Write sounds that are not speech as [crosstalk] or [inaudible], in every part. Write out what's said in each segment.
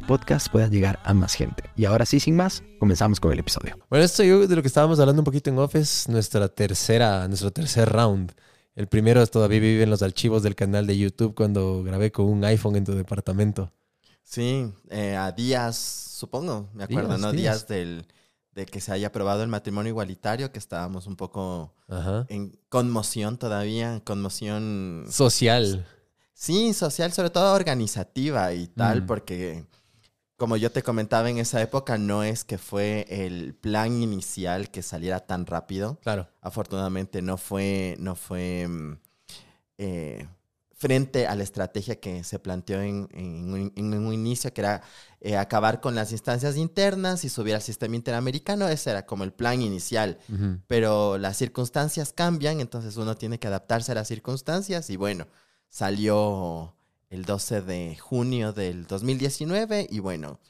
podcast pueda llegar a más gente. Y ahora sí, sin más, comenzamos con el episodio. Bueno, esto yo de lo que estábamos hablando un poquito en off es nuestra tercera, nuestro tercer round. El primero todavía vive en los archivos del canal de YouTube cuando grabé con un iPhone en tu departamento. Sí, eh, a días, supongo, me acuerdo, Días, ¿no? días. Días del, de que se haya aprobado el matrimonio igualitario, que estábamos un poco Ajá. en conmoción todavía, conmoción, Social. sí, social, sobre todo organizativa y tal, Mm. porque como yo te comentaba en esa época, no es que fue el plan inicial que saliera tan rápido. Claro. afortunadamente no fue, no fue mm, eh, frente a la estrategia que se planteó en, en un, en un inicio, que era eh, acabar con las instancias internas y subir al sistema interamericano. Ese era como el plan inicial. Pero las circunstancias cambian, entonces uno tiene que adaptarse a las circunstancias y bueno, salió el 12 de junio del 2019 y bueno,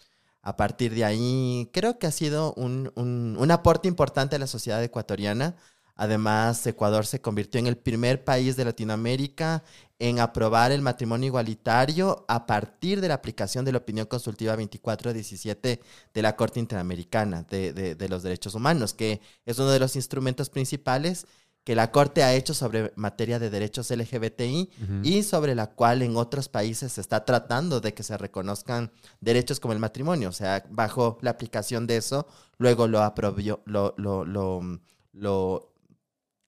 a partir de ahí creo que ha sido un, un- un aporte importante a la sociedad ecuatoriana. Además, Ecuador se convirtió en el primer país de Latinoamérica en aprobar el matrimonio igualitario a partir de la aplicación de la opinión consultiva 2417 de la Corte Interamericana de, de- de los Derechos Humanos, que es uno de los instrumentos principales que la Corte ha hecho sobre materia de derechos LGBTI y sobre la cual en otros países se está tratando de que se reconozcan derechos como el matrimonio. O sea, bajo la aplicación de eso, luego lo aprobió, lo, lo, lo, lo,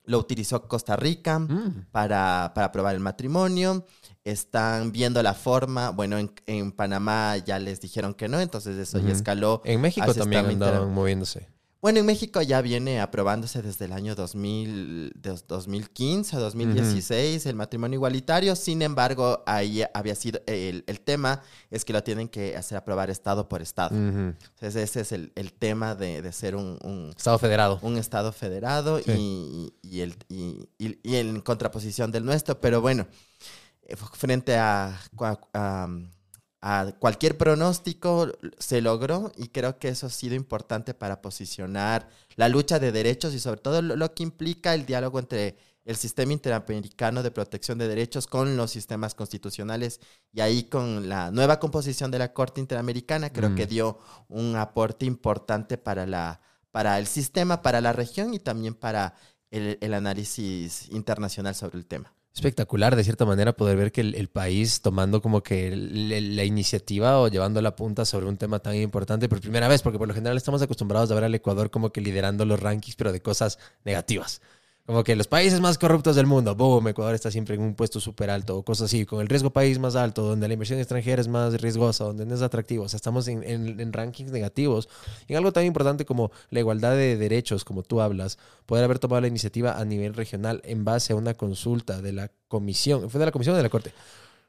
lo utilizó Costa Rica Mm. para, para aprobar el matrimonio. Están viendo la forma. Bueno, en, en Panamá ya les dijeron que no, entonces eso ya Ujú. escaló. En México también andaban moviéndose. Bueno, en México ya viene aprobándose desde el año 2000, de 2015 a 2016 el matrimonio igualitario. Sin embargo, ahí había sido el, el tema es que lo tienen que hacer aprobar estado por estado. Ujú. Entonces, ese es el, el tema de, de ser un, un- Estado federado. un estado federado y, y el, y, y- en contraposición del nuestro. Pero bueno, eh, frente a, cua- a- a cualquier pronóstico se logró y creo que eso ha sido importante para posicionar la lucha de derechos y sobre todo lo, que implica el diálogo entre el sistema interamericano de protección de derechos con los sistemas constitucionales y ahí con la nueva composición de la Corte Interamericana creo Mm. que dio un aporte importante para la para el sistema, para la región y también para el, el análisis internacional sobre el tema. Espectacular, de cierta manera, poder ver que el, el país tomando como que la iniciativa o llevando la punta sobre un tema tan importante por primera vez, porque por lo general estamos acostumbrados a ver al Ecuador como que liderando los rankings, pero de cosas negativas. Como que los países más corruptos del mundo, boom, Ecuador está siempre en un puesto súper alto o cosas así, con el riesgo país más alto, donde la inversión extranjera es más riesgosa, donde no es atractivo. O sea, estamos en, en- en rankings negativos. Y en algo tan importante como la igualdad de derechos, como tú hablas, poder haber tomado la iniciativa a nivel regional en base a una consulta de la comisión. ¿Fue de la comisión o de la corte?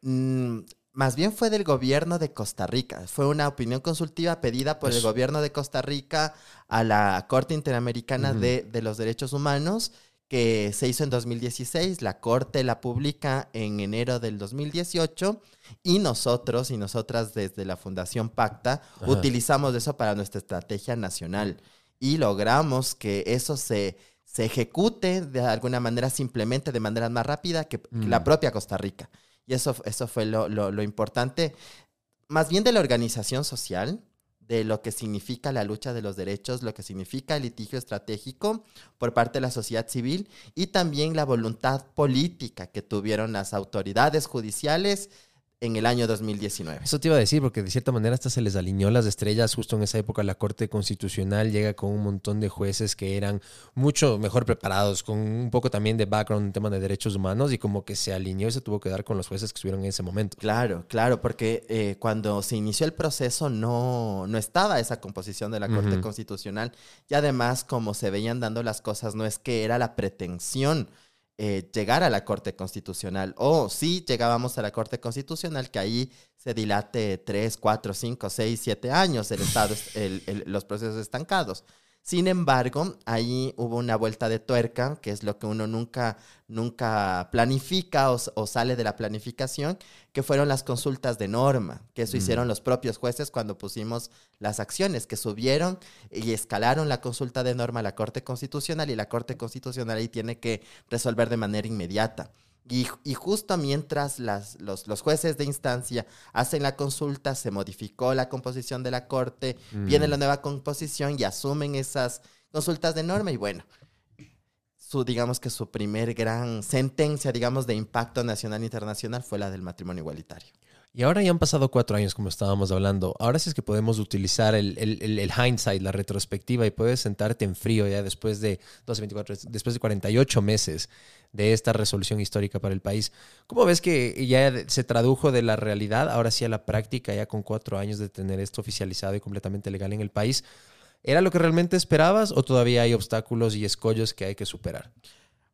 Mm, más bien fue del gobierno de Costa Rica. Fue una opinión consultiva pedida por el gobierno de Costa Rica a la Corte Interamericana de, de los Derechos Humanos que se hizo en 2016. La Corte la publica en enero del 2018 y nosotros y nosotras desde la Fundación Pacta Ajá. utilizamos eso para nuestra estrategia nacional y logramos que eso se, se ejecute de alguna manera, simplemente de manera más rápida que Mm. la propia Costa Rica. Y eso, eso fue lo, lo- lo importante, más bien de la organización social, de lo que significa la lucha de los derechos, lo que significa el litigio estratégico por parte de la sociedad civil y también la voluntad política que tuvieron las autoridades judiciales en el año 2019. Eso te iba a decir, porque de cierta manera hasta se les alineó las estrellas. Justo en esa época la Corte Constitucional llega con un montón de jueces que eran mucho mejor preparados, con un poco también de background en tema de derechos humanos y como que se alineó y se tuvo que dar con los jueces que estuvieron en ese momento. Claro, claro, porque eh, cuando se inició el proceso no, no estaba esa composición de la Corte. Constitucional y además como se veían dando las cosas no es que era la pretensión eh, llegar a la Corte Constitucional. O si llegábamos a la Corte Constitucional, que ahí se dilate tres, cuatro, cinco, seis, siete años el estado, los procesos estancados. Sin embargo, ahí hubo una vuelta de tuerca, que es lo que uno nunca, nunca planifica o, sale de la planificación, que fueron las consultas de norma, que eso mm. hicieron los propios jueces cuando pusimos las acciones, que subieron y escalaron la consulta de norma a la Corte Constitucional y la Corte Constitucional ahí tiene que resolver de manera inmediata. Y, justo mientras las, los, jueces de instancia hacen la consulta, se modificó la composición de la corte, viene la mm. nueva composición y asumen esas consultas de norma y bueno, su, digamos que su primer gran sentencia, digamos, de impacto nacional e internacional fue la del matrimonio igualitario. Y ahora ya han pasado cuatro años, como estábamos hablando. Ahora sí es que podemos utilizar el, el, el, hindsight, la retrospectiva, y puedes sentarte en frío ya después de 12, 24, después de 48 meses de esta resolución histórica para el país. ¿Cómo ves que ya se tradujo de la realidad, ahora sí a la práctica, ya con cuatro años de tener esto oficializado y completamente legal en el país? ¿Era lo que realmente esperabas o todavía hay obstáculos y escollos que hay que superar?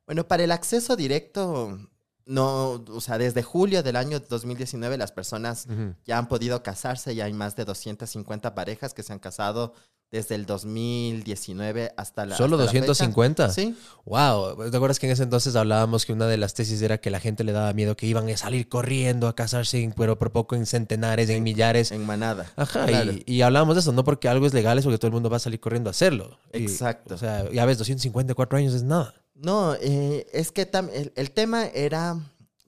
Bueno, para el acceso directo no, o sea, desde julio del año 2019 las personas ya han podido casarse, ya hay más de 250 parejas que se han casado desde el 2019 hasta la ¿Solo 250? sí. Wow, ¿te acuerdas que en ese entonces hablábamos que una de las tesis era que la gente le daba miedo que iban a salir corriendo a casarse, pero por poco en centenares, en, millares? En manada. Ajá, y, hablábamos de eso, no porque algo es legal, es porque todo el mundo va a salir corriendo a hacerlo. Exacto. o sea, ya ves, 254 años es nada. No, eh, es que el, tema era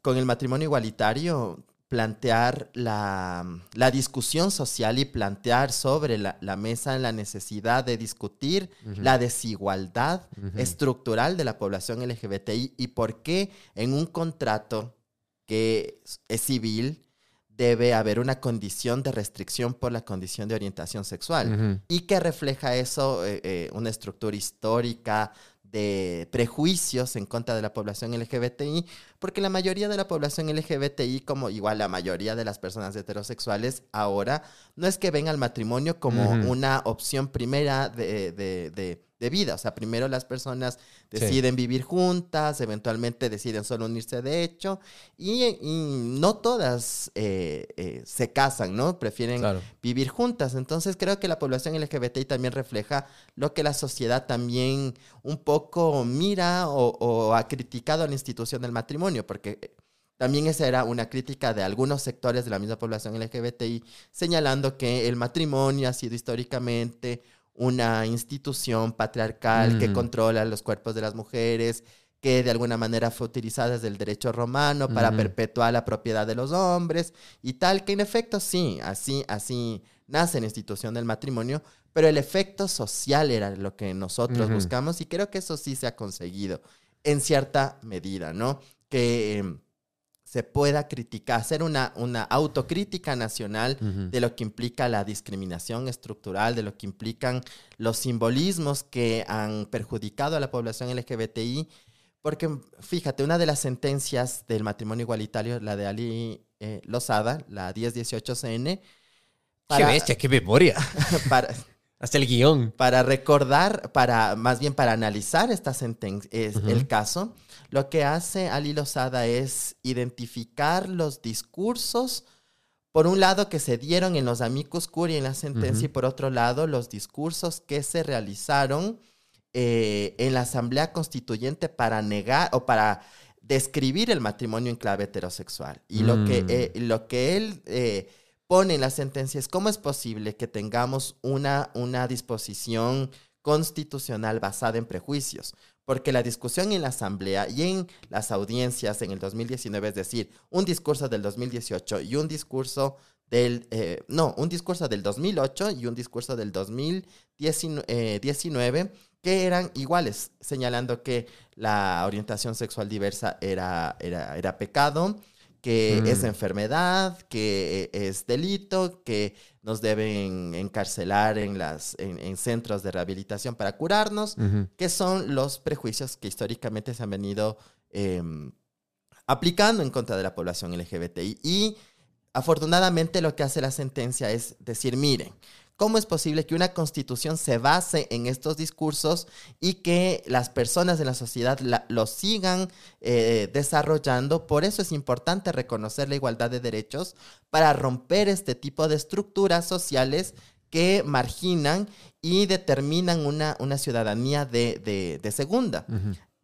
con el matrimonio igualitario plantear la, discusión social y plantear sobre la, mesa la necesidad de discutir la desigualdad estructural de la población LGBTI y por qué en un contrato que es civil debe haber una condición de restricción por la condición de orientación sexual y que refleja eso eh, eh, una estructura histórica de prejuicios en contra de la población LGBTI, porque la mayoría de la población LGBTI, como igual la mayoría de las personas heterosexuales, ahora no es que ven al matrimonio como una opción primera de, de de vida. O sea, primero las personas deciden vivir juntas, eventualmente deciden solo unirse de hecho, y, no todas eh, eh, se casan, ¿no? Prefieren vivir juntas. Entonces creo que la población LGBTI también refleja lo que la sociedad también un poco mira o, ha criticado a la institución del matrimonio, porque también esa era una crítica de algunos sectores de la misma población LGBTI, señalando que el matrimonio ha sido históricamente una institución patriarcal que mm. controla los cuerpos de las mujeres, que de alguna manera fue utilizada desde el derecho romano para perpetuar la propiedad de los hombres y tal, que en efecto sí, así, así nace la institución del matrimonio, pero el efecto social era lo que nosotros buscamos y creo que eso sí se ha conseguido en cierta medida, ¿no? Que... Em, se pueda criticar, hacer una, una autocrítica nacional de lo que implica la discriminación estructural, de lo que implican los simbolismos que han perjudicado a la población LGBTI. Porque fíjate, una de las sentencias del matrimonio igualitario, la de Ali eh, Lozada, la 1018CN. ¡Qué bestia, qué memoria! [laughs] para, hasta el guion. Para recordar, para más bien para analizar esta sentencia, es el caso, lo que hace Ali Lozada es identificar los discursos, por un lado, que se dieron en los amicus curiae en la sentencia, y por otro lado, los discursos que se realizaron eh, en la Asamblea Constituyente para negar o para describir el matrimonio en clave heterosexual. Y lo, que, mm. eh, lo que él eh, pone en las sentencias cómo es posible que tengamos una, una disposición constitucional basada en prejuicios. Porque la discusión en la Asamblea y en las audiencias en el 2019, es decir, un discurso del 2018 y un discurso del, eh, no, un discurso del 2008 y un discurso del 2019, eh, que eran iguales, señalando que la orientación sexual diversa era, era, era pecado, que es mm. enfermedad, que es delito, que nos deben encarcelar en, las, en, centros de rehabilitación para curarnos, que son los prejuicios que históricamente se han venido em, aplicando en contra de la población LGBTI. Y afortunadamente lo que hace la sentencia es decir, miren, ¿cómo es posible que una constitución se base en estos discursos y que las personas de la sociedad lo sigan eh, desarrollando? Por eso es importante reconocer la igualdad de derechos para romper este tipo de estructuras sociales que marginan y determinan una, una ciudadanía de, segunda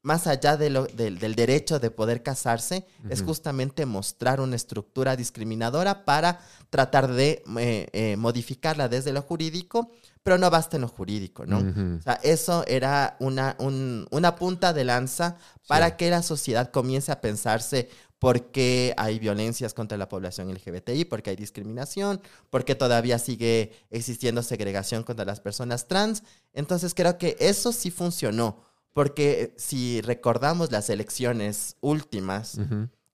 más allá de lo, del derecho de poder casarse, es justamente mostrar una estructura discriminadora para tratar de eh, eh, modificarla desde lo jurídico, pero no basta en lo jurídico, ¿no? O sea, eso era una, una punta de lanza para que la sociedad comience a pensarse por qué hay violencias contra la población LGBTI, por qué hay discriminación, por qué todavía sigue existiendo segregación contra las personas trans. Entonces creo que eso sí funcionó porque si recordamos las elecciones últimas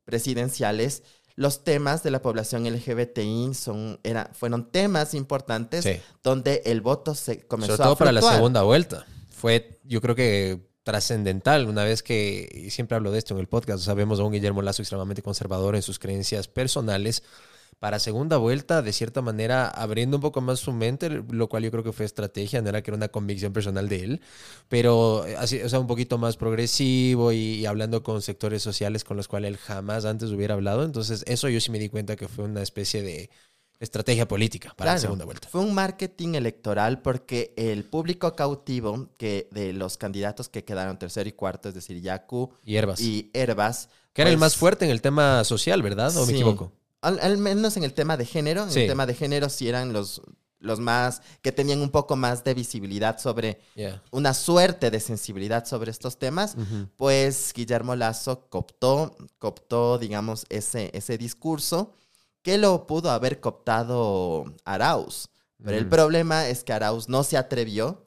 presidenciales, los temas de la población LGBTI son, era, fueron temas importantes donde el voto se comenzó Sobre todo para la segunda vuelta. Fue, yo creo que trascendental, una vez que, y siempre hablo de esto en el podcast, sabemos a un Guillermo Lazo extremadamente conservador en sus creencias personales, para segunda vuelta, de cierta manera, abriendo un poco más su mente, lo cual yo creo que fue estrategia, no era que era una convicción personal de él, pero eh, así, o sea, un poquito más progresivo y, hablando con sectores sociales con los cuales él jamás antes hubiera hablado. Entonces, eso yo sí me di cuenta que fue una especie de estrategia política para la segunda vuelta. Fue un marketing electoral porque el público cautivo que de los candidatos que quedaron tercero y cuarto, es decir, Yaku y Herbas, y Herbas que era el más pues fuerte en el tema social, ¿verdad? ¿O me equivoco? Al, menos en el tema de género, en el tema de género sí eran los, los más, que tenían un poco más de visibilidad sobre, una suerte de sensibilidad sobre estos temas, pues Guillermo Lazo cooptó, cooptó, digamos, ese, ese discurso que lo pudo haber cooptado Arauz. Pero el mm. problema es que Arauz no se atrevió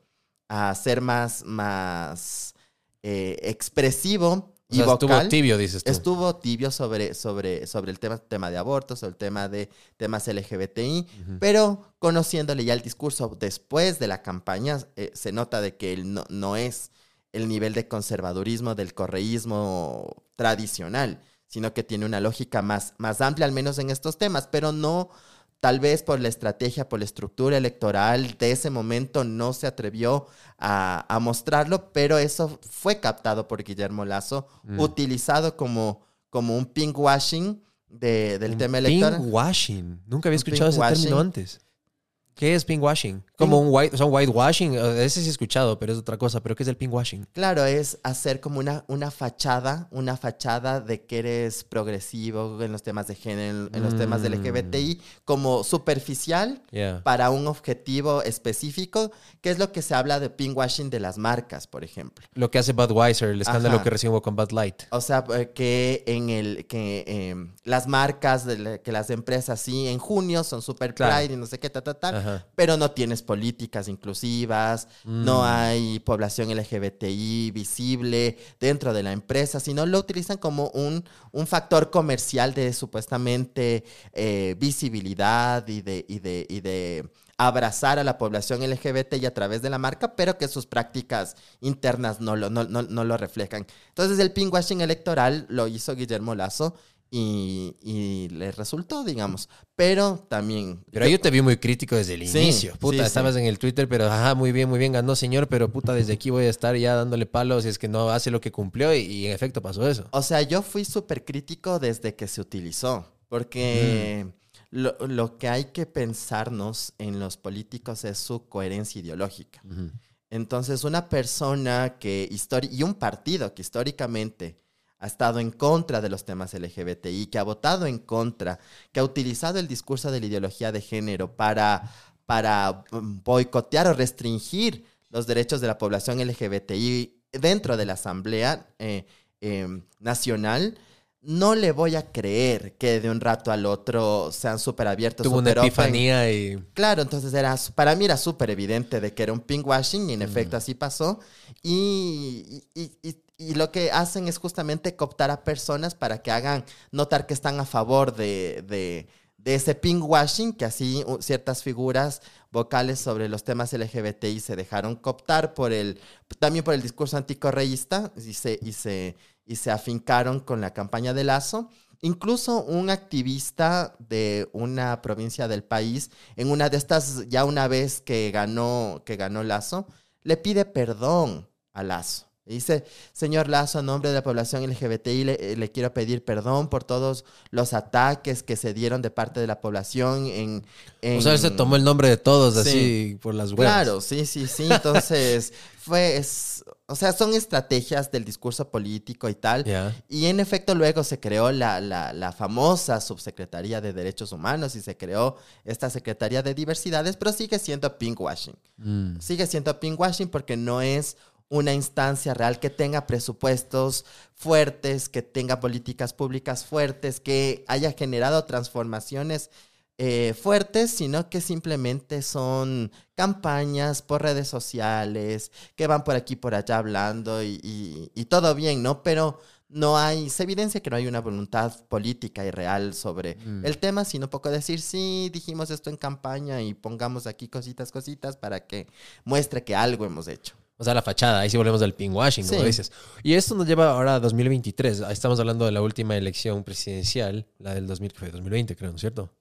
a ser más, más eh, expresivo estuvo tibio, dices tú. Estuvo tibio sobre, sobre, sobre el tema, tema de aborto, sobre el tema de temas LGBTI, pero conociéndole ya el discurso después de la campaña, eh, se nota de que él no, no es el nivel de conservadurismo del correísmo tradicional, sino que tiene una lógica más, más amplia, al menos en estos temas, pero no Tal vez por la estrategia, por la estructura electoral de ese momento no se atrevió a, mostrarlo, pero eso fue captado por Guillermo Lazo, mm. utilizado como, como un pinkwashing de, del tema electoral. Pinkwashing. Nunca había escuchado ese término antes. ¿Qué es pinkwashing? Como un white, o sea, whitewashing, ese sí he escuchado, pero es otra cosa. ¿Pero qué es el pinkwashing? Claro, es hacer como una, una fachada, una fachada de que eres progresivo en los temas de género, en los temas del mm. LGBTI, como superficial para un objetivo específico, que es lo que se habla de pinkwashing de las marcas, por ejemplo. Lo que hace Budweiser, el escándalo que recibió con Bud Light. O sea, eh, que en el que em, las marcas, de que las empresas sí, en junio son super pride y no sé qué, tal, tal, tal, pero no tienes políticas inclusivas, no mm. hay población LGBTI visible dentro de la empresa, sino lo utilizan como un, un factor comercial de supuestamente eh, visibilidad y de, y de, y de abrazar a la población LGBTI a través de la marca, pero que sus prácticas internas no lo, no, no, no lo reflejan. Entonces el pinkwashing electoral lo hizo Guillermo Lazo y, y le resultó, digamos. Pero también. Pero yo, te vi muy crítico desde el inicio. Puta, estabas en el Twitter, pero ajá, muy bien, muy bien, ganó señor, pero puta, desde aquí voy a estar ya dándole palos si es que no hace lo que cumplió y, en efecto pasó eso. O sea, yo fui súper crítico desde que se utilizó, porque lo, lo, que hay que pensarnos en los políticos es su coherencia ideológica. Entonces, una persona que y un partido que históricamente ha estado en contra de los temas LGBTI, que ha votado en contra, que ha utilizado el discurso de la ideología de género para, para mm, boicotear o restringir los derechos de la población LGBTI dentro de la Asamblea eh, em, Nacional, no le voy a creer que de un rato al otro sean súper abiertos. Tuvo una epifanía y... Claro, entonces era, para mí era súper evidente de que era un pinkwashing y en efecto así pasó. y, y lo que hacen es justamente cooptar a personas para que hagan notar que están a favor de, de, de ese pinkwashing, que así ciertas figuras vocales sobre los temas LGBTI se dejaron cooptar por el, también por el discurso anticorreísta y se, y se, y se afincaron con la campaña de Lazo. Incluso un activista de una provincia del país, en una de estas, ya una vez que ganó, que ganó Lazo, le pide perdón a Lazo. Dice, señor Lazo, en nombre de la población LGBTI, le, le, quiero pedir perdón por todos los ataques que se dieron de parte de la población en... en... O sea, él se tomó el nombre de todos sí. así por las webs. Claro, sí, sí, sí. Entonces, [laughs] fue... Es, o sea, son estrategias del discurso político y tal. Yeah. Y en efecto luego se creó la, la, la, famosa Subsecretaría de Derechos Humanos y se creó esta Secretaría de Diversidades, pero sigue siendo pinkwashing. Mm. Sigue siendo pinkwashing porque no es una instancia real que tenga presupuestos fuertes, que tenga políticas públicas fuertes, que haya generado transformaciones eh, fuertes, sino que simplemente son campañas por redes sociales, que van por aquí por allá hablando y, y, y, todo bien, ¿no? Pero no hay, se evidencia que no hay una voluntad política y real sobre mm. el tema, sino poco decir, sí, dijimos esto en campaña y pongamos aquí cositas, cositas para que muestre que algo hemos hecho. O sea, la fachada, ahí sí volvemos al pinkwashing, como Sí. dices. Y esto nos lleva ahora a 2023. Ahí Estamos hablando de la última elección presidencial, la del 2000, que fue 2020, creo, ¿no es cierto?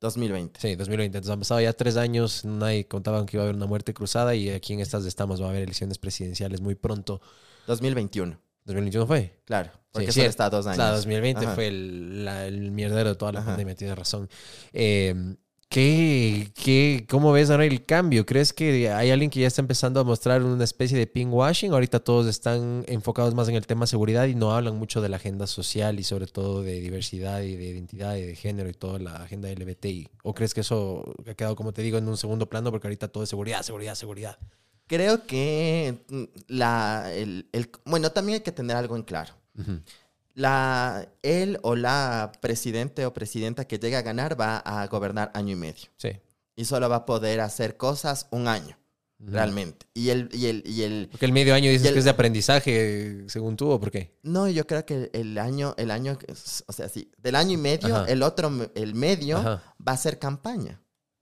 2020. Sí, 2020. Entonces han pasado ya tres años, nadie contaban que iba a haber una muerte cruzada y aquí en estas estamos va a haber elecciones presidenciales muy pronto. 2021, 2021 fue. claro, porque Sí, solo sí, está dos años. Claro, 2020 Ajá. fue el, la- el mierdero de toda la Ajá. pandemia, tienes razón. Eh, ¿qué, qué, ¿Cómo ves ahora el cambio? ¿Crees que hay alguien que ya está empezando a mostrar una especie de pinkwashing? Ahorita todos están enfocados más en el tema seguridad y no hablan mucho de la agenda social y sobre todo de diversidad y de identidad y de género y toda la agenda LGBTI. ¿O crees que eso ha quedado, como te digo, en un segundo plano porque ahorita todo es seguridad, seguridad, seguridad? Creo que mm, la, el, el- bueno, también hay que tener algo en claro. Ujú. La, él o la presidente o presidenta que llegue a ganar va a gobernar año y medio. Sí. Y solo va a poder hacer cosas un año, realmente. Y el, y el, y el, Porque el medio año dices el- que es de aprendizaje, según tú, ¿o por qué? no, yo creo que el año, el año, o sea, sí, del año y medio, Ajá. el otro, el medio, Ajá. va a ser campaña.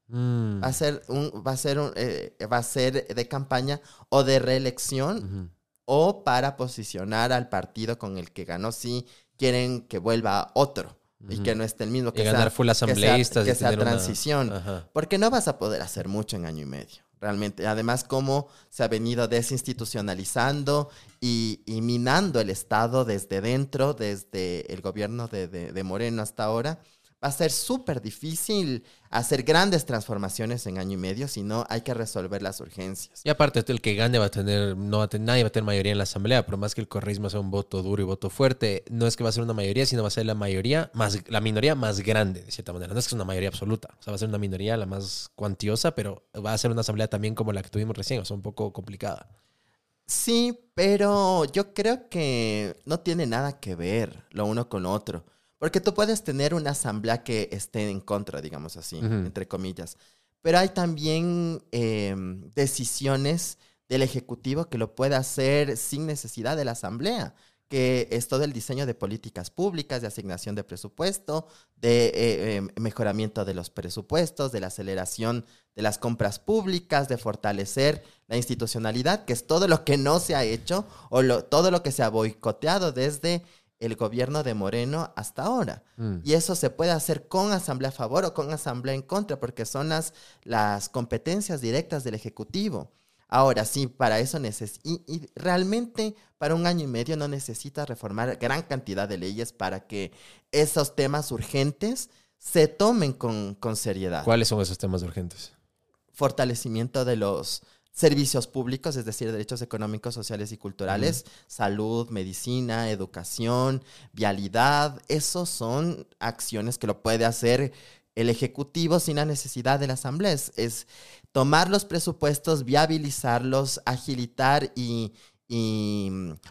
Mm. Va a ser un, va a ser un, eh, va a ser de campaña o de reelección. O para posicionar al partido con el que ganó si quieren que vuelva otro y que no esté el mismo Y que ganar sea, full que sea, asambleístas. que y sea una- transición porque no vas a poder hacer mucho en año y medio realmente además cómo se ha venido desinstitucionalizando y, y minando el estado desde dentro desde el gobierno de, de- de Moreno hasta ahora va a ser súper difícil hacer grandes transformaciones en año y medio si no hay que resolver las urgencias Y aparte, el que gane va a tener, no va a tener, nadie va a tener mayoría en la asamblea, por más que el correísmo sea un voto duro y voto fuerte, no es que va a ser una mayoría, sino va a ser la mayoría más, la minoría más grande, de cierta manera. No es que es una mayoría absoluta, o sea, va a ser una minoría la más cuantiosa, pero va a ser una asamblea también como la que tuvimos recién, o sea, un poco complicada. Sí, pero yo creo que no tiene nada que ver lo uno con lo otro. Porque tú puedes tener una asamblea que esté en contra, digamos así, entre comillas. Pero hay también eh, decisiones del Ejecutivo que lo puede hacer sin necesidad de la asamblea, que es todo el diseño de políticas públicas, de asignación de presupuesto, de eh, eh, mejoramiento de los presupuestos, de la aceleración de las compras públicas, de fortalecer la institucionalidad, que es todo lo que no se ha hecho o lo- todo lo que se ha boicoteado desde el gobierno de Moreno hasta ahora. Mm. Y eso se puede hacer con asamblea a favor o con asamblea en contra, porque son las, las competencias directas del Ejecutivo. Ahora sí, para eso necesitas... Y, y realmente para un año y medio no necesitas reformar gran cantidad de leyes para que esos temas urgentes se tomen con, con seriedad. ¿Cuáles son esos temas urgentes? Fortalecimiento de los servicios públicos, es decir, derechos económicos, sociales y culturales, salud, medicina, educación, vialidad. Esos son acciones que lo puede hacer el Ejecutivo sin la necesidad de la Asamblea. Es, es tomar los presupuestos, viabilizarlos, agilitar y, y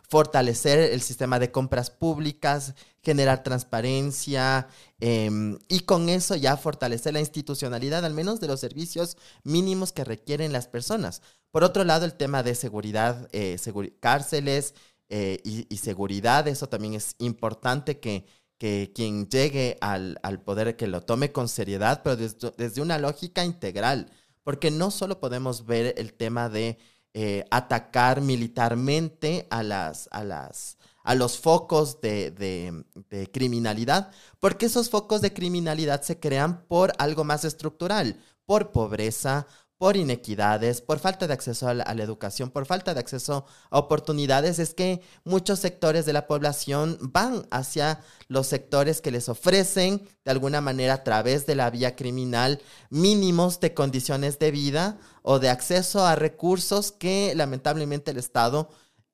fortalecer el sistema de compras públicas, generar transparencia em, y con eso ya fortalecer la institucionalidad, al menos de los servicios mínimos que requieren las personas. Por otro lado, el tema de seguridad, eh, cárceles eh, y, y seguridad, eso también es importante que, que quien llegue al, al poder que lo tome con seriedad, pero desde, desde una lógica integral, porque no solo podemos ver el tema de eh, atacar militarmente a las, a las, a los focos de, criminalidad, porque esos focos de criminalidad se crean por algo más estructural, por pobreza, por inequidades, por falta de acceso a la, a la, educación, por falta de acceso a oportunidades, es que muchos sectores de la población van hacia los sectores que les ofrecen, de alguna manera, a través de la vía criminal, mínimos de condiciones de vida o de acceso a recursos que lamentablemente el Estado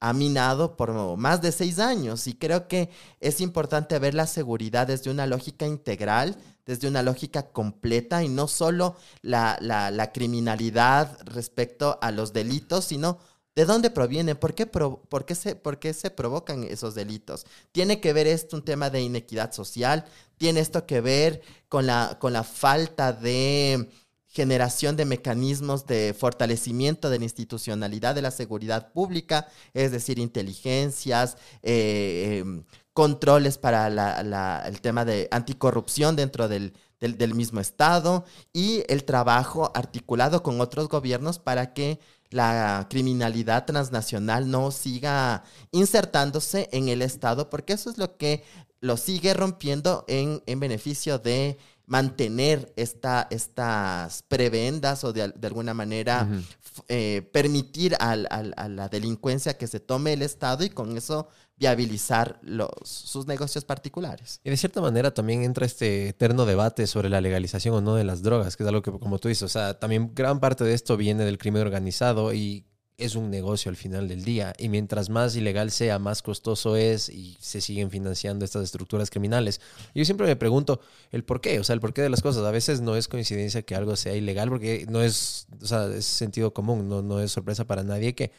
ha minado por más de seis años. Y creo que es importante ver la seguridad desde una lógica integral desde una lógica completa y no solo la, la, criminalidad respecto a los delitos, sino de dónde provienen, ¿Por qué, por, qué se, por qué se provocan esos delitos. Tiene que ver esto un tema de inequidad social, tiene esto que ver con la, con la falta de generación de mecanismos de fortalecimiento de la institucionalidad de la seguridad pública, es decir, inteligencias, eh, eh, controles para la, el tema de anticorrupción dentro del, del, del, mismo Estado y el trabajo articulado con otros gobiernos para que la criminalidad transnacional no siga insertándose en el Estado, porque eso es lo que lo sigue rompiendo en, en beneficio de mantener esta, estas prebendas o de, de alguna manera uh -huh. eh, permitir al, al, a la delincuencia que se tome el Estado y con eso viabilizar los, sus negocios particulares. Y de cierta manera también entra este eterno debate sobre la legalización o no de las drogas, que es algo que, como tú dices, o sea, también gran parte de esto viene del crimen organizado y es un negocio al final del día. Y mientras más ilegal sea, más costoso es y se siguen financiando estas estructuras criminales. Yo siempre me pregunto el por qué, o sea, el porqué de las cosas. A veces no es coincidencia que algo sea ilegal porque no es, o sea, es sentido común, no, no es sorpresa para nadie que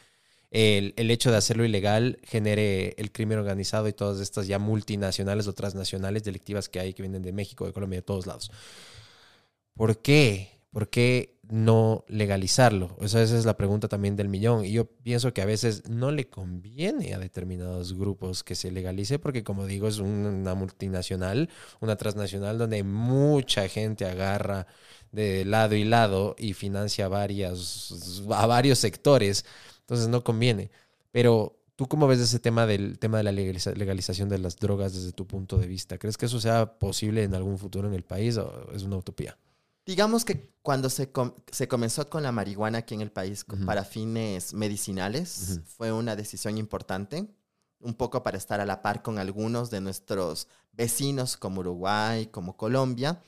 el, el, hecho de hacerlo ilegal genere el crimen organizado y todas estas ya multinacionales o transnacionales delictivas que hay que vienen de México, de Colombia, de todos lados. ¿Por qué? ¿Por qué no legalizarlo? O sea, esa es la pregunta también del millón. Y yo pienso que a veces no le conviene a determinados grupos que se legalice porque, como digo, es una multinacional, una transnacional donde mucha gente agarra de lado y lado y financia a varios sectores. Entonces no conviene. Pero ¿tú cómo ves ese tema del tema de la legaliza legalización de las drogas desde tu punto de vista? ¿Crees que eso sea posible en algún futuro en el país o es una utopía? Digamos que cuando se, com se comenzó con la marihuana aquí en el país uh -huh. para fines medicinales, uh -huh. fue una decisión importante, un poco para estar a la par con algunos de nuestros vecinos como Uruguay, como Colombia.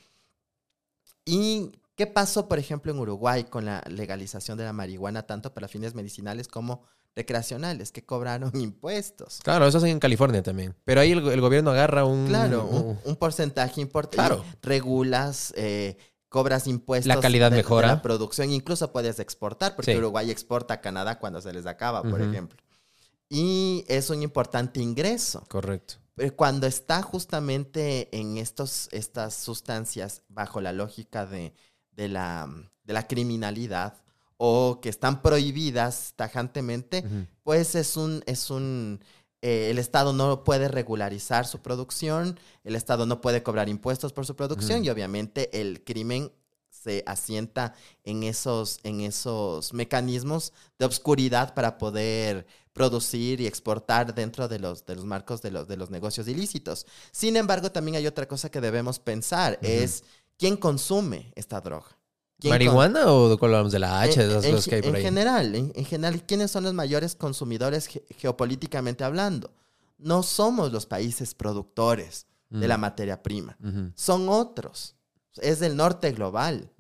Y ¿Qué pasó, por ejemplo, en Uruguay con la legalización de la marihuana, tanto para fines medicinales como recreacionales, que cobraron [laughs] impuestos? Claro, eso es en California también. Pero ahí el, el gobierno agarra un... Claro, [laughs] un, un porcentaje importante. Claro. Regulas, eh, cobras impuestos. La calidad de, mejora. De la producción, incluso puedes exportar, porque sí. Uruguay exporta a Canadá cuando se les acaba, por uh -huh. ejemplo. Y es un importante ingreso. Correcto cuando está justamente en estos, estas sustancias bajo la lógica de de la, de la criminalidad o que están prohibidas tajantemente, uh -huh. pues es un, es un eh, el Estado no puede regularizar su producción, el Estado no puede cobrar impuestos por su producción y obviamente el crimen se asienta en esos, en esos mecanismos de obscuridad para poder producir y exportar dentro de los, de los marcos de los, de los negocios ilícitos. Sin embargo, también hay otra cosa que debemos pensar, es ¿Quién consume esta droga? ¿Marihuana con... o hablamos de la H? En, de esas en, cosas que hay por en ahí? general, en, en, general, ¿quiénes son los mayores consumidores ge geopolíticamente hablando? No somos los países productores mm. de la materia prima, son otros. Es del norte global.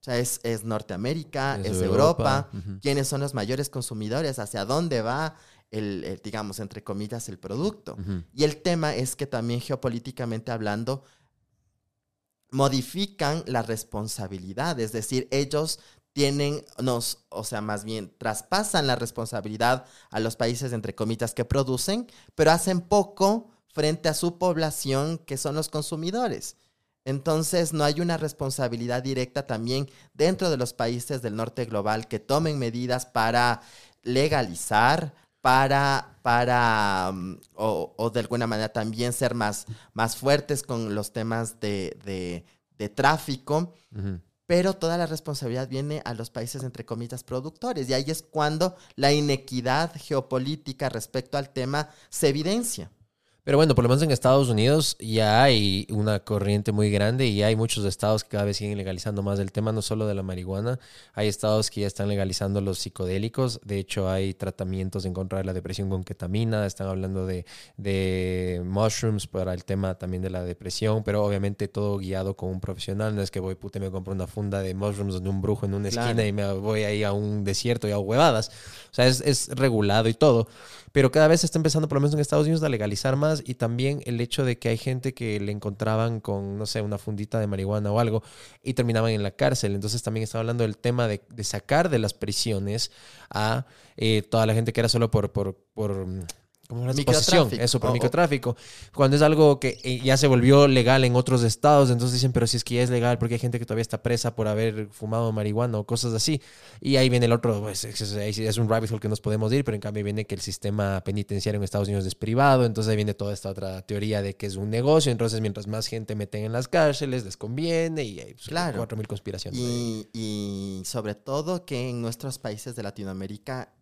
O sea, es, es Norteamérica, es, es Europa. ¿Quiénes son los mayores consumidores? ¿Hacia dónde va el, el digamos, entre comillas, el producto? Y el tema es que también geopolíticamente hablando, modifican la responsabilidad, es decir, ellos tienen, nos, o sea, más bien traspasan la responsabilidad a los países, entre comillas, que producen, pero hacen poco frente a su población, que son los consumidores. Entonces, no hay una responsabilidad directa también dentro de los países del norte global que tomen medidas para legalizar, para, para um, o, o, de alguna manera también ser más, más fuertes con los temas de, de, de tráfico. Uh -huh. pero toda la responsabilidad viene a los países, entre comillas, productores. Y ahí es cuando la inequidad geopolítica respecto al tema se evidencia. Pero bueno, por lo menos en Estados Unidos ya hay una corriente muy grande y hay muchos estados que cada vez siguen legalizando más el tema, no solo de la marihuana. Hay estados que ya están legalizando los psicodélicos. De hecho, hay tratamientos en contra de la depresión con ketamina. Están hablando de, de mushrooms para el tema también de la depresión, pero obviamente todo guiado con un profesional. No es que voy, puta, me compro una funda de mushrooms de un brujo en una esquina y me voy ahí a un desierto y a huevadas. O sea, es, es regulado y todo pero cada vez se está empezando, por lo menos en Estados Unidos, a legalizar más y también el hecho de que hay gente que le encontraban con, no sé, una fundita de marihuana o algo y terminaban en la cárcel. Entonces también está hablando del tema de, sacar de las prisiones a eh, toda la gente que era solo por, por, por como una exposición, eso, por microtráfico. Cuando es algo que eh, ya se volvió legal en otros estados, entonces dicen, pero si es que ya es legal, porque hay gente que todavía está presa por haber fumado marihuana o cosas así. Y ahí viene el otro, pues, es, un rabbit hole que nos podemos ir, pero en cambio viene que el sistema penitenciario en Estados Unidos es privado, entonces ahí viene toda esta otra teoría de que es un negocio, entonces mientras más gente meten en las cárceles, les conviene y hay pues, claro. cuatro mil conspiraciones. Y, y sobre todo que en nuestros países de Latinoamérica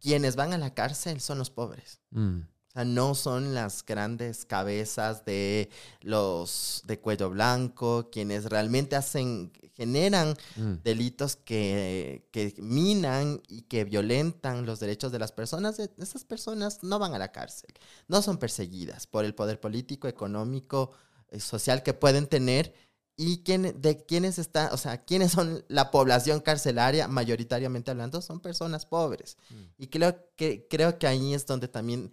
quienes van a la cárcel son los pobres. Mm. O sea, no son las grandes cabezas de los de cuello blanco, quienes realmente hacen, generan mm. delitos que, que, minan y que violentan los derechos de las personas. Esas personas no van a la cárcel, no son perseguidas por el poder político, económico, eh, social que pueden tener y quién, de quiénes está, o sea, quiénes son la población carcelaria, mayoritariamente hablando, son personas pobres. Mm. Y creo que, creo que ahí es donde también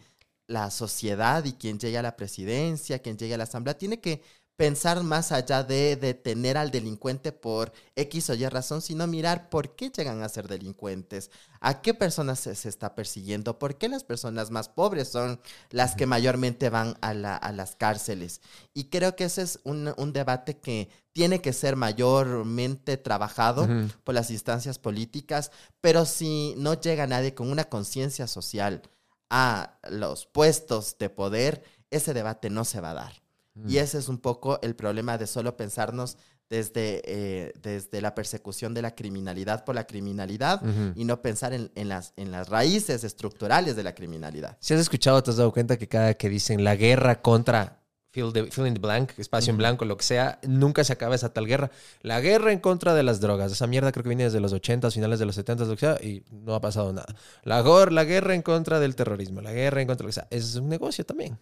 la sociedad y quien llegue a la presidencia, quien llegue a la asamblea, tiene que pensar más allá de detener al delincuente por X o Y razón, sino mirar por qué llegan a ser delincuentes, a qué personas se, está persiguiendo, por qué las personas más pobres son las que mayormente van a, las cárceles. Y creo que ese es un, debate que tiene que ser mayormente trabajado por las instancias políticas, pero si no llega nadie con una conciencia social a los puestos de poder, ese debate no se va a dar. Y mm. ese es un poco el problema de solo pensarnos desde, eh, desde la persecución de la criminalidad por la criminalidad y no pensar en, las, en las raíces estructurales de la criminalidad. Si has escuchado, te has dado cuenta que cada que dicen la guerra contra fill, in the blank, espacio en blanco, lo que sea, nunca se acaba esa tal guerra. La guerra en contra de las drogas, esa mierda creo que viene desde los 80, finales de los 70, lo que sea, y no ha pasado nada. La, la guerra en contra del terrorismo, la guerra en contra de lo que sea, es un negocio también.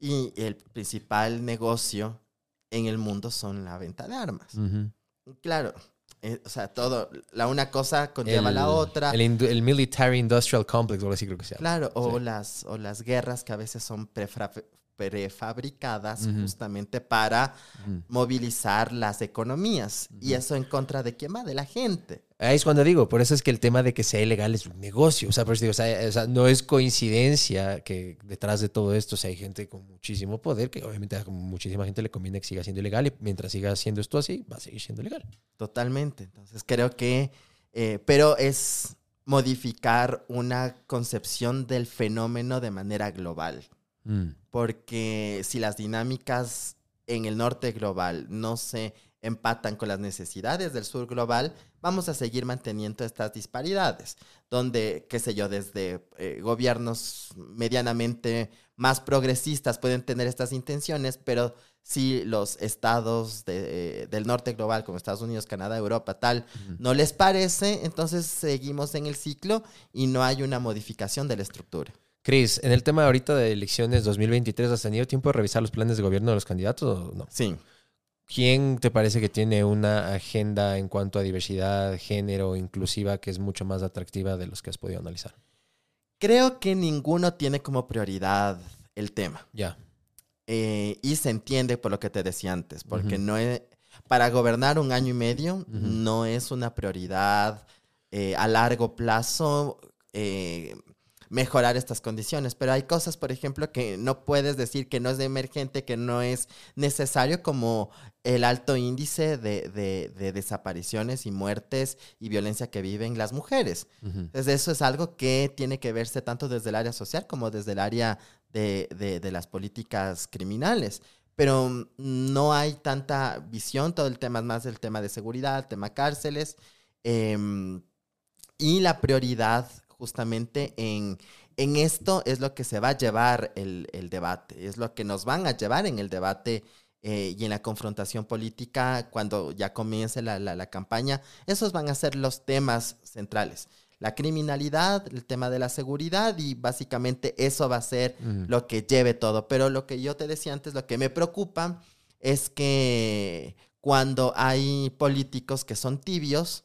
Y el principal negocio en el mundo son la venta de armas. Claro, eh, o sea, todo, la una cosa conlleva la otra. El, el, Military Industrial Complex, o así creo que sea. Claro, o, las, o las guerras que a veces son prefabricadas justamente para movilizar las economías. Y eso en contra de quién va, de la gente. Ahí es cuando digo, por eso es que el tema de que sea ilegal es un negocio. O sea, por eso digo, o sea, no es coincidencia que detrás de todo esto o sea, hay gente con muchísimo poder, que obviamente a muchísima gente le conviene que siga siendo ilegal y mientras siga haciendo esto así, va a seguir siendo legal. Totalmente. Entonces creo que, eh, pero es modificar una concepción del fenómeno de manera global. Mm. Porque si las dinámicas en el norte global no se empatan con las necesidades del sur global, vamos a seguir manteniendo estas disparidades, donde, qué sé yo, desde eh, gobiernos medianamente más progresistas pueden tener estas intenciones, pero si los estados eh, del norte global, como Estados Unidos, Canadá, Europa, tal, no les parece, entonces seguimos en el ciclo y no hay una modificación de la estructura. Cris, en el tema ahorita de elecciones 2023, ¿has tenido tiempo de revisar los planes de gobierno de los candidatos o no? Sí. ¿Quién te parece que tiene una agenda en cuanto a diversidad, género, inclusiva, que es mucho más atractiva de los que has podido analizar? Creo que ninguno tiene como prioridad el tema. Ya. Eh, y se entiende por lo que te decía antes, porque no es, para gobernar un año y medio no es una prioridad eh, a largo plazo. Eh, mejorar estas condiciones. Pero hay cosas, por ejemplo, que no puedes decir que no es de emergente, que no es necesario, como el alto índice de, desapariciones y muertes y violencia que viven las mujeres. Entonces, eso es algo que tiene que verse tanto desde el área social como desde el área de, las políticas criminales. pero no hay tanta visión, todo el tema es más el tema de seguridad, el tema cárceles, em, y la prioridad justamente en, en esto es lo que se va a llevar el, el debate, es lo que nos van a llevar en el debate eh, y en la confrontación política cuando ya comience la, la, la, campaña. Esos van a ser los temas centrales. La criminalidad, el tema de la seguridad y básicamente eso va a ser uh -huh. lo que lleve todo. Pero lo que yo te decía antes, lo que me preocupa es que cuando hay políticos que son tibios,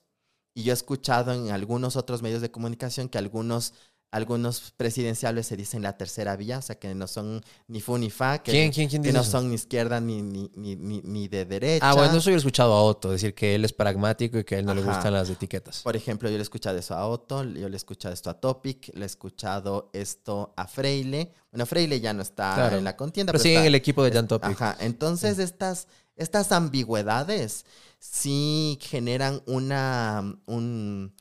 y yo he escuchado en algunos otros medios de comunicación que algunos algunos presidenciales se dicen la tercera vía, o sea, que no son ni fu ni fa, que, ¿Quién, quién, quién que no eso? son ni izquierda ni, ni, ni, ni, ni de derecha. Ah, bueno, eso yo he escuchado a Otto, decir que él es pragmático y que a él no le gustan las etiquetas. Por ejemplo, yo le he escuchado eso a Otto, yo le he escuchado esto a Topic, le he escuchado esto a Freile. Bueno, Freile ya no está Claro. en la contienda. Pero sigue en el equipo de Jan Topic. Ajá, entonces estas, estas ambigüedades sí generan una, un-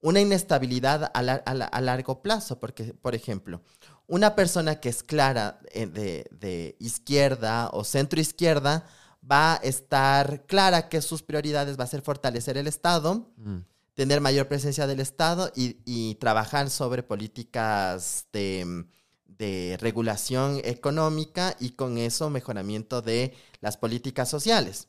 una inestabilidad a, la- a la- a largo plazo, porque, por ejemplo, una persona que es clara eh, de, de izquierda o centro izquierda va a estar clara que sus prioridades va a ser fortalecer el Estado, Mm. tener mayor presencia del Estado y, y trabajar sobre políticas de, de regulación económica y con eso mejoramiento de las políticas sociales.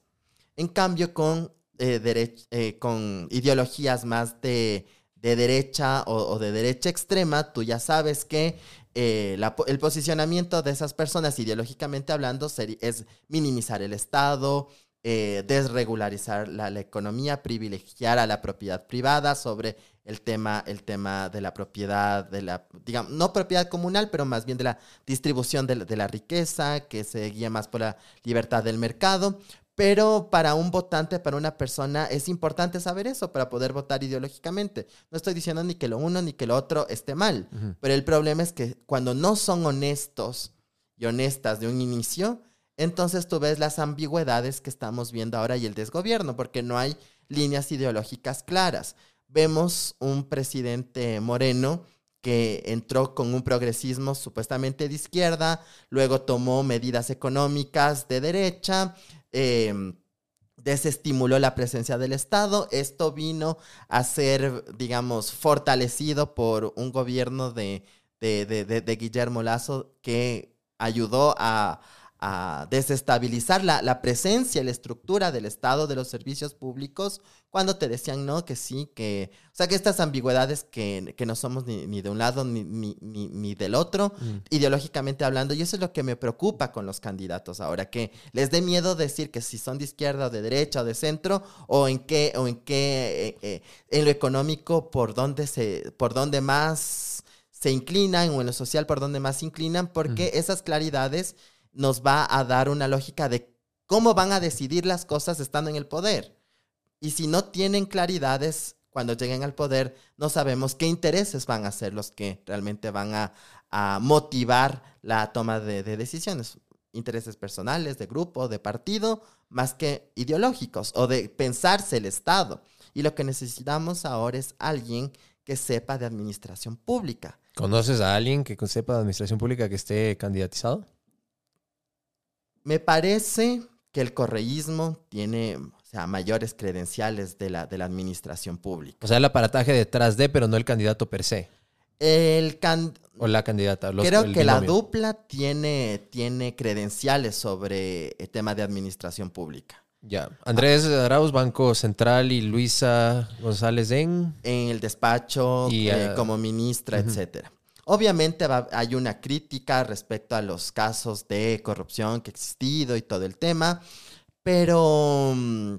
En cambio, con, eh, eh, con ideologías más de, de derecha o, de derecha extrema, tú ya sabes que eh, el posicionamiento de esas personas, ideológicamente hablando, es minimizar el Estado, desregularizar la, economía, privilegiar a la propiedad privada sobre el tema, el tema de la propiedad, de la, digamos, no propiedad comunal, pero más bien de la distribución de la riqueza, que se guía más por la libertad del mercado. Pero para un votante, para una persona, es importante saber eso para poder votar ideológicamente. No estoy diciendo ni que lo uno ni que lo otro esté mal, pero el problema es que cuando no son honestos y honestas de un inicio, entonces tú ves las ambigüedades que estamos viendo ahora y el desgobierno, porque no hay líneas ideológicas claras. Vemos un presidente moreno que entró con un progresismo supuestamente de izquierda, luego tomó medidas económicas de derecha, eh, desestimuló la presencia del Estado. Esto vino a ser, digamos, fortalecido por un gobierno de, de- de- de Guillermo Lazo que ayudó a, a desestabilizar la, la presencia y la estructura del Estado de los servicios públicos cuando te decían no, que sí, que... O sea, que estas ambigüedades que, que no somos ni, ni de un lado ni, ni, ni, del otro, Mm. ideológicamente hablando, y eso es lo que me preocupa con los candidatos ahora, que les dé miedo decir que si son de izquierda o de derecha o de centro, o en qué, o en qué, eh, eh, en lo económico, por dónde se, por dónde más se inclinan, o en lo social, por dónde más se inclinan, porque esas claridades nos va a dar una lógica de cómo van a decidir las cosas estando en el poder. Y si no tienen claridades cuando lleguen al poder, no sabemos qué intereses van a ser los que realmente van a, motivar la toma de, de decisiones. Intereses personales, de grupo, de partido, más que ideológicos o de pensarse el Estado. Y lo que necesitamos ahora es alguien que sepa de administración pública. ¿Conoces a alguien que sepa de administración pública que esté candidatizado? Me parece que el correísmo tiene o sea, mayores credenciales de la, de la administración pública. O sea, el aparataje detrás de, pero no el candidato per se. El can- O la candidata. los- Creo que la dupla tiene, tiene credenciales sobre el tema de administración pública. Ya. Andrés Arauz, Banco Central y Luisa González en. En el despacho, Y, eh, ah, como ministra, ujú. etcétera. Obviamente hay una crítica respecto a los casos de corrupción que ha existido y todo el tema, pero mm,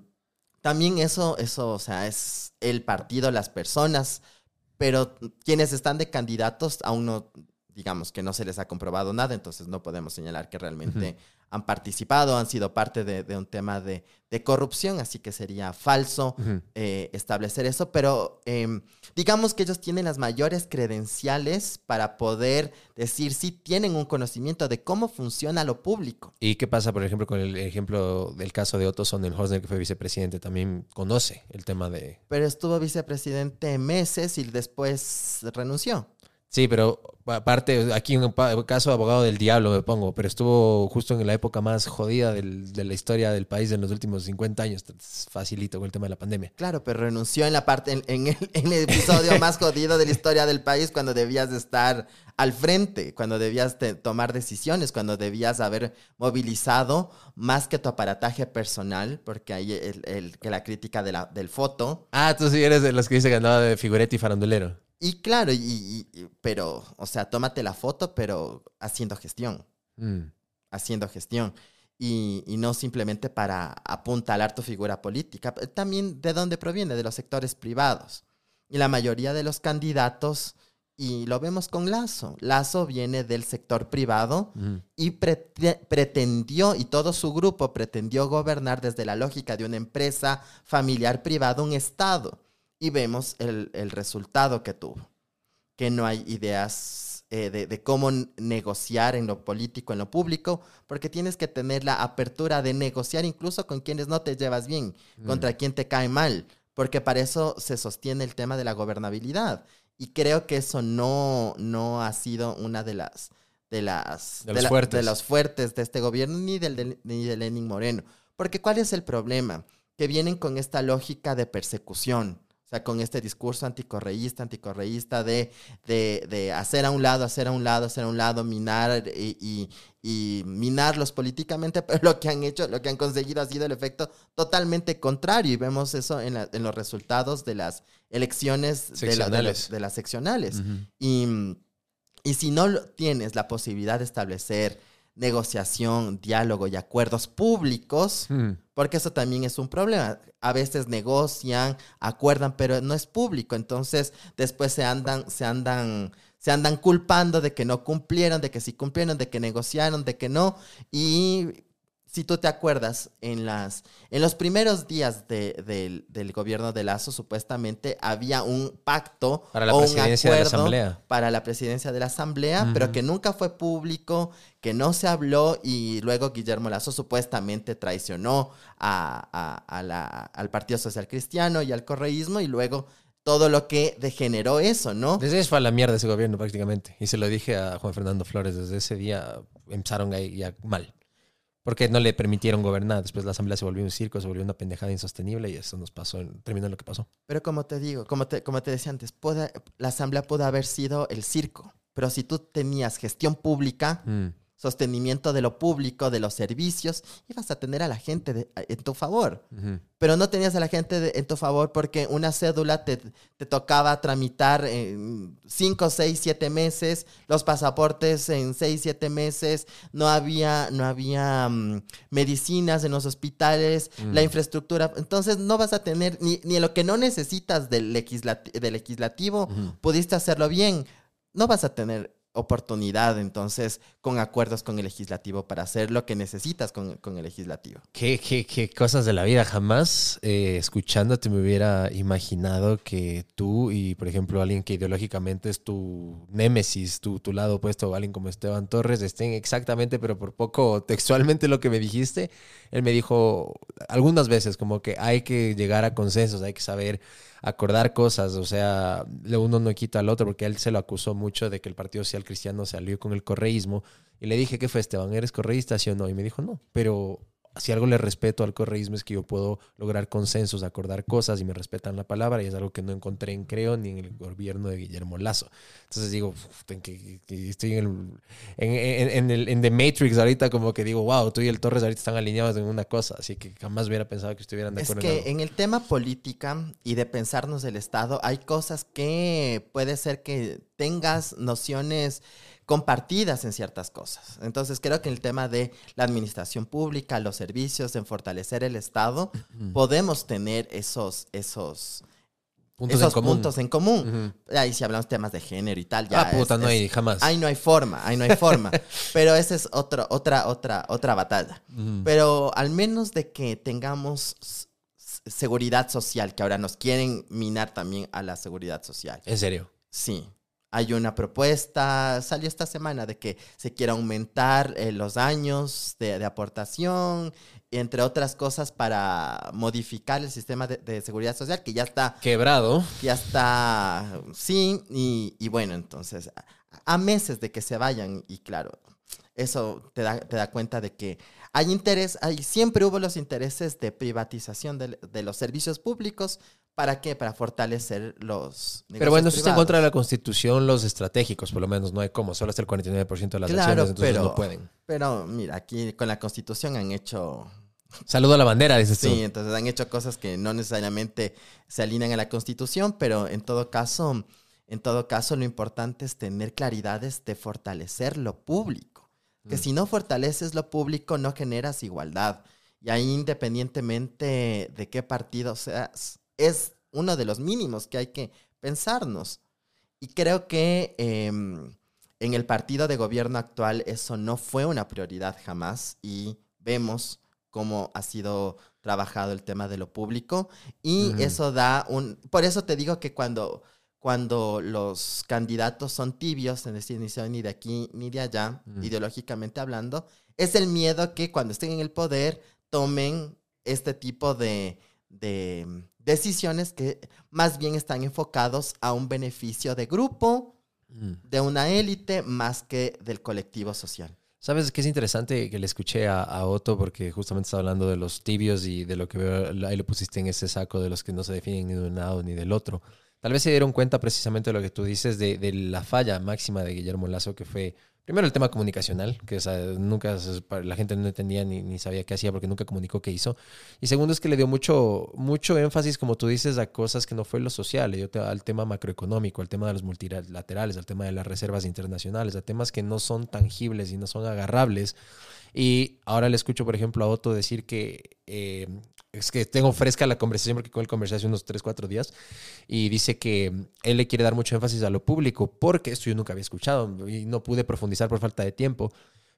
también eso, eso, o sea, es el partido, las personas, pero quienes están de candidatos aún no, digamos que no se les ha comprobado nada, entonces no podemos señalar que realmente han participado, han sido parte de, de un tema de, de corrupción, así que sería falso eh, establecer eso, pero em, digamos que ellos tienen las mayores credenciales para poder decir si tienen un conocimiento de cómo funciona lo público. ¿Y qué pasa, por ejemplo, con el ejemplo del caso de Otto Sonnenhorst, que fue vicepresidente? También conoce el tema de. Pero estuvo vicepresidente meses y después renunció. Sí, pero aparte, aquí en un caso abogado del diablo me pongo, pero estuvo justo en la época más jodida del- de la historia del país en los últimos 50 años. Facilito con el tema de la pandemia. Claro, pero renunció en la parte, en, en el, en el episodio más jodido de la historia del país cuando debías de estar al frente, cuando debías de tomar decisiones, cuando debías haber movilizado más que tu aparataje personal, porque hay el, el- que la crítica de la, del foto. Ah, tú sí eres de los que dice que andaba de figuretti y farandulero. Y claro, y, y- y- pero, o sea, tómate la foto, pero haciendo gestión. Mm. haciendo gestión y, y no simplemente para apuntalar tu figura política. También de dónde proviene, de los sectores privados. Y la mayoría de los candidatos, y lo vemos con Lazo, Lazo viene del sector privado Mm. y prete- pretendió, y todo su grupo pretendió gobernar desde la lógica de una empresa familiar privada, un Estado. Y vemos el, el resultado que tuvo, que no hay ideas eh, de, de cómo negociar en lo político, en lo público, porque tienes que tener la apertura de negociar incluso con quienes no te llevas bien, contra quien te cae mal, porque para eso se sostiene el tema de la gobernabilidad. Y creo que eso no, no ha sido una de las de las De los la- fuertes. de los fuertes de este gobierno ni del de, ni de Lenin Moreno. Porque ¿cuál es el problema? Que vienen con esta lógica de persecución. O sea, con este discurso anticorreísta, anticorreísta de, de, de hacer a un lado, hacer a un lado, hacer a un lado, minar y, y- y minarlos políticamente, [laughs] pero lo que han hecho, lo que han conseguido ha sido el efecto totalmente contrario. Y vemos eso en, la- en los resultados de las elecciones de, la- de las- Seccionales. de las seccionales. Ujú. Y, y si no tienes la posibilidad de establecer negociación, diálogo y acuerdos públicos, Mm. porque eso también es un problema. A veces negocian, acuerdan, pero no es público. Entonces, después se andan, se andan, se andan culpando de que no cumplieron, de que sí cumplieron, de que negociaron, de que no. Y si tú te acuerdas, en, las, en los primeros días de- del, del gobierno de Lazo, supuestamente había un pacto Para la o un presidencia de la acuerdo Asamblea. para la presidencia de la Asamblea, pero que nunca fue público, que no se habló y luego Guillermo Lazo supuestamente traicionó a- a- a la- al Partido Social Cristiano y al correísmo y luego todo lo que degeneró eso, ¿no? Desde eso fue a la mierda ese gobierno prácticamente. Y se lo dije a Juan Fernando Flores. Desde ese día empezaron ahí ya mal. Porque no le permitieron gobernar. Después la asamblea se volvió un circo, se volvió una pendejada insostenible y eso nos pasó, terminó en lo que pasó. Pero como te digo, como te, como te decía antes, puede- la Asamblea pudo haber sido el circo, pero si tú tenías gestión pública, Mm. Sostenimiento de lo público, de los servicios, ibas a tener a la gente de- en tu favor. Pero no tenías a la gente de- en tu favor porque una cédula te, te tocaba tramitar en 5, 6, 7 meses, los pasaportes en 6, 7 meses, no había, no había mm, medicinas en los hospitales, Mm. la infraestructura, entonces no vas a tener ni, ni lo que no necesitas del, legislati- del legislativo, pudiste hacerlo bien, no vas a tener oportunidad entonces con acuerdos con el legislativo para hacer lo que necesitas con, con el legislativo. Qué, qué- qué cosas de la vida. Jamás eh, escuchándote me hubiera imaginado que tú y, por ejemplo, alguien que ideológicamente es tu némesis, tu, tu lado opuesto, alguien como Esteban Torres, estén exactamente, pero por poco textualmente lo que me dijiste. Él me dijo algunas veces como que hay que llegar a consensos, hay que saber acordar cosas, o sea, uno no quita al otro, porque él se lo acusó mucho de que el Partido Social Cristiano se alió con el correísmo. Y le dije, ¿qué fue Esteban? ¿Eres correísta, sí o no? Y me dijo, no, pero si algo le respeto al correísmo es que yo puedo lograr consensos, acordar cosas y me respetan la palabra y es algo que no encontré en Creo ni en el gobierno de Guillermo Lazo. Entonces digo, en que, estoy en el, en, en- en el en The Matrix ahorita como que digo, wow, tú y el Torres ahorita están alineados en una cosa, así que jamás hubiera pensado que estuvieran de Es acuerdo en que algo. en el tema política y de pensarnos el Estado, hay cosas que puede ser que tengas nociones compartidas en ciertas cosas. Entonces creo que en el tema de la administración pública, los servicios, en fortalecer el Estado, podemos tener esos, esos, Puntos esos en común. puntos en común. Ahí si hablamos temas de género y tal, ya ah, puta, es- no es- hay jamás. Ahí no hay forma, ahí no hay forma. [laughs] Pero esa es otro, otra, otra, otra batalla. Pero al menos de que tengamos seguridad social, que ahora nos quieren minar también a la seguridad social. En serio. Sí. Hay una propuesta, salió esta semana, de que se quiera aumentar eh, los años de, de aportación entre otras cosas, para modificar el sistema de, de seguridad social, que ya está Quebrado. ya está, sí, y, y bueno, entonces, a, a meses de que se vayan, y claro, eso te da, te da cuenta de que hay interés, hay, siempre hubo los intereses de privatización de, de los servicios públicos, ¿para qué? Para fortalecer los Pero bueno, eso está en contra de la constitución, los estratégicos, por lo menos, no hay como, solo hasta el 49% de las Claro, acciones, entonces pero- no pueden. Pero mira, aquí con la constitución han hecho Saludo a la bandera, dices tú. Sí, entonces han hecho cosas que no necesariamente se alinean a la Constitución, pero en todo caso, en todo caso, lo importante es tener claridades de fortalecer lo público. Que Mm. si no fortaleces lo público, no generas igualdad. Y ahí, independientemente de qué partido seas, es uno de los mínimos que hay que pensarnos. Y creo que em, en el partido de gobierno actual eso no fue una prioridad jamás y vemos cómo ha sido trabajado el tema de lo público y eso da un... Por eso te digo que cuando, cuando los candidatos son tibios, es decir, ni son ni de aquí ni de allá, ideológicamente hablando, es el miedo que cuando estén en el poder tomen este tipo de, de decisiones que más bien están enfocados a un beneficio de grupo, Mm. de una élite, más que del colectivo social. ¿Sabes qué es interesante que le escuché a, a Otto? Porque justamente estaba hablando de los tibios y de lo que veo, ahí lo pusiste en ese saco de los que no se definen ni de un lado ni del otro. Tal vez se dieron cuenta precisamente de lo que tú dices, de, de la falla máxima de Guillermo Lazo, que fue primero el tema comunicacional, que nunca la gente no entendía ni, sabía qué hacía porque nunca comunicó qué hizo. Y segundo es que le dio mucho, mucho énfasis, como tú dices, a cosas que no fue lo social, al tema macroeconómico, al tema de los multilaterales, al tema de las reservas internacionales, a temas que no son tangibles y no son agarrables. Y ahora le escucho, por ejemplo, a Otto decir que eh, es que tengo fresca la conversación porque con él conversé hace unos 3, 4 días y dice que él le quiere dar mucho énfasis a lo público porque esto yo nunca había escuchado y no pude profundizar por falta de tiempo.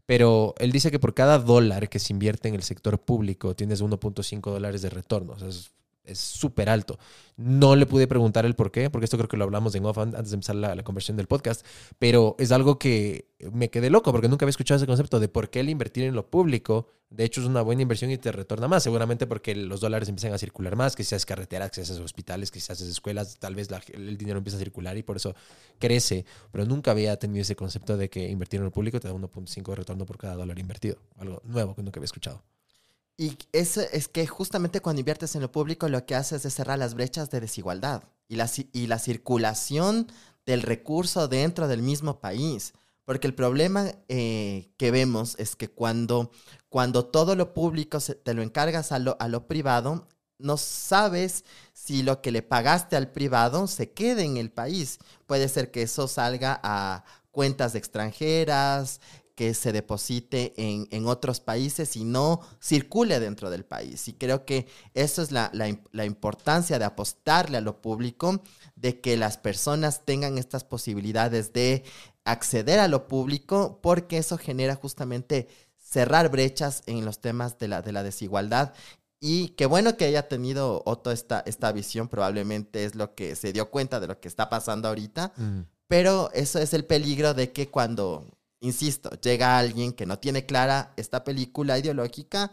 Pero él dice que por cada dólar que se invierte en el sector público tienes 1.5 dólares de retorno. O sea, es es súper alto. No le pude preguntar el por qué, porque esto creo que lo hablamos en off an- antes de empezar la, conversión del podcast, pero es algo que me quedé loco porque nunca había escuchado ese concepto de por qué el invertir en lo público, de hecho es una buena inversión y te retorna más, seguramente porque los dólares empiezan a circular más, que seas carreteras, que seas hospitales, que seas escuelas, tal vez el dinero empieza a circular y por eso crece, pero nunca había tenido ese concepto de que invertir en lo público te da 1.5 de retorno por cada dólar invertido, algo nuevo que nunca había escuchado. Y eso es que justamente cuando inviertes en lo público lo que haces es cerrar las brechas de desigualdad y la, y la circulación del recurso dentro del mismo país. Porque el problema eh, que vemos es que cuando, cuando todo lo público se- te lo encargas a lo, a lo privado, no sabes si lo que le pagaste al privado se quede en el país. Puede ser que eso salga a cuentas extranjeras, que se deposite en, en otros países y no circule dentro del país. Y creo que eso es la, la la importancia de apostarle a lo público, de que las personas tengan estas posibilidades de acceder a lo público, porque eso genera justamente cerrar brechas en los temas de la, de la desigualdad. Y qué bueno que haya tenido Otto esta, esta visión, probablemente es lo que se dio cuenta de lo que está pasando ahorita, pero eso es el peligro de que cuando, insisto, llega alguien que no tiene clara esta película ideológica,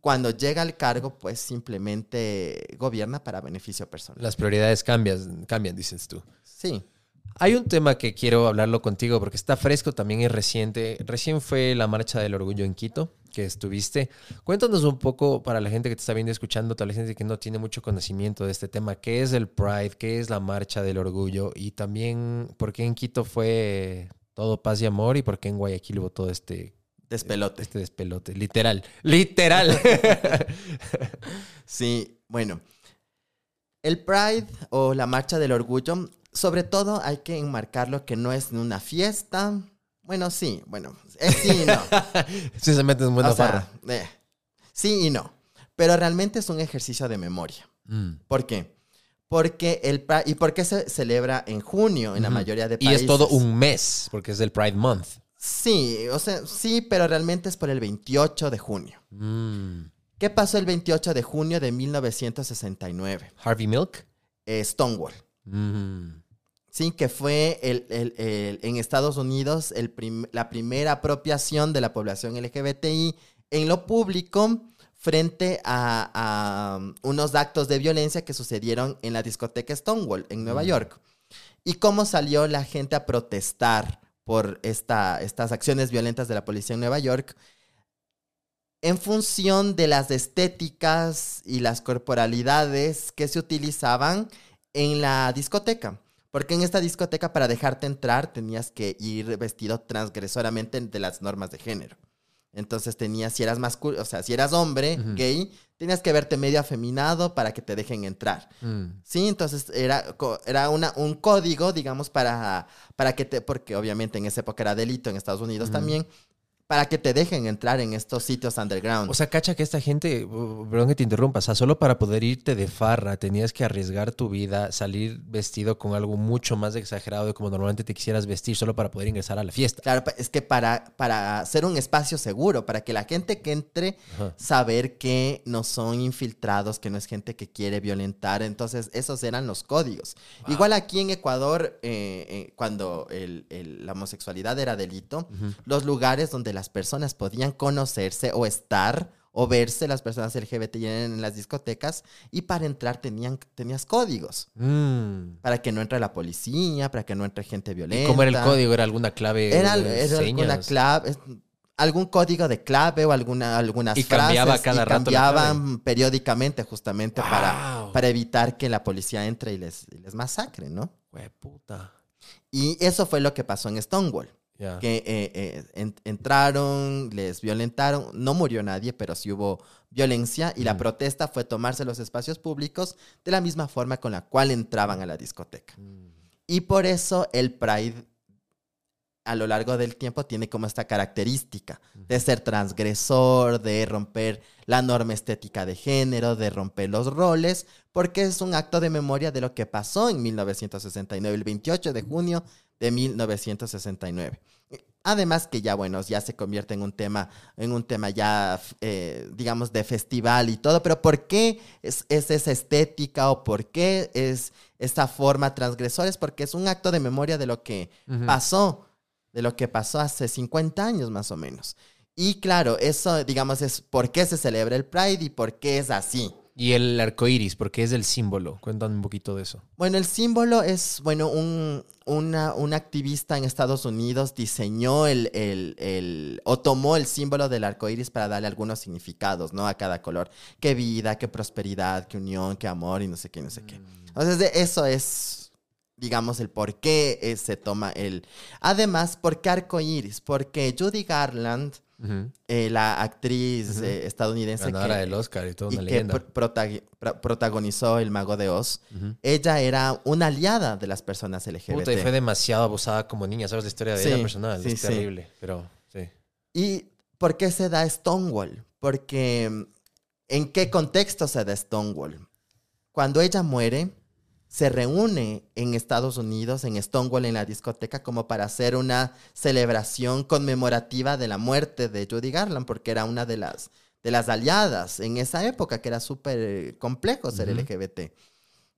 cuando llega al cargo, pues simplemente gobierna para beneficio personal. Las prioridades cambian, cambian, dices tú. Sí. Hay un tema que quiero hablarlo contigo porque está fresco, también es reciente. Recién fue la Marcha del Orgullo en Quito, que estuviste. Cuéntanos un poco para la gente que te está viendo escuchando, tal vez gente que no tiene mucho conocimiento de este tema, qué es el Pride, qué es la Marcha del Orgullo y también por qué en Quito fue todo paz y amor y por qué en Guayaquil hubo todo este, Despelote. este despelote. Literal, literal. [laughs] Sí, bueno. El Pride o la Marcha del Orgullo, sobre todo hay que enmarcarlo que no es una fiesta. Bueno, sí, bueno, es sí y no. [laughs] sí, se meten en buena O sea, farra. eh, sí y no. Pero realmente es un ejercicio de memoria. Mm. ¿Por qué? Porque el Pride, ¿Y por qué se celebra en junio en la mayoría de Y países? es todo un mes, porque es el Pride Month. Sí, o sea, sí, pero realmente es por el 28 de junio. Mm. ¿Qué pasó el 28 de junio de 1969? Harvey Milk. Eh, Stonewall. Mm. Sí, que fue el, el- el- en Estados Unidos el prim- la primera apropiación de la población LGBTI en lo público frente a, a, um, unos actos de violencia que sucedieron en la discoteca Stonewall en Nueva Mm. York. Y cómo salió la gente a protestar por esta, estas acciones violentas de la policía en Nueva York en función de las estéticas y las corporalidades que se utilizaban en la discoteca. Porque en esta discoteca para dejarte entrar tenías que ir vestido transgresoramente de las normas de género. Entonces tenías, si eras masculino, o sea, si eras hombre, gay, tenías que verte medio afeminado para que te dejen entrar. Mm. Sí, entonces era, era una, un código, digamos, para, para que te, porque obviamente en esa época era delito en Estados Unidos también, para que te dejen entrar en estos sitios underground. O sea, cacha que esta gente, perdón que te interrumpa, o sea, solo para poder irte de farra tenías que arriesgar tu vida, salir vestido con algo mucho más exagerado de como normalmente te quisieras vestir, solo para poder ingresar a la fiesta. claro, es que para, para hacer un espacio seguro, para que la gente que entre, Ajá. saber que no son infiltrados, que no es gente que quiere violentar, entonces esos eran los códigos. Igual aquí en Ecuador, eh, eh, cuando el- el- la homosexualidad era delito, los lugares donde las personas podían conocerse o estar o verse las personas LGBT en las discotecas y para entrar tenían, tenías códigos. Mm. Para que no entre la policía, para que no entre gente violenta. ¿Y cómo era el código? ¿Era alguna clave? Era, era alguna clave, algún código de clave o alguna, algunas Y cambiaba cada y rato cambiaban periódicamente justamente para, Wow. para evitar que la policía entre y les, y les masacre, ¿no? Hueputa. Y eso fue lo que pasó en Stonewall. Que eh, eh, en- entraron, les violentaron, no murió nadie, pero sí hubo violencia y la Mm. protesta fue tomarse los espacios públicos de la misma forma con la cual entraban a la discoteca. Mm. Y por eso el Pride a lo largo del tiempo tiene como esta característica de ser transgresor, de romper la norma estética de género, de romper los roles, porque es un acto de memoria de lo que pasó en 1969, el 28 de junio de 1969. Además que ya, bueno, ya se convierte en un tema, en un tema ya, eh, digamos, de festival y todo, pero ¿por qué es, es esa estética o por qué es esta forma transgresora? Es porque es un acto de memoria de lo que pasó, de lo que pasó hace 50 años más o menos. Y claro, eso, digamos, es por qué se celebra el Pride y por qué es así. Y el arco iris, porque es el símbolo. Cuéntame un poquito de eso. Bueno, el símbolo es, bueno, un, una, un activista en Estados Unidos diseñó el, el, el- o tomó el símbolo del arco iris para darle algunos significados, ¿no? A cada color. Qué vida, qué prosperidad, qué unión, qué amor y no sé qué, no sé qué. Entonces, de- eso es, digamos, el por qué eh, se toma el. Además, ¿por qué arco iris? Porque Judy Garland, Eh, la actriz eh, estadounidense Ganadora que, del Oscar y toda y una que leyenda. pr- protagi- pro- protagonizó El Mago de Oz, ella era una aliada de las personas LGBT. Puta, y fue demasiado abusada como niña. ¿Sabes la historia de Sí, ella personal? sí, es sí. terrible, pero sí. ¿Y por qué se da Stonewall? Porque ¿en qué contexto se da Stonewall? Cuando ella muere, se reúne en Estados Unidos, en Stonewall, en la discoteca, como para hacer una celebración conmemorativa de la muerte de Judy Garland, porque era una de las, de las aliadas en esa época, que era súper eh, complejo ser. LGBT.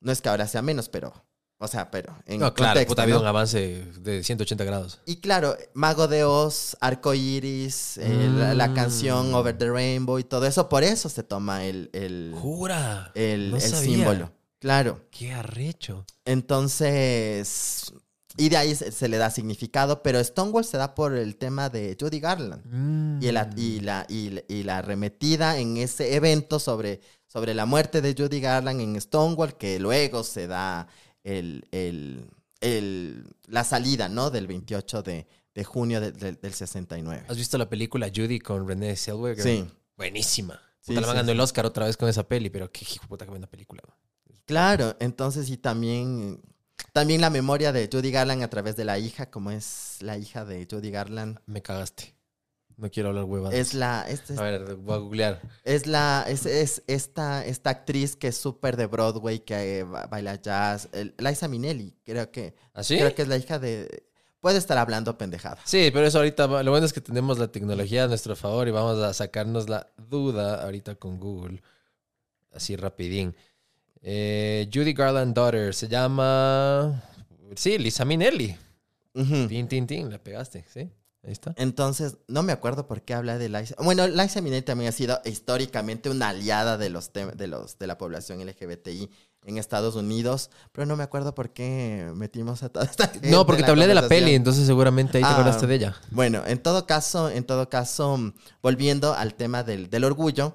No es que ahora sea menos, pero, o sea, pero en No, claro, contexto, puta, ha habido ¿no? un avance de 180 grados. Y claro, Mago de Oz, Arco Iris, eh, la, la Mm. canción Over the Rainbow y todo eso, por eso se toma el, el, ¡Jura! el- no símbolo. Claro. ¡Qué arrecho! Entonces, y de ahí se, se le da significado, pero Stonewall se da por el tema de Judy Garland. Y, el- y la, y, la- y la arremetida en ese evento sobre, sobre la muerte de Judy Garland en Stonewall, que luego se da el, el- el- la salida, ¿no? Del 28 de, de junio de- de- del 69. ¿Has visto la película Judy con René Zellweger? Sí. Buenísima. Sí, Puta, sí, ganando sí. el Oscar otra vez con esa peli, pero qué hijo puta que buena película. Claro, entonces y también, también la memoria de Judy Garland a través de la hija, como es la hija de Judy Garland, Me cagaste. No quiero hablar huevadas. es la, es, es- A ver, voy a googlear. es la, es, es esta, esta actriz que es súper de Broadway, que eh, ba- baila jazz, el- Liza Minnelli, creo que, ¿Así? creo que es la hija de, puede estar hablando pendejada. Sí, pero eso ahorita, lo bueno es que tenemos la tecnología a nuestro favor y vamos a sacarnos la duda ahorita con Google. Así rapidín. Eh, Judy Garland Daughter, se llama... Sí, Lisa Minnelli. Tin, tin, tin, la pegaste, ¿sí? Ahí está. Entonces, no me acuerdo por qué habla de Liza. Bueno, Liza Minnelli también ha sido históricamente una aliada de los, de los de la población LGBTI en Estados Unidos, pero no me acuerdo por qué metimos a toda esta [laughs] gente No, porque te hablé de la peli, entonces seguramente ahí te Ah. acordaste de ella. Bueno, en todo caso, en todo caso, volviendo al tema del, del orgullo.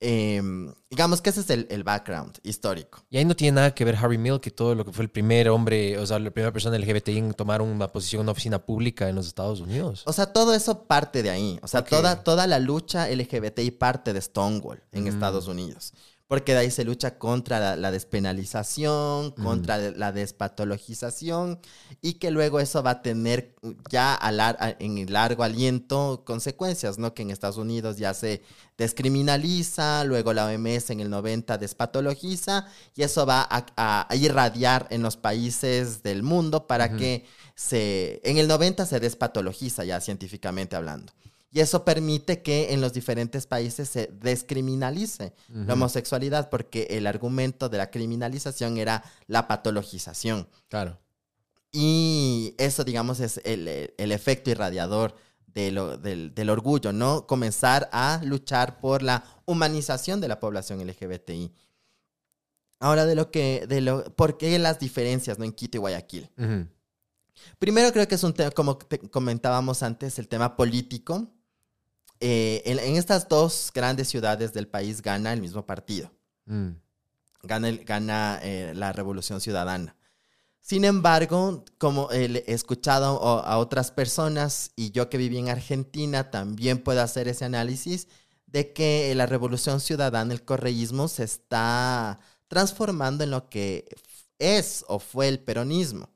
Eh, digamos que ese es el, el background histórico. Y ahí no tiene nada que ver Harry Milk, que todo lo que fue el primer hombre, o sea, la primera persona LGBTI en tomar una posición en una oficina pública en los Estados Unidos. O sea, todo eso parte de ahí. O sea, toda, toda la lucha LGBTI parte de Stonewall en Mm. Estados Unidos. Porque de ahí se lucha contra la, la despenalización, contra la despatologización, y que luego eso va a tener ya a lar- a- en el largo aliento consecuencias, ¿no? Que en Estados Unidos ya se descriminaliza, luego la OMS en el 90 despatologiza, y eso va a, a- irradiar en los países del mundo para que se, en el 90 se despatologiza ya científicamente hablando. Y eso permite que en los diferentes países se descriminalice la homosexualidad, porque el argumento de la criminalización era la patologización. Claro. Y eso, digamos, es el, el efecto irradiador de lo- del, del orgullo, ¿no? Comenzar a luchar por la humanización de la población LGBTI. Ahora de lo que, de lo, ¿por qué las diferencias, ¿no? En Quito y Guayaquil. Primero creo que es un tema, como te comentábamos antes, el tema político. Eh, en, en estas dos grandes ciudades del país gana el mismo partido, Mm. gana, el- gana eh, la Revolución Ciudadana. Sin embargo, como eh, he escuchado a otras personas y yo que viví en Argentina también puedo hacer ese análisis de que la Revolución Ciudadana, el correísmo, se está transformando en lo que es o fue el peronismo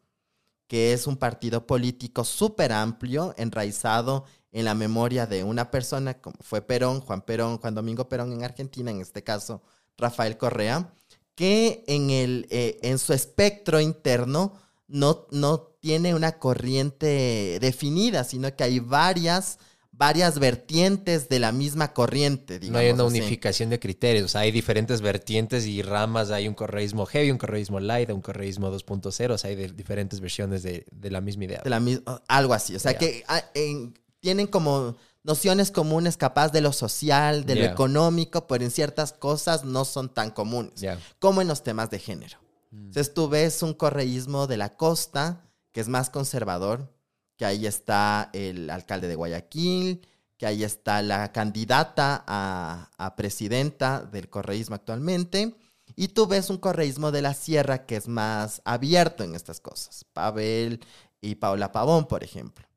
que es un partido político súper amplio, enraizado en la memoria de una persona como fue Perón, Juan Perón, Juan Domingo Perón en Argentina, en este caso Rafael Correa, que en, el, eh, en su espectro interno no, no tiene una corriente definida, sino que hay varias, varias vertientes de la misma corriente. No hay una así. unificación de criterios, o sea, hay diferentes vertientes y ramas, hay un correísmo heavy, un correísmo light, un correísmo 2.0, o sea, hay de diferentes versiones de, de la misma idea. de la mis- algo así. O sea, que ah, en- tienen como nociones comunes capaz de lo social, de lo económico, pero en ciertas cosas no son tan comunes, como en los temas de género. Mm. Entonces tú ves un correísmo de la costa, que es más conservador, que ahí está el alcalde de Guayaquil, que ahí está la candidata a, a presidenta del correísmo actualmente, y tú ves un correísmo de la sierra que es más abierto en estas cosas, Pavel y Paula Pavón, por ejemplo.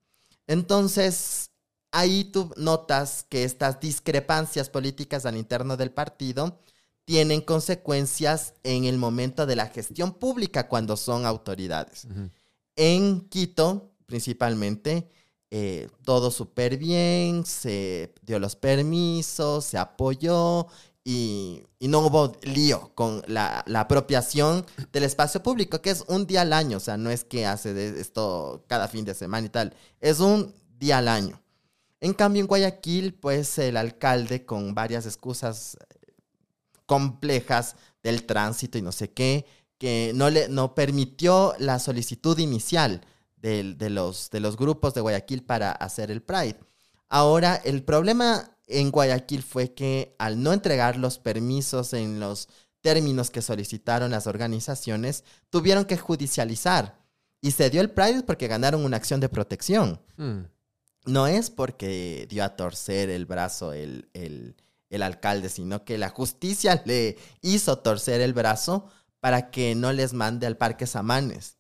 Entonces, ahí tú notas que estas discrepancias políticas al interno del partido tienen consecuencias en el momento de la gestión pública cuando son autoridades. En Quito, principalmente, eh, todo súper bien, se dio los permisos, se apoyó y, no hubo lío con la, la apropiación del espacio público, que es un día al año, o sea, no es que hace de esto cada fin de semana y tal, es un día al año. En cambio, en Guayaquil, pues el alcalde con varias excusas eh, complejas del tránsito y no sé qué, que no, le, no permitió la solicitud inicial del- de, los, de los grupos de Guayaquil para hacer el Pride. Ahora, el problema en Guayaquil fue que al no entregar los permisos en los términos que solicitaron las organizaciones, tuvieron que judicializar. Y se dio el Pride porque ganaron una acción de protección. Mm. No es porque dio a torcer el brazo el, el- el alcalde, sino que la justicia le hizo torcer el brazo para que no les mande al Parque Samanes.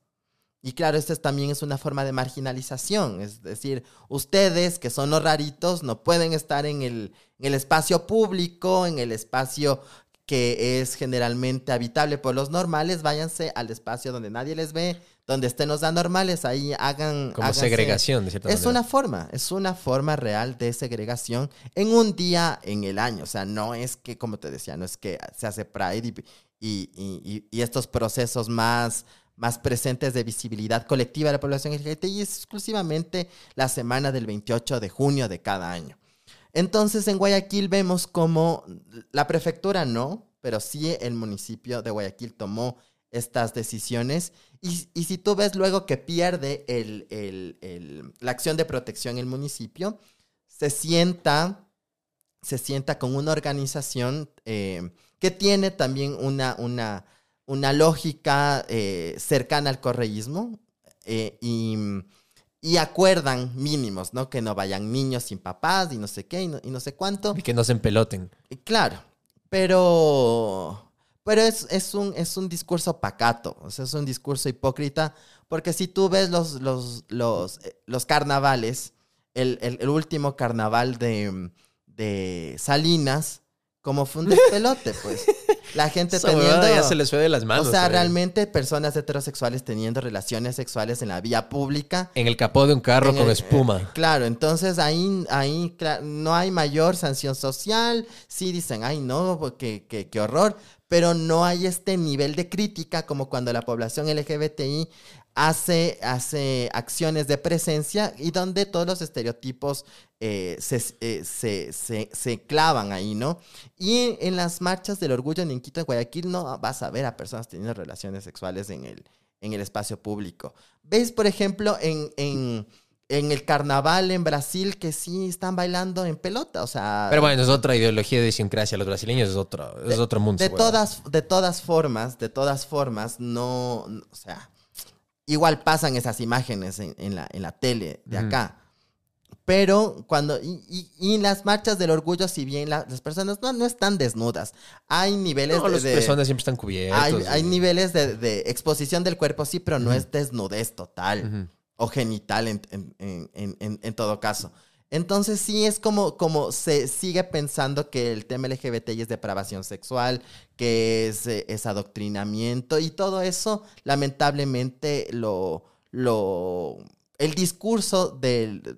Y claro, esto es- también es una forma de marginalización. Es decir, ustedes que son los raritos no pueden estar en el, en el espacio público, en el espacio que es generalmente habitable por los normales, váyanse al espacio donde nadie les ve, donde estén los anormales, ahí hagan... Como háganse- segregación, de cierta es manera. una forma, es una forma real de segregación en un día en el año. O sea, no es que, como te decía, no es que se hace Pride y, y- y- y- y estos procesos más, más presentes de visibilidad colectiva de la población LGBTI es exclusivamente la semana del 28 de junio de cada año. Entonces, en Guayaquil vemos como la prefectura no, pero sí el municipio de Guayaquil tomó estas decisiones. Y, y si tú ves luego que pierde el, el- el- la acción de protección el municipio, se sienta, se sienta con una organización eh, que tiene también una, una, una lógica eh, cercana al correísmo eh, y, y acuerdan mínimos, ¿no? Que no vayan niños sin papás y no sé qué y no, y no sé cuánto. Y que no se empeloten. Y Claro, pero, pero es, es, un, es un discurso pacato, o sea, es un discurso hipócrita, porque si tú ves los, los, los, eh, los carnavales, el, el- el último carnaval de, de Salinas, como fue un [laughs] despelote, pues. La gente Esa teniendo... ya se les fue de las manos. o sea, eh. realmente personas heterosexuales teniendo relaciones sexuales en la vía pública. En el capó de un carro con el- espuma. eh, claro, entonces ahí, ahí no hay mayor sanción social. Sí dicen, ay, no, qué, qué, qué horror. Pero no hay este nivel de crítica como cuando la población LGBTI hace, hace acciones de presencia y donde todos los estereotipos eh, se, eh, se, se- se clavan ahí, ¿no? Y en, las marchas del orgullo en Quito, en Guayaquil, no vas a ver a personas teniendo relaciones sexuales en el, en el espacio público. ¿Ves, por ejemplo, en, en, en el carnaval en Brasil que sí están bailando en pelota? O sea, Pero bueno, es otra ideología de idiosincrasia. Los brasileños es otro, es otro mundo. de todas, de todas formas, de todas formas, no- o sea, igual pasan esas imágenes en, en la, en la tele de acá. Pero cuando, y, y- las marchas del orgullo, si bien la- las personas no, no están desnudas, hay niveles No, de, las personas siempre están cubiertas. hay, y- hay niveles de, de exposición del cuerpo, sí, pero no es desnudez total o genital en, en- en- en- en- en todo caso. Entonces sí es como, como se sigue pensando que el tema LGBTI es depravación sexual, que es, eh, es adoctrinamiento y todo eso lamentablemente lo, lo el discurso del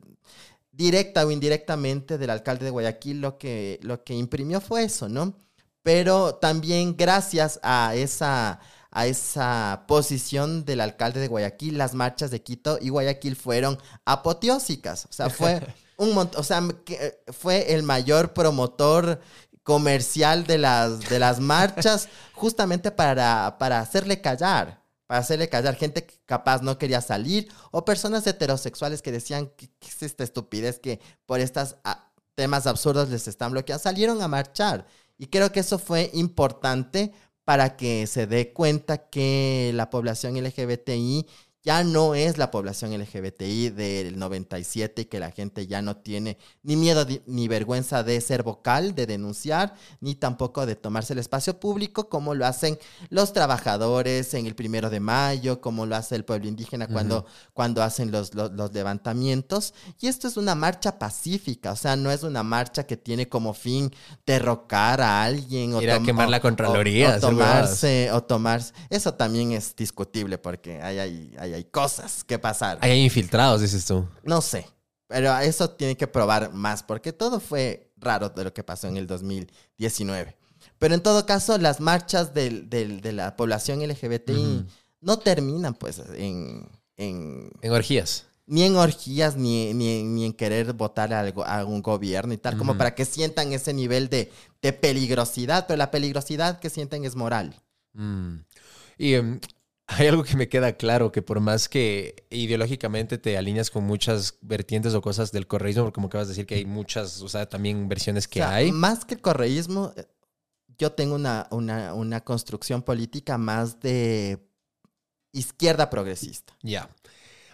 directa o indirectamente del alcalde de Guayaquil lo que, lo que imprimió fue eso, ¿no? Pero también gracias a esa, a esa posición del alcalde de Guayaquil, las marchas de Quito y Guayaquil fueron apoteósicas. O sea, fue [laughs] un montón, o sea, que fue el mayor promotor comercial de las, de las marchas [laughs] justamente para, para hacerle callar, para hacerle callar gente que capaz no quería salir o personas heterosexuales que decían que es esta estupidez que por estos temas absurdos les están bloqueando, salieron a marchar. Y creo que eso fue importante para que se dé cuenta que la población LGBTI ya no es la población LGBTI del 97 y que la gente ya no tiene ni miedo ni vergüenza de ser vocal, de denunciar, ni tampoco de tomarse el espacio público como lo hacen los trabajadores en el primero de mayo, como lo hace el pueblo indígena cuando, uh -huh. cuando hacen los, los, los, levantamientos. Y esto es una marcha pacífica, o sea, no es una marcha que tiene como fin derrocar a alguien o, a quemar la Contraloría. o, o tomarse, o tomarse. Eso también es discutible porque hay, hay, hay hay cosas que pasar. Hay infiltrados, dices tú. No sé, pero eso tiene que probar más porque todo fue raro de lo que pasó en el 2019. Pero en todo caso, las marchas del, de la población LGBTI uh -huh. no terminan pues en, en... En orgías. Ni en orgías, ni, ni, ni en querer votar a, algo, a un gobierno y tal, uh -huh. como para que sientan ese nivel de, de, peligrosidad, pero la peligrosidad que sienten es moral. Mm. Y um, hay algo que me queda claro, que por más que ideológicamente te alineas con muchas vertientes o cosas del correísmo, porque como acabas de decir que hay muchas, o sea, también versiones que o sea, hay. Más que el correísmo, yo tengo una, una, una construcción política más de izquierda progresista. Ya. Yeah.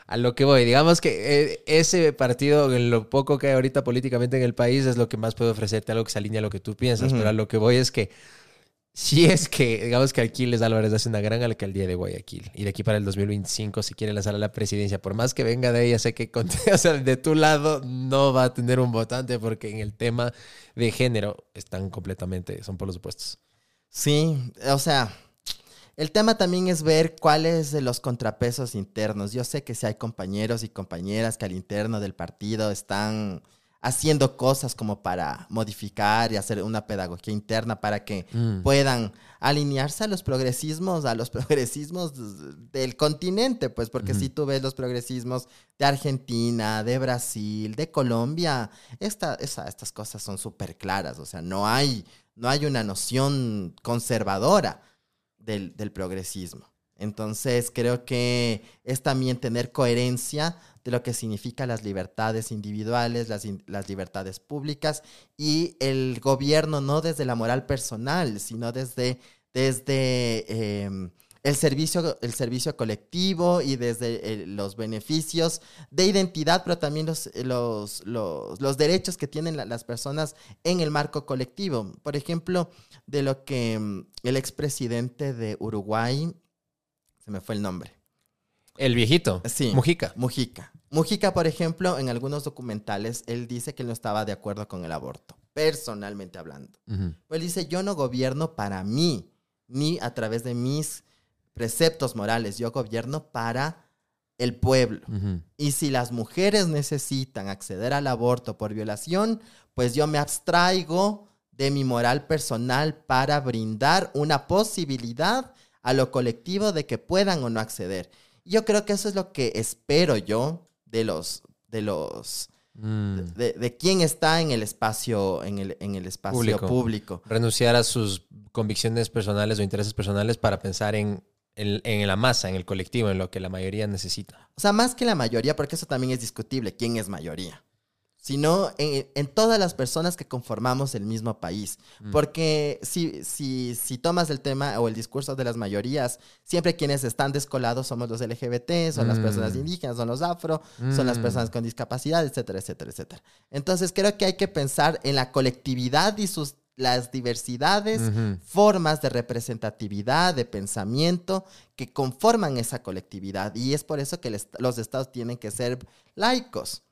A lo que voy, digamos que eh, ese partido, en lo poco que hay ahorita políticamente en el país, es lo que más puede ofrecerte, algo que se alinea a lo que tú piensas, uh -huh. pero a lo que voy es que si es que, digamos que Alquiles Álvarez hace una gran alcaldía de Guayaquil y de aquí para el 2025 si quiere lanzar a la presidencia, por más que venga de ella, sé que [laughs] o sea, de tu lado no va a tener un votante porque en el tema de género están completamente, son por los opuestos. Sí, o sea, el tema también es ver cuáles de los contrapesos internos. Yo sé que si hay compañeros y compañeras que al interno del partido están haciendo cosas como para modificar y hacer una pedagogía interna para que mm. puedan alinearse a los progresismos, a los [laughs] progresismos del continente, pues porque mm. si tú ves los progresismos de Argentina, de Brasil, de Colombia, esta, esa, estas cosas son súper claras, o sea, no hay, no hay una noción conservadora. del, del progresismo. Entonces creo que es también tener coherencia de lo que significan las libertades individuales, las, libertades públicas y el gobierno no desde la moral personal, sino desde, desde em, el, servicio, el servicio colectivo y desde eh, los beneficios de identidad, pero también los, los, los, los derechos que tienen la- las personas en el marco colectivo. Por ejemplo, de lo que em, el expresidente de Uruguay, se me fue el nombre. El viejito. Sí. Mujica. Mujica. Mujica, por ejemplo, en algunos documentales, él dice que él no estaba de acuerdo con el aborto, personalmente hablando. Ujú. Él dice, yo no gobierno para mí, ni a través de mis preceptos morales, yo gobierno para el pueblo. Y si las mujeres necesitan acceder al aborto por violación, pues yo me abstraigo de mi moral personal para brindar una posibilidad a lo colectivo de que puedan o no acceder. Yo creo que eso es lo que espero yo de los de los Mm. de, de quién está en el espacio en el, en el espacio Público. público. Renunciar a sus convicciones personales o intereses personales para pensar en, en- en la masa, en el colectivo, en lo que la mayoría necesita. O sea, más que la mayoría, porque eso también es discutible, quién es mayoría, sino en, en todas las personas que conformamos el mismo país. Mm. Porque si, si, si tomas el tema o el discurso de las mayorías, siempre quienes están descolados somos los LGBT, son las Mm. personas indígenas, son los afro, son las Mm. personas con discapacidad, etcétera, etcétera, etcétera. Entonces creo que hay que pensar en la colectividad y sus las diversidades, formas de representatividad, de pensamiento que conforman esa colectividad. Y es por eso que los estados tienen que ser laicos,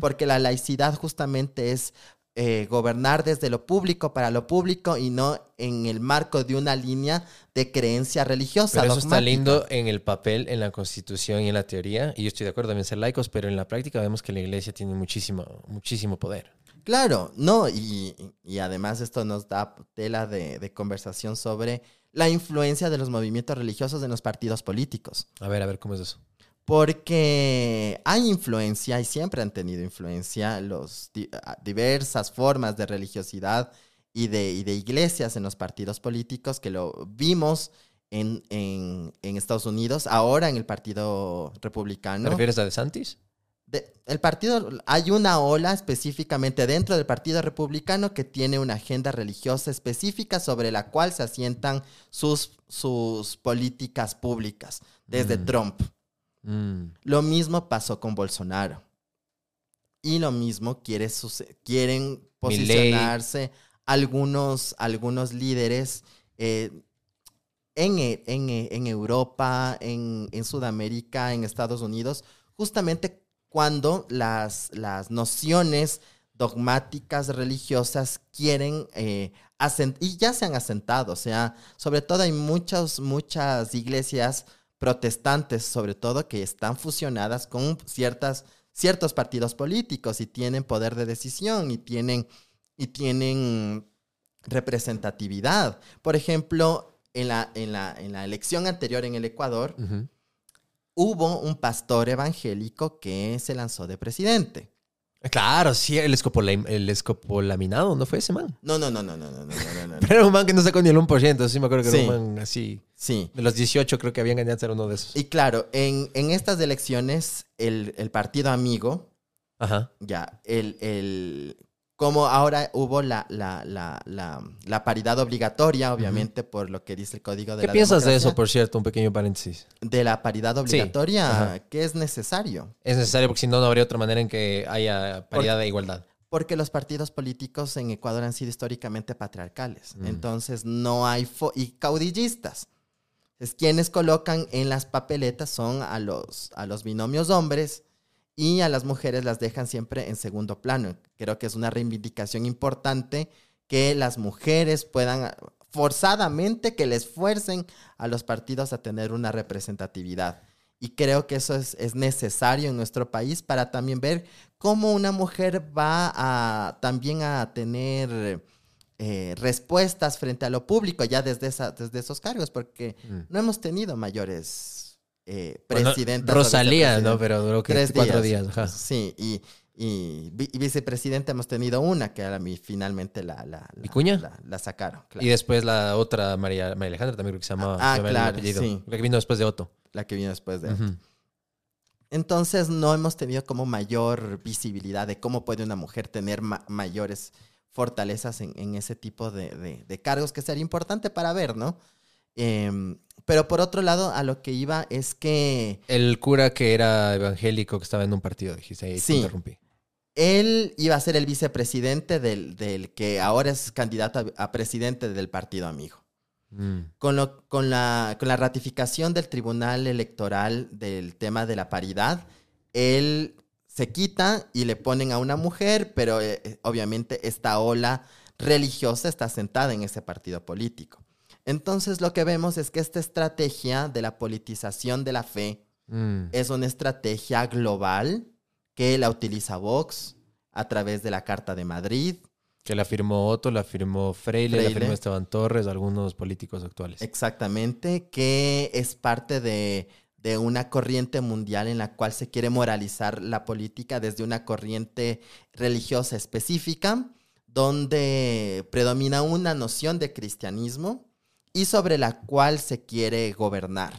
Porque la laicidad justamente es eh, gobernar desde lo público para lo público y no en el marco de una línea de creencia religiosa. Pero eso está lindo en el papel, en la constitución y en la teoría. Y yo estoy de acuerdo también en ser laicos, pero en la práctica vemos que la iglesia tiene muchísimo, muchísimo poder. Claro, no, y, y además esto nos da tela de, de conversación sobre la influencia de los movimientos religiosos en los partidos políticos. A ver, a ver, ¿cómo es eso? Porque hay influencia y siempre han tenido influencia los di- a- diversas formas de religiosidad y de, y de iglesias en los partidos políticos que lo vimos en, en- en Estados Unidos, ahora en el Partido ¿Te Republicano. refieres a De Santis? De- el partido, hay una ola específicamente dentro del Partido Republicano que tiene una agenda religiosa específica sobre la cual se asientan sus, sus políticas públicas, desde Mm. Trump. Mm. Lo mismo pasó con Bolsonaro. Y lo mismo quiere quieren posicionarse algunos, algunos líderes eh, en, e- en e- en Europa, en, en Sudamérica, en Estados Unidos, justamente cuando las, las nociones dogmáticas religiosas quieren eh, y ya se han asentado, o sea, sobre todo hay muchas, muchas iglesias protestantes, sobre todo, que están fusionadas con ciertas, ciertos partidos políticos y tienen poder de decisión y tienen, y tienen representatividad. Por ejemplo, en la, en la, en la elección anterior en el Ecuador, hubo un pastor evangélico que se lanzó de presidente. Claro, sí, el, escopola- el escopolaminado, ¿no fue ese man? No, no, no, no, no, no, no, no, no. [laughs] Pero era un man que no sacó ni el 1%, sí me acuerdo que Sí. era un man así. Sí. De los 18 creo que habían ganado ser uno de esos. Y claro, en, en estas elecciones, el, el partido amigo, Ajá. ya, el, el, como ahora hubo la, la, la, la, la paridad obligatoria, obviamente, por lo que dice el código de ¿Qué la piensas de eso, por cierto? Un pequeño paréntesis. De la paridad obligatoria, Ajá. que es necesario. Es necesario porque si no, no habría otra manera en que haya paridad de igualdad. Porque los partidos políticos en Ecuador han sido históricamente patriarcales. Entonces no hay... fo- y caudillistas. Es quienes colocan en las papeletas son a los, a los binomios hombres y a las mujeres las dejan siempre en segundo plano. Creo que es una reivindicación importante que las mujeres puedan forzadamente que les fuercen a los partidos a tener una representatividad. Y creo que eso es, es necesario en nuestro país para también ver cómo una mujer va a también a tener eh, respuestas frente a lo público ya desde, esa, desde esos cargos, porque Mm. no hemos tenido mayores eh, Bueno, presidentas. o Rosalía, ¿no? Pero duró que Tres cuatro días. ajá. Sí, y, Y, vi- y vicepresidenta hemos tenido una, que ahora mi- finalmente la, la, la- ¿Vicuña? la- la sacaron. claro. Y después la otra, María, María Alejandra, también creo que se llama. Ah, se claro, sí. La que vino después de Otto. La que vino después de... Ujú. Entonces no hemos tenido como mayor visibilidad de cómo puede una mujer tener ma- mayores fortalezas en, en ese tipo de, de- de cargos que sería importante para ver, ¿no? Em, pero por otro lado, a lo que iba es que El cura que era evangélico que estaba en un partido, dijiste ahí, te interrumpí. él iba a ser el vicepresidente del, del que ahora es candidato a, a presidente del partido amigo. Mm. Con, lo- con, la, con la ratificación del Tribunal Electoral del tema de la paridad, él se quita y le ponen a una mujer, pero eh, eh, obviamente esta ola religiosa está sentada en ese partido político. Entonces lo que vemos es que esta estrategia de la politización de la fe Mm. es una estrategia global que la utiliza Vox a través de la Carta de Madrid, Que la firmó Otto, la firmó Freire, la firmó Esteban Torres, algunos políticos actuales. Exactamente, que es parte de, de una corriente mundial en la cual se quiere moralizar la política desde una corriente religiosa específica, donde predomina una noción de cristianismo y sobre la cual se quiere gobernar.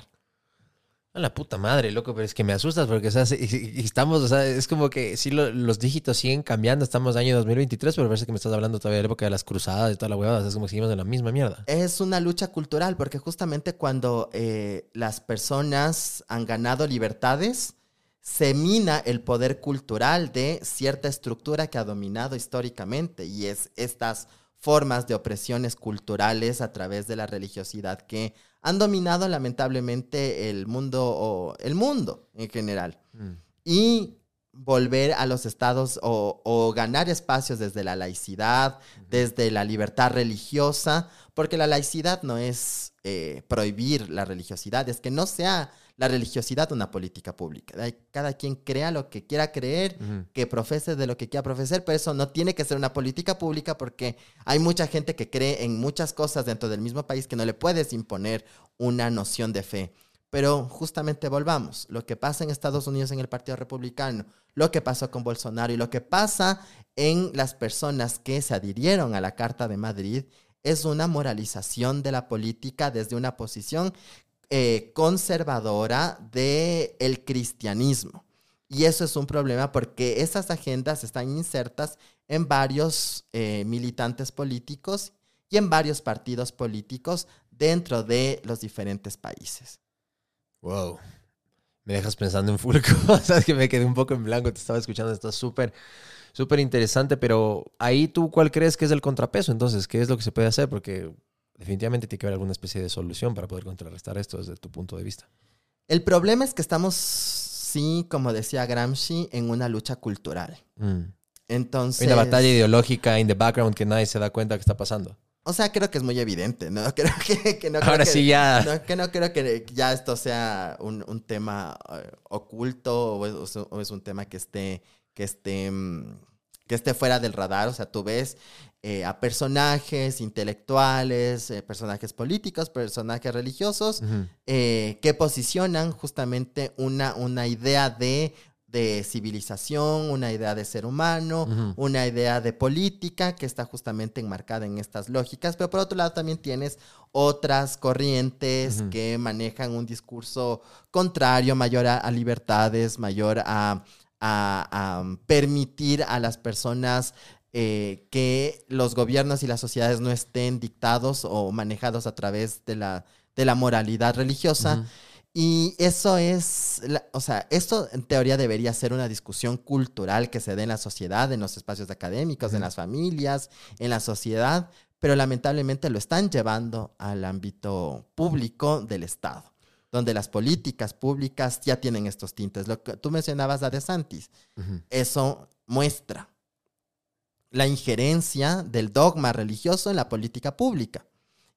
A la puta madre, loco, pero es que me asustas porque o sea, estamos, o sea, es como que sí lo- los dígitos siguen cambiando, estamos año 2023, pero parece que me estás hablando todavía de la época de las cruzadas y toda la huevada, o sea, es como que seguimos en la misma mierda. Es una lucha cultural, porque justamente cuando eh, las personas han ganado libertades, se mina el poder cultural de cierta estructura que ha dominado históricamente, y es estas formas de opresiones culturales a través de la religiosidad que han dominado lamentablemente el mundo o el mundo en general Mm. y volver a los estados o, o ganar espacios desde la laicidad, desde la libertad religiosa, porque la laicidad no es eh, prohibir la religiosidad, es que no sea la religiosidad una política pública. Cada quien crea lo que quiera creer, que profese de lo que quiera profesar, pero eso no tiene que ser una política pública porque hay mucha gente que cree en muchas cosas dentro del mismo país que no le puedes imponer una noción de fe. Pero justamente volvamos, lo que pasa en Estados Unidos en el Partido Republicano, lo que pasó con Bolsonaro y lo que pasa en las personas que se adhirieron a la Carta de Madrid es una moralización de la política desde una posición eh, conservadora del el cristianismo. Y eso es un problema porque esas agendas están insertas en varios eh, militantes políticos y en varios partidos políticos dentro de los diferentes países. Wow. Me dejas pensando en full [laughs] cosas que me quedé un poco en blanco. Te estaba escuchando. Está súper, súper interesante. Pero ahí tú, ¿cuál crees que es el contrapeso? Entonces, ¿qué es lo que se puede hacer? Porque definitivamente tiene que haber alguna especie de solución para poder contrarrestar esto desde tu punto de vista. El problema es que estamos, sí, como decía Gramsci, en una lucha cultural. Mm. Entonces... Hay una batalla ideológica in the background que nadie se da cuenta que está pasando. O sea, creo que es muy evidente, ¿no? [laughs] Creo que, que no creo Ahora que- sí ya. No, que no creo que ya esto sea un, un tema eh, oculto o es, o es un tema que esté, que esté, mm, que esté fuera del radar. O sea, tú ves eh, a personajes intelectuales, eh, personajes políticos, personajes religiosos, eh, que posicionan justamente una, una idea de, de civilización, una idea de ser humano, una idea de política que está justamente enmarcada en estas lógicas, pero por otro lado también tienes otras corrientes que manejan un discurso contrario, mayor a, a libertades, mayor a, a- a permitir a las personas eh, que los gobiernos y las sociedades no estén dictados o manejados a través de la, de la moralidad religiosa. Y eso es, la- o sea, esto en teoría debería ser una discusión cultural que se dé en la sociedad, en los espacios académicos, en las familias, en la sociedad, pero lamentablemente lo están llevando al ámbito público del Estado, donde las políticas públicas ya tienen estos tintes. Lo que tú mencionabas a De Santis, eso muestra la injerencia del dogma religioso en la política pública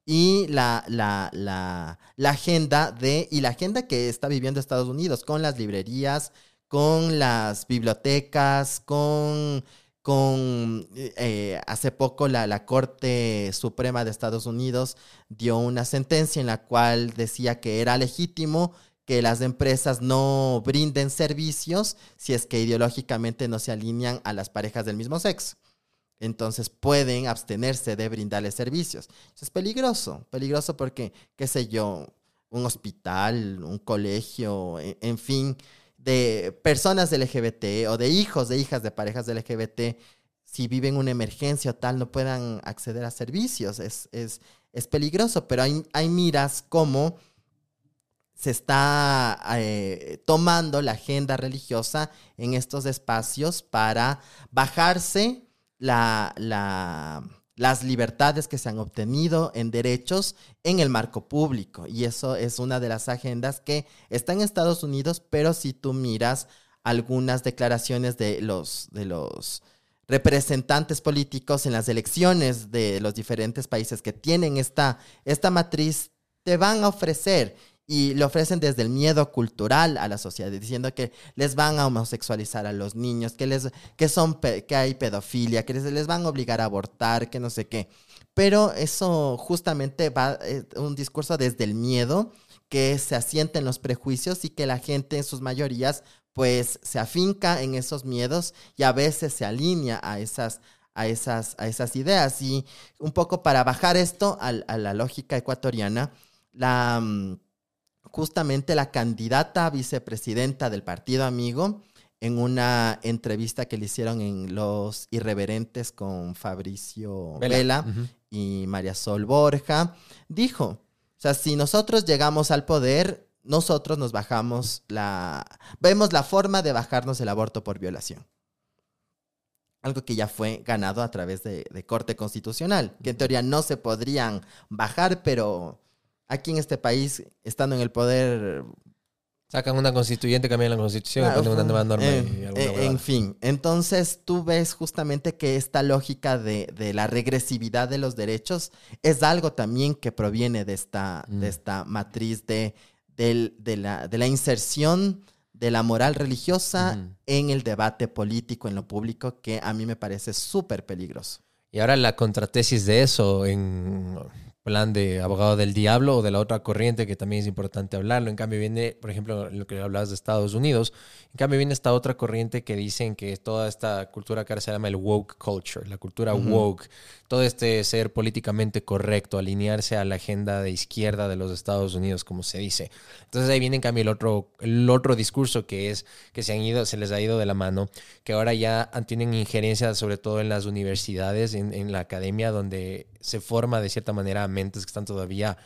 y la, la, la, agenda de, y la agenda que está viviendo Estados Unidos con las librerías, con las bibliotecas, con, con eh, hace poco la, la Corte Suprema de Estados Unidos dio una sentencia en la cual decía que era legítimo que las empresas no brinden servicios si es que ideológicamente no se alinean a las parejas del mismo sexo. Entonces pueden abstenerse de brindarles servicios. Eso es peligroso, peligroso porque, qué sé yo, un hospital, un colegio, en, en fin, de personas LGBT o de hijos de hijas de parejas LGBT, si viven una emergencia o tal, no puedan acceder a servicios. Es, es, es peligroso, pero hay, hay miras como se está eh, tomando la agenda religiosa en estos espacios para bajarse la, la, las libertades que se han obtenido en derechos en el marco público. Y eso es una de las agendas que está en Estados Unidos, pero si tú miras algunas declaraciones de los, de los representantes políticos en las elecciones de los diferentes países que tienen esta, esta matriz, te van a ofrecer y le ofrecen desde el miedo cultural a la sociedad, diciendo que les van a homosexualizar a los niños, que, les, que, son, que hay pedofilia, que les, les van a obligar a abortar, que no sé qué. Pero eso justamente va, un discurso desde el miedo, que se asienta en los prejuicios y que la gente en sus mayorías pues se afinca en esos miedos y a veces se alinea a esas, a esas, a esas ideas. Y un poco para bajar esto a, a la lógica ecuatoriana, la mm, justamente la candidata a vicepresidenta del Partido Amigo en una entrevista que le hicieron en Los Irreverentes con Fabricio Vela, y María Sol Borja, dijo, o sea, si nosotros llegamos al poder, nosotros nos bajamos la... vemos la forma de bajarnos el aborto por violación. Algo que ya fue ganado a través de, de corte constitucional, que en teoría no se podrían bajar, pero aquí en este país, estando en el poder... Sacan una constituyente, cambian la constitución, ponen una nueva norma. Eh, y eh, en fin, entonces tú ves justamente que esta lógica de, de, la regresividad de los derechos es algo también que proviene de esta, mm. de esta matriz de, de, de, la, de la inserción de la moral religiosa mm. en el debate político, en lo público, que a mí me parece súper peligroso. Y ahora la contratesis de eso en plan de abogado del diablo o de la otra corriente que también es importante hablarlo. En cambio viene, por ejemplo, lo que hablabas de Estados Unidos, en cambio viene esta otra corriente que dicen que toda esta cultura que ahora se llama el woke culture, la cultura uh -huh. woke, todo este ser políticamente correcto, alinearse a la agenda de izquierda de los Estados Unidos, como se dice. Entonces ahí viene en cambio el otro, el otro discurso que es que se han ido, se les ha ido de la mano, que ahora ya tienen injerencia sobre todo en las universidades, en, en la academia, donde se forma de cierta manera mentes que están todavía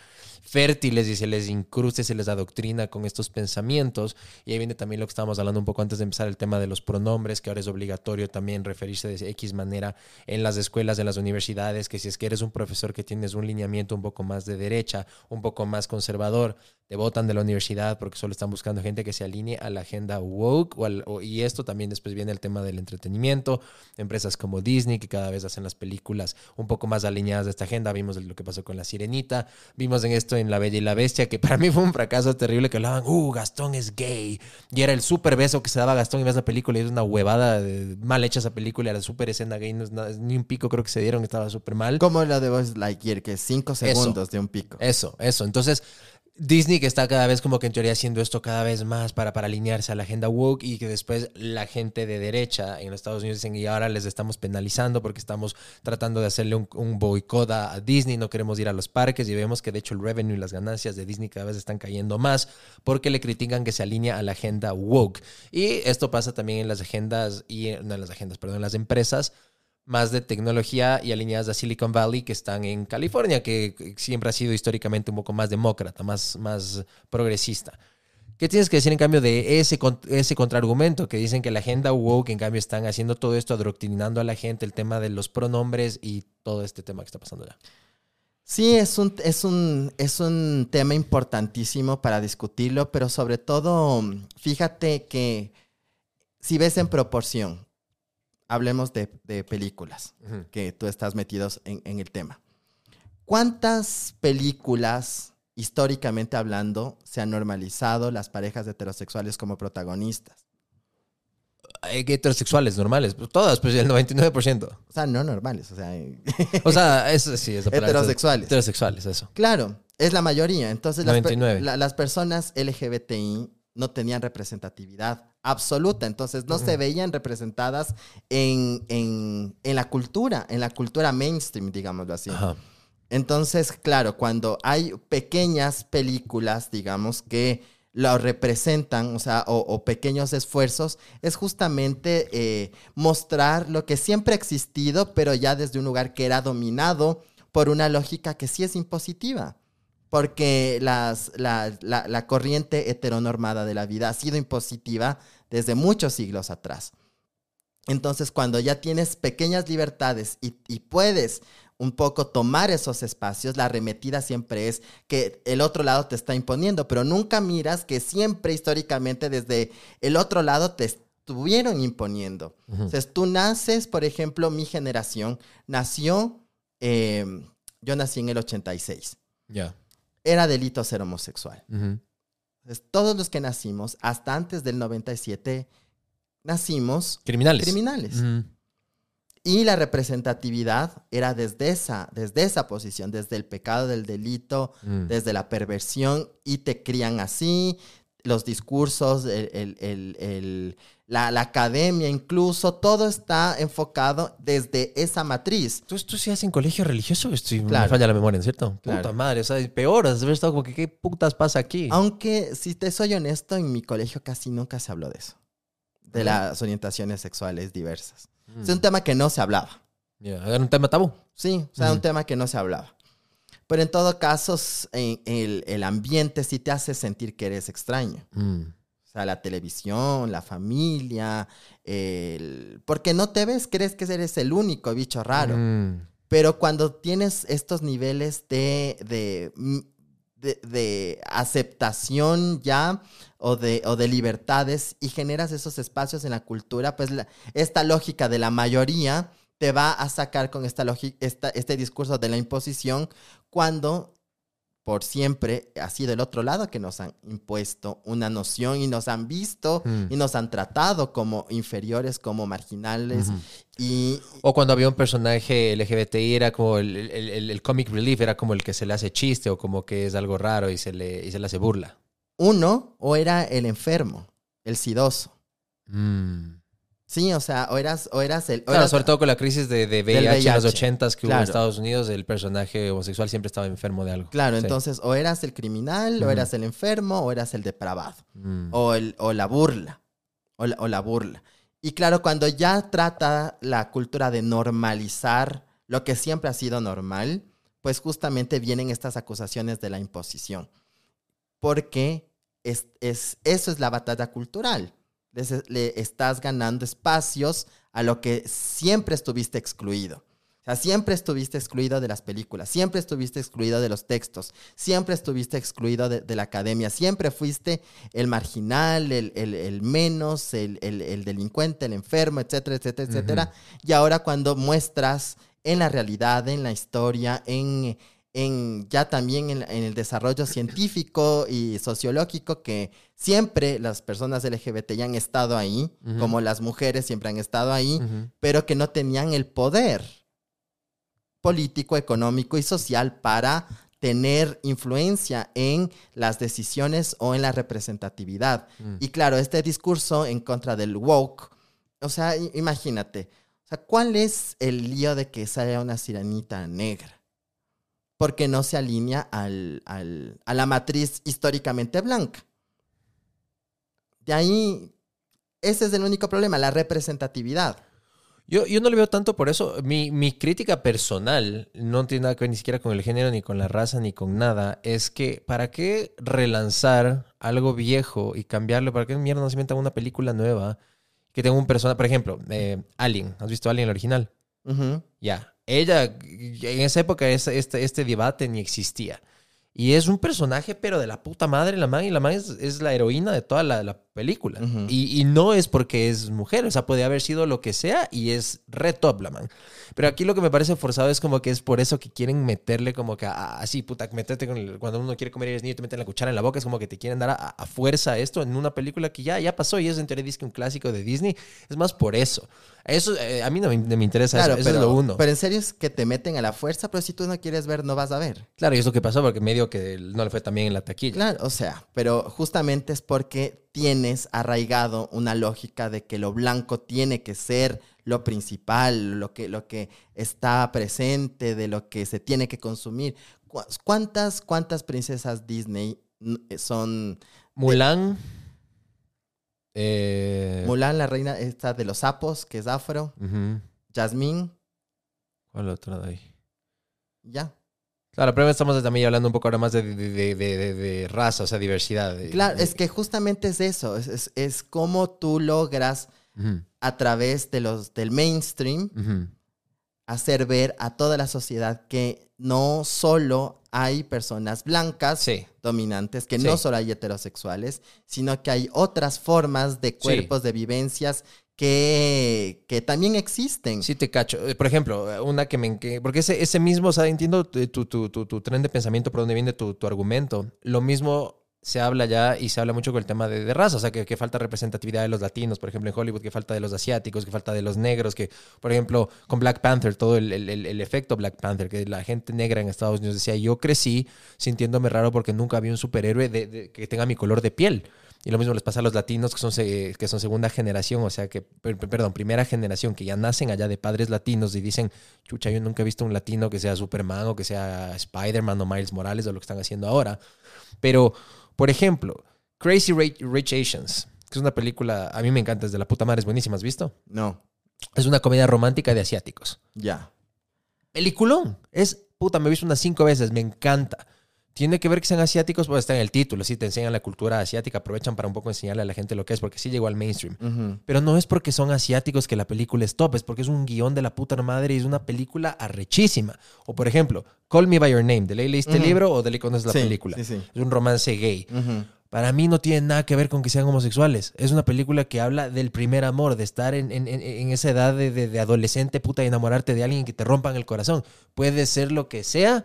fértiles y se les incruste, se les adoctrina con estos pensamientos. Y ahí viene también lo que estábamos hablando un poco antes de empezar, el tema de los pronombres, que ahora es obligatorio también referirse de X manera en las escuelas, en las universidades, que si es que eres un profesor que tienes un lineamiento un poco más de derecha, un poco más conservador, te votan de la universidad porque solo están buscando gente que se alinee a la agenda woke. O al, o, y esto también después viene el tema del entretenimiento, empresas como Disney que cada vez hacen las películas un poco más alineadas de esta agenda. Vimos lo que pasó con La Sirenita, vimos en esto en La Bella y la Bestia, que para mí fue un fracaso terrible, que hablaban, uh, Gastón es gay. Y era el súper beso que se daba a Gastón y ves la película y es una huevada de, mal hecha esa película, era súper escena gay, no es nada, ni un pico creo que se dieron, estaba súper mal. Como la de Buzz Lightyear, que es cinco segundos eso, de un pico. Eso, eso. Entonces Disney que está cada vez como que en teoría haciendo esto cada vez más para, para alinearse a la agenda woke y que después la gente de derecha en los Estados Unidos dicen y ahora les estamos penalizando porque estamos tratando de hacerle un, un boicot a, Disney, no queremos ir a los parques y vemos que de hecho el revenue y las ganancias de Disney cada vez están cayendo más porque le critican que se alinea a la agenda woke. Y esto pasa también en las agendas y no en las agendas, perdón, en las empresas más de tecnología y alineadas a Silicon Valley que están en California, que siempre ha sido históricamente un poco más demócrata, más, más progresista. ¿Qué tienes que decir en cambio de ese, ese contraargumento que dicen que la agenda woke en cambio están haciendo todo esto, adoctrinando a la gente, el tema de los pronombres y todo este tema que está pasando ya? Sí, es un, es un, es un tema importantísimo para discutirlo, pero sobre todo, fíjate que si ves en proporción, hablemos de, de películas, uh -huh. que tú estás metidos en, en, el tema. ¿Cuántas películas, históricamente hablando, se han normalizado las parejas heterosexuales como protagonistas? eh, heterosexuales, normales. Pues todas, pues el 99%. O sea, no normales, o sea, eh, O sea, [laughs] eso sí, palabra. Heterosexuales. Heterosexuales, eso. claro, es la mayoría. Entonces, las, per- 99. la- las personas LGBTI no tenían representatividad absoluta, entonces no se veían representadas en, en- en la cultura, en la cultura mainstream, digámoslo así. Ajá. Entonces, claro, cuando hay pequeñas películas, digamos, que lo representan, o sea, o, o pequeños esfuerzos, es justamente eh, mostrar lo que siempre ha existido, pero ya desde un lugar que era dominado por una lógica que sí es impositiva. Porque las- la, la- la corriente heteronormada de la vida ha sido impositiva desde muchos siglos atrás. Entonces, cuando ya tienes pequeñas libertades y, y puedes un poco tomar esos espacios, la arremetida siempre es que el otro lado te está imponiendo, pero nunca miras que siempre históricamente desde el otro lado te estuvieron imponiendo. Ujú. Entonces, tú naces, por ejemplo, mi generación nació, eh, yo nací en el 86, Ya. era delito ser homosexual. Entonces, todos los que nacimos, hasta antes del 97, nacimos Criminales. criminales. Y la representatividad era desde esa, desde esa posición, desde el pecado del delito, Mm. desde la perversión, y te crían así, los discursos, el- el- el- la, la academia incluso, todo está enfocado desde esa matriz. ¿Tú, sí en colegio religioso? Estoy, Me falla la memoria, ¿cierto? Claro. Puta madre, o sea, peor, has estado como que qué putas pasa aquí. Aunque, si te soy honesto, en mi colegio casi nunca se habló de eso, de las orientaciones sexuales diversas. Mm. Es un tema que no se hablaba. Ya, Era un tema tabú. Sí, o sea, un tema que no se hablaba. Pero en todo caso, en- el, el ambiente sí te hace sentir que eres extraño. Mm. O sea, la televisión, la familia, el- porque no te ves, crees que eres el único bicho raro. Mm. Pero cuando tienes estos niveles de, de, mm, de- de aceptación ya o de, o de libertades y generas esos espacios en la cultura, pues la- esta lógica de la mayoría te va a sacar con esta esta, este discurso de la imposición cuando por siempre ha sido el otro lado que nos han impuesto una noción y nos han visto Mm. y nos han tratado como inferiores, como marginales y, O cuando había un personaje LGBTI, era como el, el- el- el comic relief, era como el que se le hace chiste o como que es algo raro y se le, y se le hace burla. Uno, o era el enfermo, el sidoso. Mm. Sí, o sea, o eras, o eras el... o Claro, eras- sobre todo con la crisis de, de VIH, en los VIH. 80 que hubo en. Estados Unidos, el personaje homosexual siempre estaba enfermo de algo. Claro, Sí. entonces o eras el criminal, o eras el enfermo, o eras el depravado, Mm. o, el, o la burla, o la, o la burla. Y claro, cuando ya trata la cultura de normalizar lo que siempre ha sido normal, pues justamente vienen estas acusaciones de la imposición. Porque es, es, eso es la batalla cultural. Le estás ganando espacios a lo que siempre estuviste excluido. O sea, siempre estuviste excluido de las películas, siempre estuviste excluido de los textos, siempre estuviste excluido de, de la academia, siempre fuiste el marginal, el, el- el menos, el, el- el delincuente, el enfermo, etcétera, etcétera, etcétera. Y ahora cuando muestras en la realidad, en la historia, en, en ya también en, en el desarrollo científico y sociológico que siempre las personas LGBT ya han estado ahí, como las mujeres siempre han estado ahí, pero que no tenían el poder político, económico y social para tener influencia en las decisiones o en la representatividad. Mm. Y claro, este discurso en contra del woke, o sea, imagínate, o sea, ¿cuál es el lío de que sea una sirenita negra? Porque no se alinea al, al- a la matriz históricamente blanca. De ahí, ese es el único problema, la representatividad. Yo, yo no le veo tanto por eso. Mi, mi crítica personal no tiene nada que ver ni siquiera con el género, ni con la raza, ni con nada. Es que, ¿para qué relanzar algo viejo y cambiarlo? ¿Para qué mierda no se inventa una película nueva que tenga un personaje? Por ejemplo, eh, Alien. ¿Has visto Alien el original? Ujú. Ya. Ella, en esa época, este, este debate ni existía. Y es un personaje, pero de la puta madre, la man. Y la man es, es la heroína de toda la, la película. Y, y no es porque es mujer. O sea, puede haber sido lo que sea y es re top la man. Pero aquí lo que me parece forzado es como que es por eso que quieren meterle como que así, puta, meterte con el- cuando uno quiere comer y eres niño, te meten la cuchara en la boca. Es como que te quieren dar a, a fuerza esto en una película que ya, ya pasó y es en teoría un clásico de Disney. Es más por eso. Eso eh, a mí no me, no me interesa Claro, eso. Eso pero, es lo uno. pero en serio es que te meten a la fuerza, pero si tú no quieres ver, no vas a ver. Claro, y es lo que pasó porque medio que no le fue tan bien en la taquilla. Claro, o sea, pero justamente es porque tienes arraigado una lógica de que lo blanco tiene que ser lo principal, lo que, lo que está presente, de lo que se tiene que consumir. ¿Cu- ¿Cuántas, cuántas princesas Disney mm, son Mulan. Eh, Mulan, la reina esta de los sapos, que es afro, ujú. Jasmine, ¿Cuál otra de ahí? ya. Claro, pero estamos también hablando un poco ahora más de, de, de- de- raza, o sea, diversidad. Claro, es que justamente es eso, es, es, es cómo tú logras a través de los, del mainstream hacer ver a toda la sociedad que no solo hay personas blancas Sí. dominantes, que Sí. no solo hay heterosexuales, sino que hay otras formas de cuerpos, de vivencias que, que también existen. Sí, te cacho. Eh, Por ejemplo, una que me... que- porque ese, ese mismo, o sea, entiendo tu, tu, tu, tu- tren de pensamiento por donde viene tu, tu argumento. Lo mismo se habla ya y se habla mucho con el tema de, de raza, o sea, que, que falta representatividad de los latinos, por ejemplo, en Hollywood, que falta de los asiáticos, que falta de los negros, que, por ejemplo, con Black Panther, todo el, el- el- efecto Black Panther, que la gente negra en Estados Unidos decía, yo crecí sintiéndome raro porque nunca había un superhéroe de- que tenga mi color de piel. Y lo mismo les pasa a los latinos que son, que son segunda generación, o sea, que, per- per- perdón, primera generación, que ya nacen allá de padres latinos y dicen, chucha, yo nunca he visto un latino que sea Superman o que sea Spider-Man o Miles Morales o lo que están haciendo ahora. Pero, por ejemplo, Crazy Rich, Asians, que es una película, a mí me encanta, es de la puta madre, es buenísima, ¿has visto? No, Es una comedia romántica de asiáticos. ya. Peliculón. Es, puta, me he visto unas cinco veces, me encanta. Tiene que ver que sean asiáticos, pues está en el título, sí, te enseñan la cultura asiática, aprovechan para un poco enseñarle a la gente lo que es, porque sí llegó al mainstream. Ujú. Pero no es porque son asiáticos que la película es top, es porque es un guion de la puta madre y es una película arrechísima. O por ejemplo, Call Me By Your Name, ¿de ley leíste el Ujú. libro o de ley conoces la Sí, película? Sí, sí. Es un romance gay. Ujú. Para mí no tiene nada que ver con que sean homosexuales. Es una película que habla del primer amor, de estar en, en- en- en esa edad de, de- de adolescente, puta, y enamorarte de alguien que te rompan el corazón. Puede ser lo que sea,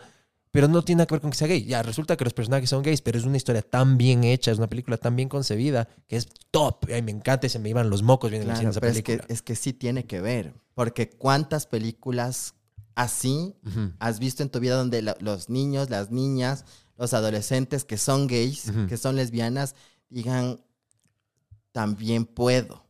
pero no tiene nada que ver con que sea gay. Ya, resulta que los personajes son gays, pero es una historia tan bien hecha, es una película tan bien concebida, que es top. Ay, me encanta y se me iban los mocos viendo Claro, esa pero es película. que, es que sí tiene que ver, porque cuántas películas así Ujú. has visto en tu vida donde la- los niños, las niñas, los adolescentes que son gays, Ujú. que son lesbianas, digan, también puedo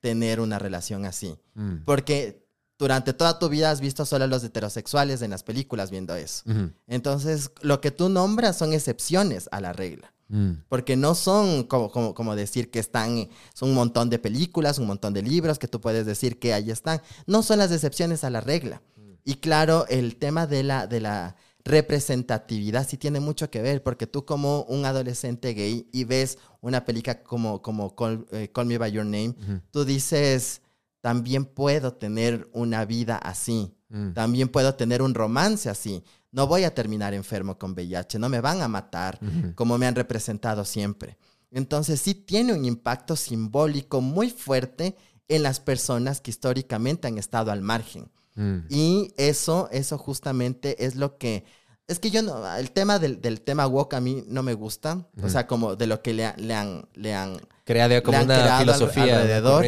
tener una relación así. Mm. Porque durante toda tu vida has visto solo a los heterosexuales en las películas viendo eso. Entonces, lo que tú nombras son excepciones a la regla. Mm. Porque no son como, como, como decir que están, son un montón de películas, un montón de libros que tú puedes decir que ahí están. No son las excepciones a la regla. Y claro, el tema de la, de la representatividad sí tiene mucho que ver, porque tú como un adolescente gay y ves una película como, como Call, eh, Call Me By Your Name, tú dices, también puedo tener una vida así. Mm. También puedo tener un romance así. No voy a terminar enfermo con VIH, no me van a matar como me han representado siempre. Entonces sí tiene un impacto simbólico muy fuerte en las personas que históricamente han estado al margen. Mm. Y eso, eso justamente es lo que... Es que yo no, el tema del, del tema woke a mí no me gusta, o sea, como de lo que le, le han, le han Creada como han una creado filosofía alrededor.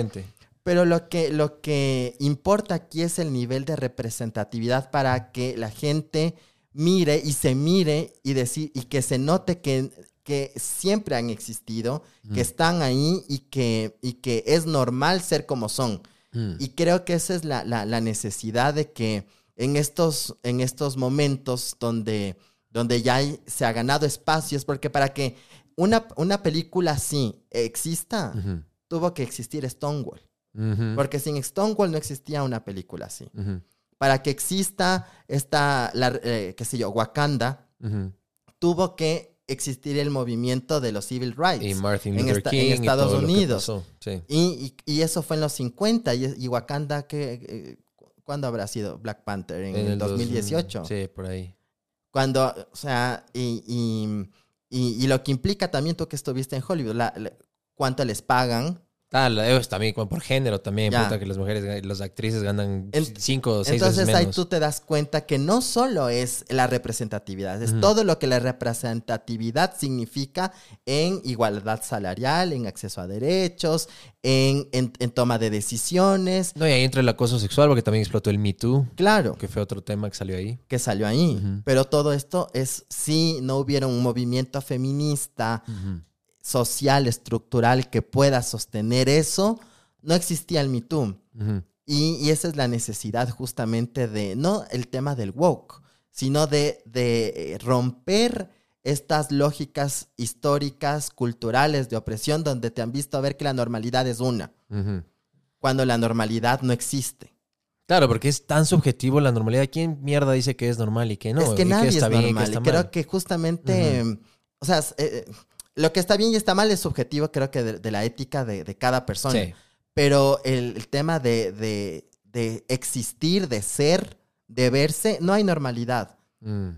Pero lo que, lo que importa aquí es el nivel de representatividad para que la gente mire y se mire y, decir, y que se note que, que siempre han existido, Mm. que están ahí y que, y que es normal ser como son. Mm. Y creo que esa es la, la- la necesidad de que en estos, en estos momentos donde, donde ya hay- se ha ganado espacios, porque para que una, una película así exista, tuvo que existir Stonewall. Ujú. Porque sin Stonewall no existía una película así. Ujú. Para que exista esta, la, eh, qué sé yo, Wakanda, Ujú. tuvo que existir el movimiento de los civil rights. Y Martin en Luther esta- King en y Estados que Unidos. sí. Y, y- y eso fue en los 50. Y, y Wakanda, que, ¿cuándo habrá sido Black Panther? En, el dos- 2018. Sí, por ahí. Cuando, o sea, y, y, y- y lo que implica también tú que estuviste en Hollywood, la- la- cuánto les pagan. Ah, la- eh, también por género también, Ya. puta, que las mujeres, las actrices ganan En- cinco o seis Entonces veces ahí tú te das cuenta que no solo es la representatividad, es todo lo que la representatividad significa en igualdad salarial, en acceso a derechos, en, en- en toma de decisiones. No, y ahí entra el acoso sexual, porque también explotó el Me Too, Claro, que fue otro tema que salió ahí. que salió ahí. Pero todo esto es si no hubiera un movimiento feminista social, estructural que pueda sostener eso, no existía el Me Too. Y, y esa es la necesidad justamente de, no el tema del woke, sino de, de eh, romper estas lógicas históricas, culturales de opresión, donde te han visto ver que la normalidad es una, cuando la normalidad no existe. Claro, porque es tan subjetivo la normalidad. ¿Quién mierda dice que es normal y que no? es que nadie está es bien y que normal. está creo que justamente, o sea, eh, eh, lo que está bien y está mal es subjetivo, creo que de, de la ética de, de cada persona. Sí. Pero el, el tema de, de- de existir, de ser, de verse, no hay normalidad. Mm.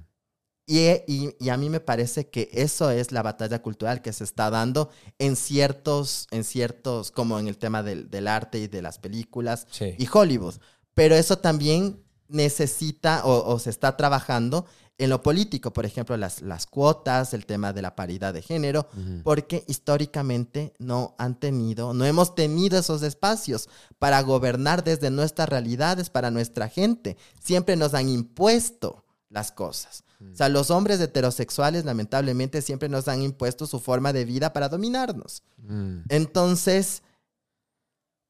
Y, y- y a mí me parece que eso es la batalla cultural que se está dando en ciertos, en ciertos, como en el tema del, del arte y de las películas Sí. y Hollywood. Pero eso también necesita o, o se está trabajando en lo político, por ejemplo, las, las cuotas, el tema de la paridad de género, porque históricamente no han tenido, no hemos tenido esos espacios para gobernar desde nuestras realidades, para nuestra gente. Siempre nos han impuesto las cosas. O sea, los hombres heterosexuales lamentablemente siempre nos han impuesto su forma de vida para dominarnos. Mm. Entonces,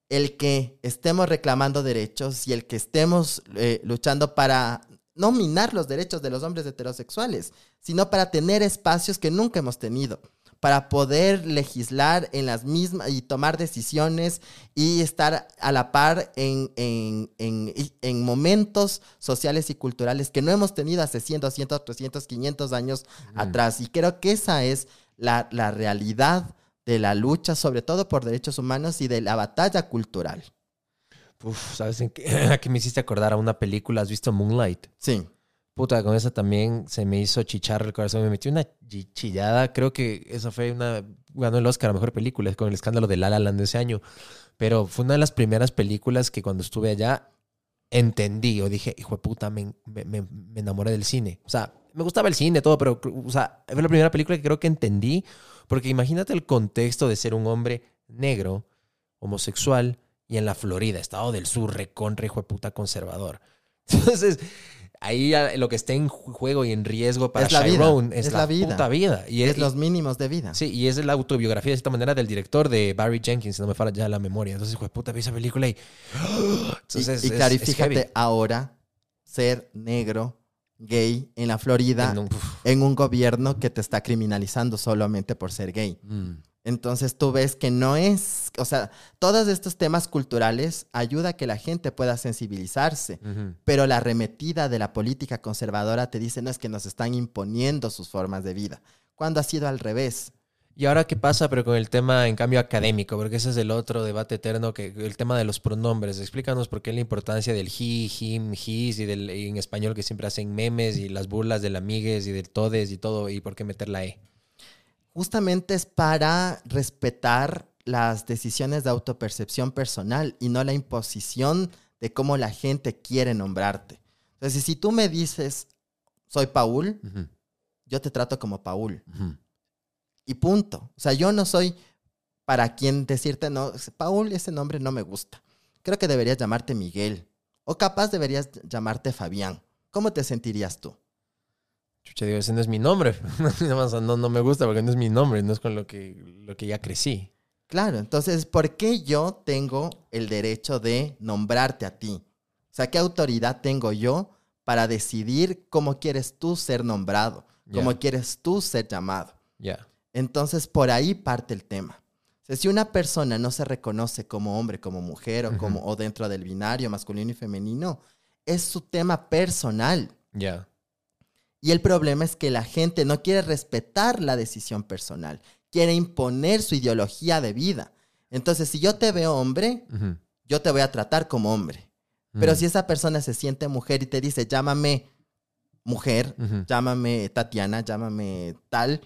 el que estemos reclamando derechos y el que estemos eh, luchando para no minar los derechos de los hombres heterosexuales, sino para tener espacios que nunca hemos tenido, para poder legislar en las mismas y tomar decisiones y estar a la par en, en- en- en momentos sociales y culturales que no hemos tenido hace 100, 200, 300, 500 años atrás. Y creo que esa es la, la realidad de la lucha, sobre todo por derechos humanos y de la batalla cultural. Uf, ¿sabes en qué? [laughs] que me hiciste acordar a una película? ¿Has visto Moonlight? Sí. Puta, con esa también se me hizo chichar el corazón. Me metí una chi- chillada. Creo que esa fue una. Ganó el Oscar a mejor película con el escándalo de La La Land de ese año. Pero fue una de las primeras películas que cuando estuve allá entendí. O dije, hijo de puta, me, me- me- me enamoré del cine. O sea, me gustaba el cine, todo, pero o sea, fue la primera película que creo que entendí. Porque imagínate el contexto de ser un hombre negro, homosexual y en la Florida, estado del sur, recontra, hijo de puta conservador. [laughs] Entonces, ahí ah, lo que está en ju- juego y en riesgo para Es la vida, es, es la, la vida. puta vida. Y Es es, los mínimos de vida. Sí, y es la autobiografía de cierta manera del director de Barry Jenkins, si no me falla ya la memoria. Entonces, hijo de puta, vi esa película y. [gasps] Entonces, y, y fíjate, ahora ser negro, gay en la Florida, En un- en un gobierno que te está criminalizando solamente por ser gay. Mm, Entonces tú ves que no es, o sea, todos estos temas culturales ayuda a que la gente pueda sensibilizarse, pero la arremetida de la política conservadora te dice, no es que nos están imponiendo sus formas de vida, cuando ha sido al revés. ¿Y ahora qué pasa, pero con el tema, en cambio, académico? Porque ese es el otro debate eterno, que el tema de los pronombres. Explícanos por qué la importancia del he, him, his y del en español que siempre hacen memes y las burlas del amigues y del todes y todo, y por qué meter la e. Justamente es para respetar las decisiones de autopercepción personal y no la imposición de cómo la gente quiere nombrarte. Entonces, si tú me dices, soy Paul, yo te trato como Paul. y punto. O sea, yo no soy para quien decirte, no, Paul, ese nombre no me gusta. Creo que deberías llamarte Miguel. O capaz deberías llamarte Fabián. ¿Cómo te sentirías tú? Chucha, digo, ese no es mi nombre. [laughs] No, no me gusta porque no es mi nombre, no es con lo que, lo que ya crecí. Claro, entonces, ¿por qué yo tengo el derecho de nombrarte a ti? O sea, ¿qué autoridad tengo yo para decidir cómo quieres tú ser nombrado? ¿Cómo quieres tú ser llamado? Ya. Entonces, por ahí parte el tema. O sea, si una persona no se reconoce como hombre, como mujer o, como, o dentro del binario masculino y femenino, es su tema personal. Ya. Y el problema es que la gente no quiere respetar la decisión personal, quiere imponer su ideología de vida. Entonces, si yo te veo hombre, yo te voy a tratar como hombre. Pero Mm. si esa persona se siente mujer y te dice, llámame mujer, llámame Tatiana, llámame tal.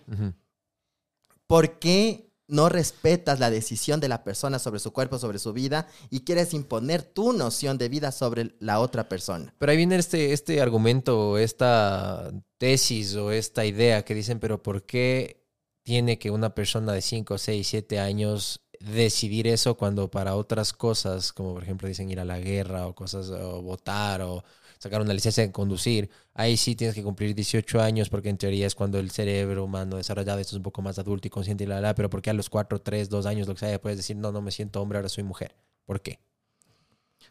¿por qué no respetas la decisión de la persona sobre su cuerpo, sobre su vida y quieres imponer tu noción de vida sobre la otra persona? Pero ahí viene este, este argumento, esta tesis o esta idea que dicen, pero ¿por qué tiene que una persona de 5, 6, 7 años decidir eso cuando para otras cosas, como por ejemplo dicen ir a la guerra o cosas, o votar o sacar una licencia de conducir, ahí sí tienes que cumplir 18 años porque en teoría es cuando el cerebro humano desarrollado esto es un poco más adulto y consciente y la, la, pero porque a los 4, 3, 2 años, lo que sea, puedes decir, no, no me siento hombre, ahora soy mujer. ¿Por qué?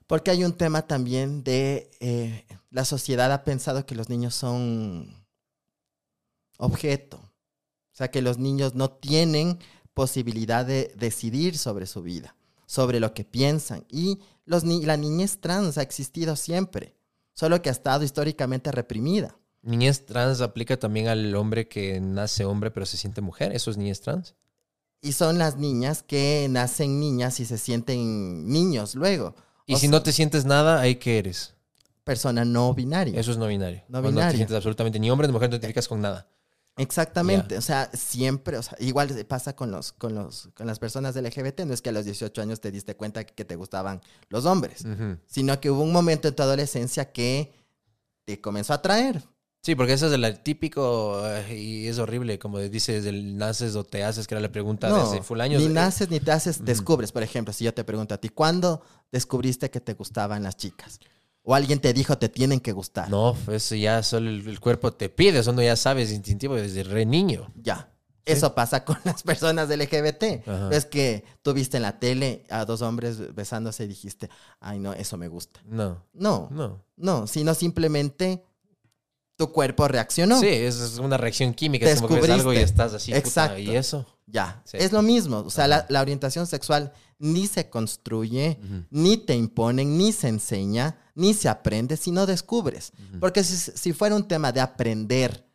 Porque hay un tema también de eh, la sociedad ha pensado que los niños son objeto. O sea, que los niños no tienen posibilidad de decidir sobre su vida, sobre lo que piensan. Y los ni la niñez trans ha existido siempre, solo que ha estado históricamente reprimida. Niñez trans aplica también al hombre que nace hombre pero se siente mujer. ¿Eso es niñez trans? Y son las niñas que nacen niñas y se sienten niños luego. Y O si sea, no te sientes nada, ¿ahí qué eres? Persona no binaria. Eso es no binario. No Cuando No te sientes absolutamente ni hombre ni mujer, no te identificas con nada. Exactamente, o sea, siempre, o sea, igual se pasa con los, con los, con las personas LGBT, no es que a los 18 años te diste cuenta que te gustaban los hombres, sino que hubo un momento en tu adolescencia que te comenzó a atraer. Sí, porque eso es el típico y es horrible, como dices, el naces o te haces, que era la pregunta No, desde full años. ni Eh, naces ni te haces, descubres, por ejemplo, si yo te pregunto a ti, ¿cuándo descubriste que te gustaban las chicas? O alguien te dijo, te tienen que gustar. No, eso ya solo el, el cuerpo te pide, eso no ya sabes instintivo desde re niño. Ya. Eso pasa con las personas LGBT. Ajá. Es que tú viste en la tele a dos hombres besándose y dijiste, ay, no, eso me gusta. No, No, no. No, sino simplemente tu cuerpo reaccionó. Sí, es una reacción química, es como que ves algo y estás así. puta, Exacto. y eso. Ya. Sí. Es lo mismo. O sea, la, la orientación sexual ni se construye, ni te imponen, ni se enseña, ni se aprende, sino descubres. Ujú. Porque si, si fuera un tema de aprender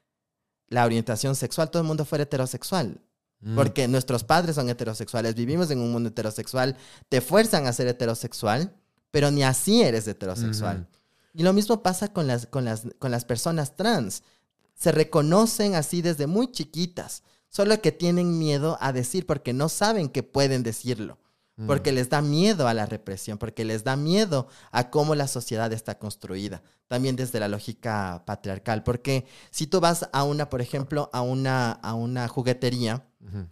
la orientación sexual, todo el mundo fuera heterosexual. Mm. Porque nuestros padres son heterosexuales, vivimos en un mundo heterosexual, te fuerzan a ser heterosexual, pero ni así eres heterosexual. Y lo mismo pasa con las, con, las, con las personas trans. Se reconocen así desde muy chiquitas, solo que tienen miedo a decir porque no saben que pueden decirlo, Mm. porque les da miedo a la represión, porque les da miedo a cómo la sociedad está construida, también desde la lógica patriarcal, porque si tú vas a una, por ejemplo, a una, a una juguetería,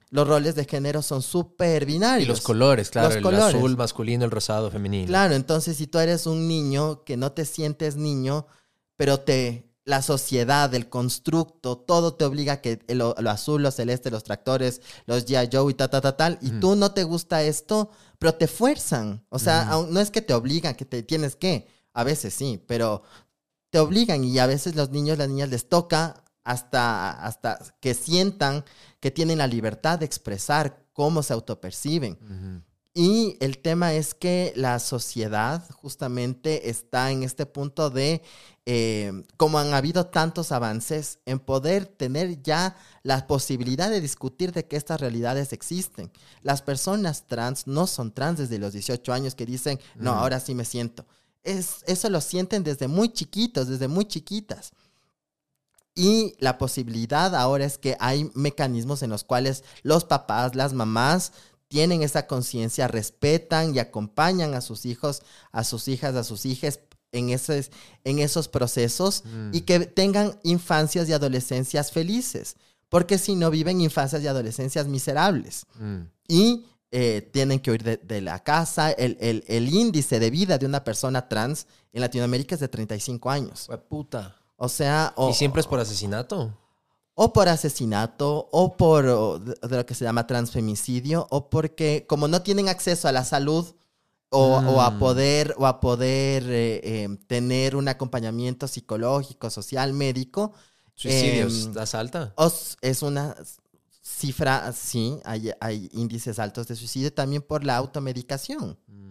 los roles de género son súper binarios. Y los colores, claro, Los el colores. azul masculino, el rosado femenino. Claro, entonces si tú eres un niño que no te sientes niño, pero te la sociedad, el constructo, todo te obliga a que lo, lo azul, lo celeste, los tractores, los G.I. Joe y ta, ta, ta, tal, y Ujú. tú no te gusta esto, pero te fuerzan. O sea, aun- no es que te obligan, que te tienes que, a veces sí, pero te obligan y a veces los niños, las niñas les toca hasta, hasta que sientan que tienen la libertad de expresar cómo se autoperciben. Ujú. Y el tema es que la sociedad justamente está en este punto de, eh, como han habido tantos avances, en poder tener ya la posibilidad de discutir de que estas realidades existen. Las personas trans no son trans desde los 18 años que dicen, no, ahora sí me siento. Es, eso lo sienten desde muy chiquitos, desde muy chiquitas. Y la posibilidad ahora es que hay mecanismos en los cuales los papás, las mamás tienen esa conciencia, respetan y acompañan a sus hijos, a sus hijas, a sus hijas en, esos, en esos procesos Mm. y que tengan infancias y adolescencias felices, porque si no viven infancias y adolescencias miserables Mm. y eh, tienen que huir de, de la casa. El, el- el índice de vida de una persona trans en Latinoamérica es de 35 años. Puta. O sea, o, ¿Y siempre es por asesinato? O por asesinato, o por o de, lo que se llama transfemicidio, o porque como no tienen acceso a la salud o, o a Mm. poder, o a poder eh, eh, tener un acompañamiento psicológico, social, médico, ¿Suicidios? Em, ¿Das alta? es una cifra, sí, hay, hay índices altos de suicidio también por la automedicación. Mm.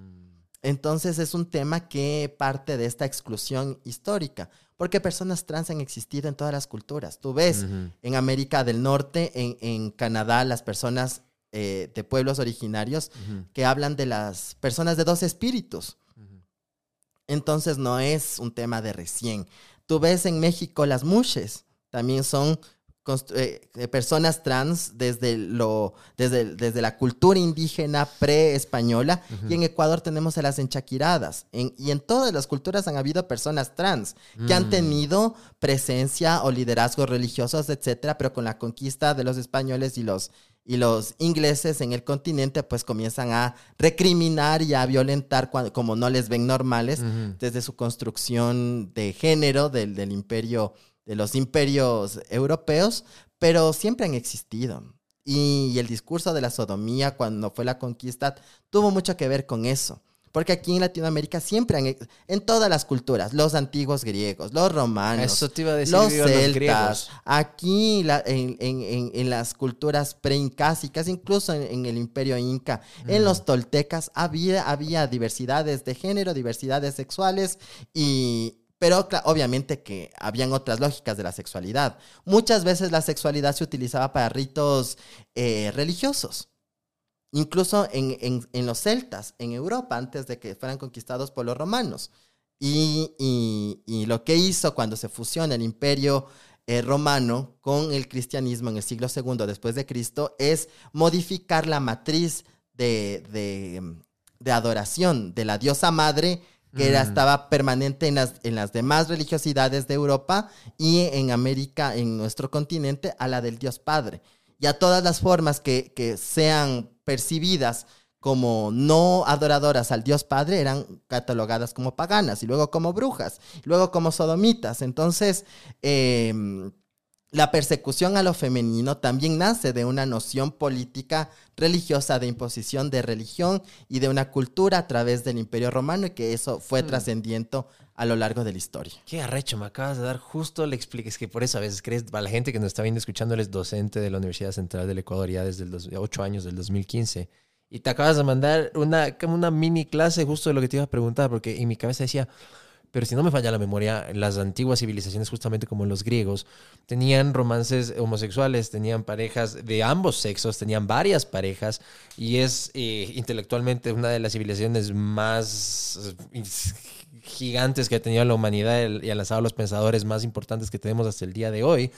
Entonces es un tema que parte de esta exclusión histórica, porque personas trans han existido en todas las culturas. Tú ves en América del Norte, en, en Canadá, las personas eh, de pueblos originarios que hablan de las personas de dos espíritus. Entonces no es un tema de recién. Tú ves en México las mushes, también son eh, personas trans desde, lo, desde, desde la cultura indígena pre-española y en Ecuador tenemos a las enchaquiradas. y en todas las culturas han habido personas trans que han mm. tenido presencia o liderazgos religiosos, etcétera, pero con la conquista de los españoles y los, y los ingleses en el continente pues comienzan a recriminar y a violentar como no les ven normales desde su construcción de género del, del imperio de los imperios europeos, pero siempre han existido. Y, el discurso de la sodomía cuando fue la conquista tuvo mucho que ver con eso. Porque aquí en Latinoamérica siempre han, en todas las culturas, los antiguos griegos, los romanos, los celtas, aquí en, las culturas preincásicas, incluso en, el imperio inca, en los toltecas, había, había diversidades de género, diversidades sexuales y, pero obviamente que habían otras lógicas de la sexualidad. Muchas veces la sexualidad se utilizaba para ritos eh, religiosos. Incluso en, los celtas, en Europa, antes de que fueran conquistados por los romanos. Y, lo que hizo cuando se fusiona el imperio eh, romano con el cristianismo en el siglo II después de Cristo es modificar la matriz de, de adoración de la diosa madre que era, estaba permanente en las, en las demás religiosidades de Europa y en América, en nuestro continente, a la del Dios Padre. Y a todas las formas que, que sean percibidas como no adoradoras al Dios Padre eran catalogadas como paganas y luego como brujas, y luego como sodomitas. Entonces, eh, la persecución a lo femenino también nace de una noción política religiosa de imposición de religión y de una cultura a través del Imperio Romano y que eso fue mm. trascendiendo a lo largo de la historia. Qué arrecho, me acabas de dar justo le expliques que por eso a veces crees, para la gente que nos está viendo escuchando, eres docente de la Universidad Central del Ecuador ya desde los 8 años del 2015 y te acabas de mandar una, como una mini clase justo de lo que te iba a preguntar porque en mi cabeza decía pero si no me falla la memoria, las antiguas civilizaciones, justamente como los griegos, tenían romances homosexuales, tenían parejas de ambos sexos, tenían varias parejas, y es eh, intelectualmente una de las civilizaciones más eh, gigantes que ha tenido la humanidad y ha lanzado los pensadores más importantes que tenemos hasta el día de hoy.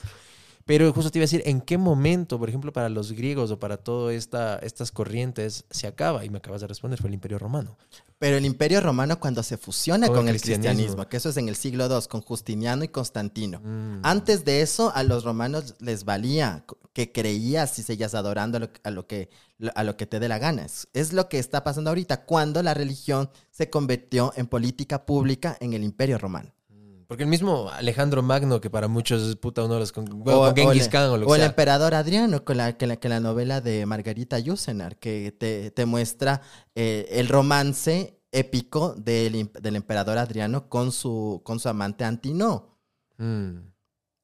Pero justo te iba a decir, ¿en qué momento, por ejemplo, para los griegos o para todas esta, estas corrientes se acaba? Y me acabas de responder, fue el Imperio Romano. Pero el Imperio Romano cuando se fusiona con, el, cristianismo. que eso es en el siglo II, con Justiniano y Constantino. Mm. Antes de eso, a los romanos les valía que creías y seguías adorando a lo, que, a lo que te dé la gana. es lo que está pasando ahorita, cuando la religión se convirtió en política pública en el Imperio Romano. Porque el mismo Alejandro Magno, que para muchos es puta uno de los... Con, o, Genghis Khan o lo que O el emperador Adriano, con la, que, la, que la novela de Margarita Yusenar, que te, te muestra eh, el romance épico del, del, emperador Adriano con su, con su amante Antino. Mm.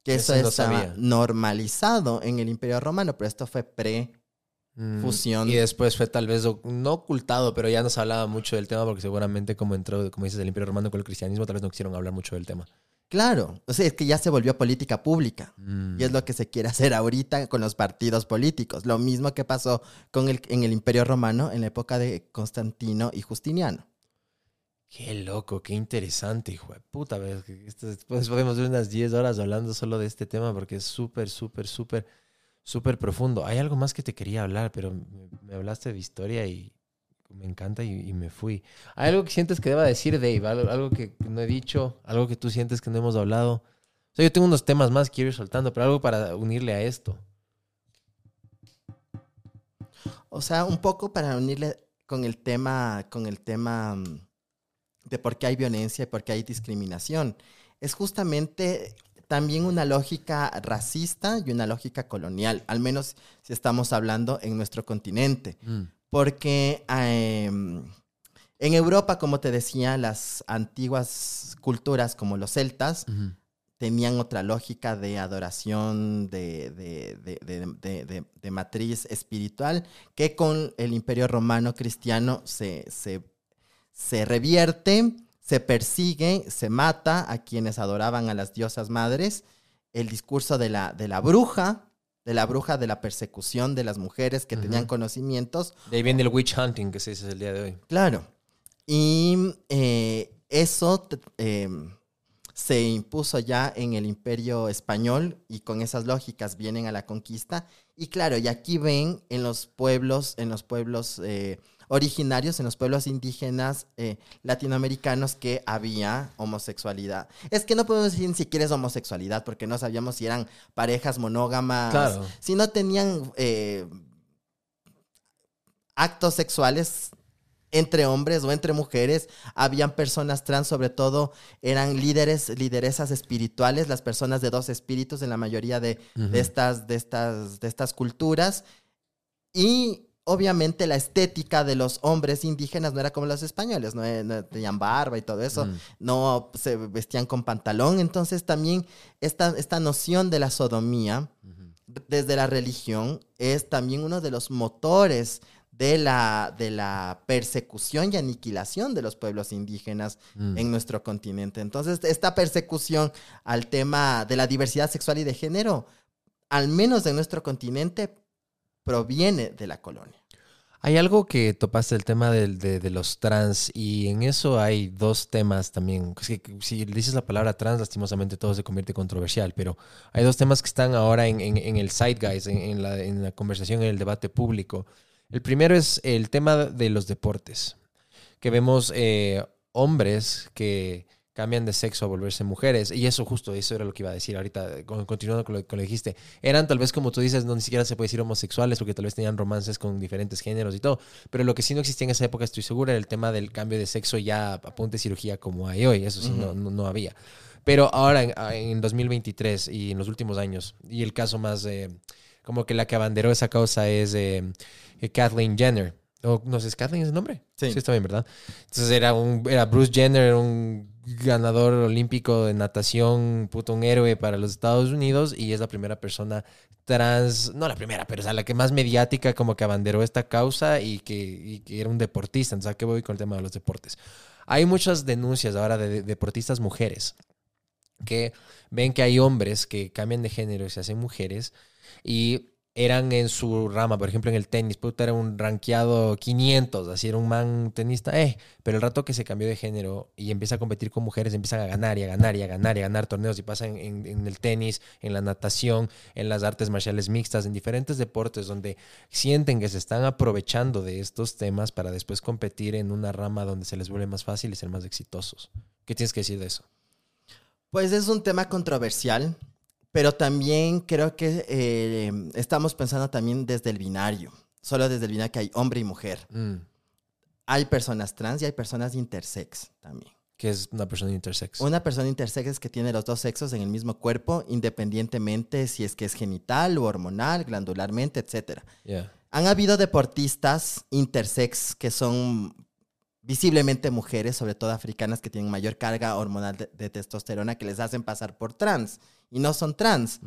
Que eso, eso estaba normalizado en el Imperio Romano, pero esto fue pre Mm, fusión. Y después fue tal vez, no ocultado, pero ya no se hablaba mucho del tema porque seguramente como entró, como dices, el Imperio Romano con el cristianismo, tal vez no quisieron hablar mucho del tema. Claro, o sea, es que ya se volvió política pública y es mm. lo que se quiere hacer ahorita con los partidos políticos. Lo mismo que pasó con el, en el Imperio Romano en la época de Constantino y Justiniano. Qué loco, qué interesante, hijo de puta. Después podemos ver unas 10 horas hablando solo de este tema porque es súper, súper, súper súper profundo. Hay algo más que te quería hablar, pero me, hablaste de historia y me encanta y, me fui. ¿Hay algo que sientes que deba decir, Dave? ¿Algo, que no he dicho? ¿Algo que tú sientes que no hemos hablado? O sea, yo tengo unos temas más que quiero ir soltando, pero algo para unirle a esto. O sea, un poco para unirle con el tema, con el tema mm, de por qué hay violencia y por qué hay discriminación. Es justamente también una lógica racista y una lógica colonial, al menos si estamos hablando en nuestro continente. Mm. Porque em, en Europa, como te decía, las antiguas culturas como los celtas tenían otra lógica de adoración de, de, matriz espiritual que con el imperio romano cristiano se, se, se revierte se persigue, se mata a quienes adoraban a las diosas madres, el discurso de la, de la bruja, de la bruja de la persecución de las mujeres que tenían conocimientos. De ahí viene el witch hunting que se dice el día de hoy. Claro. Y eh, eso em, se impuso ya en el imperio español y con esas lógicas vienen a la conquista. Y claro, y aquí ven en los pueblos, en los pueblos eh, originarios, en los pueblos indígenas eh, latinoamericanos que había homosexualidad. Es que no podemos decir ni siquiera es homosexualidad porque no sabíamos si eran parejas monógamas, Claro. si no tenían eh, actos sexuales entre hombres o entre mujeres, habían personas trans, sobre todo eran líderes, lideresas espirituales, las personas de dos espíritus en la mayoría de, de estas, de, estas, de estas culturas. Y obviamente la estética de los hombres indígenas no era como los españoles, no, Eh, no tenían barba y todo eso, Mm. no se vestían con pantalón. Entonces también esta, esta noción de la sodomía desde la religión es también uno de los motores de la, de la persecución y aniquilación de los pueblos indígenas Mm. en nuestro continente. Entonces, esta persecución al tema de la diversidad sexual y de género, al menos en nuestro continente, proviene de la colonia. Hay algo que topaste el tema de, de los trans y en eso hay dos temas también. Es que si dices la palabra trans, lastimosamente todo se convierte controversial, pero hay dos temas que están ahora en, en- en el zeitgeist, en, en la, en la conversación, en el debate público. El primero es el tema de los deportes, que vemos eh, hombres que cambian de sexo a volverse mujeres. Y eso justo, eso era lo que iba a decir ahorita, con- continuando con lo que lo dijiste. Eran tal vez, como tú dices, no ni siquiera se puede decir homosexuales, porque tal vez tenían romances con diferentes géneros y todo. Pero lo que sí no existía en esa época, estoy segura, era el tema del cambio de sexo ya a punto de cirugía como hay hoy. Eso sí, no, no, no había. Pero ahora, en, en 2023 y en los últimos años, y el caso más, eh, como que la que abanderó esa causa es eh, Kathleen Jenner. O, no sé, ¿es Kathleen es el nombre? Sí. está bien, ¿verdad? Entonces era, un, era Bruce Jenner, era un ganador olímpico de natación, puto un héroe para los Estados Unidos y es la primera persona trans, no la primera, pero o sea, la que más mediática como que abanderó esta causa y que, y que era un deportista. Entonces, ¿a qué voy con el tema de los deportes? Hay muchas denuncias ahora de, de deportistas mujeres que ven que hay hombres que cambian de género y se hacen mujeres y eran en su rama, por ejemplo en el tenis, puta, era un rankeado 500, así era un man tenista, eh, pero el rato que se cambió de género y empieza a competir con mujeres, empiezan a ganar y a ganar y a ganar y a ganar torneos y pasa en, en- en el tenis, en la natación, en las artes marciales mixtas, en diferentes deportes donde sienten que se están aprovechando de estos temas para después competir en una rama donde se les vuelve más fácil y ser más exitosos. ¿Qué tienes que decir de eso? Pues es un tema controversial, pero también creo que eh, estamos pensando también desde el binario, solo desde el binario que hay hombre y mujer. Mm, Hay personas trans y hay personas intersex también. que es una persona intersex. Una persona intersex es que tiene los dos sexos en el mismo cuerpo, independientemente si es que es genital o hormonal, glandularmente, etc. Yeah. Han habido deportistas intersex que son visiblemente mujeres, sobre todo africanas, que tienen mayor carga hormonal de, de testosterona que les hacen pasar por trans y no son trans.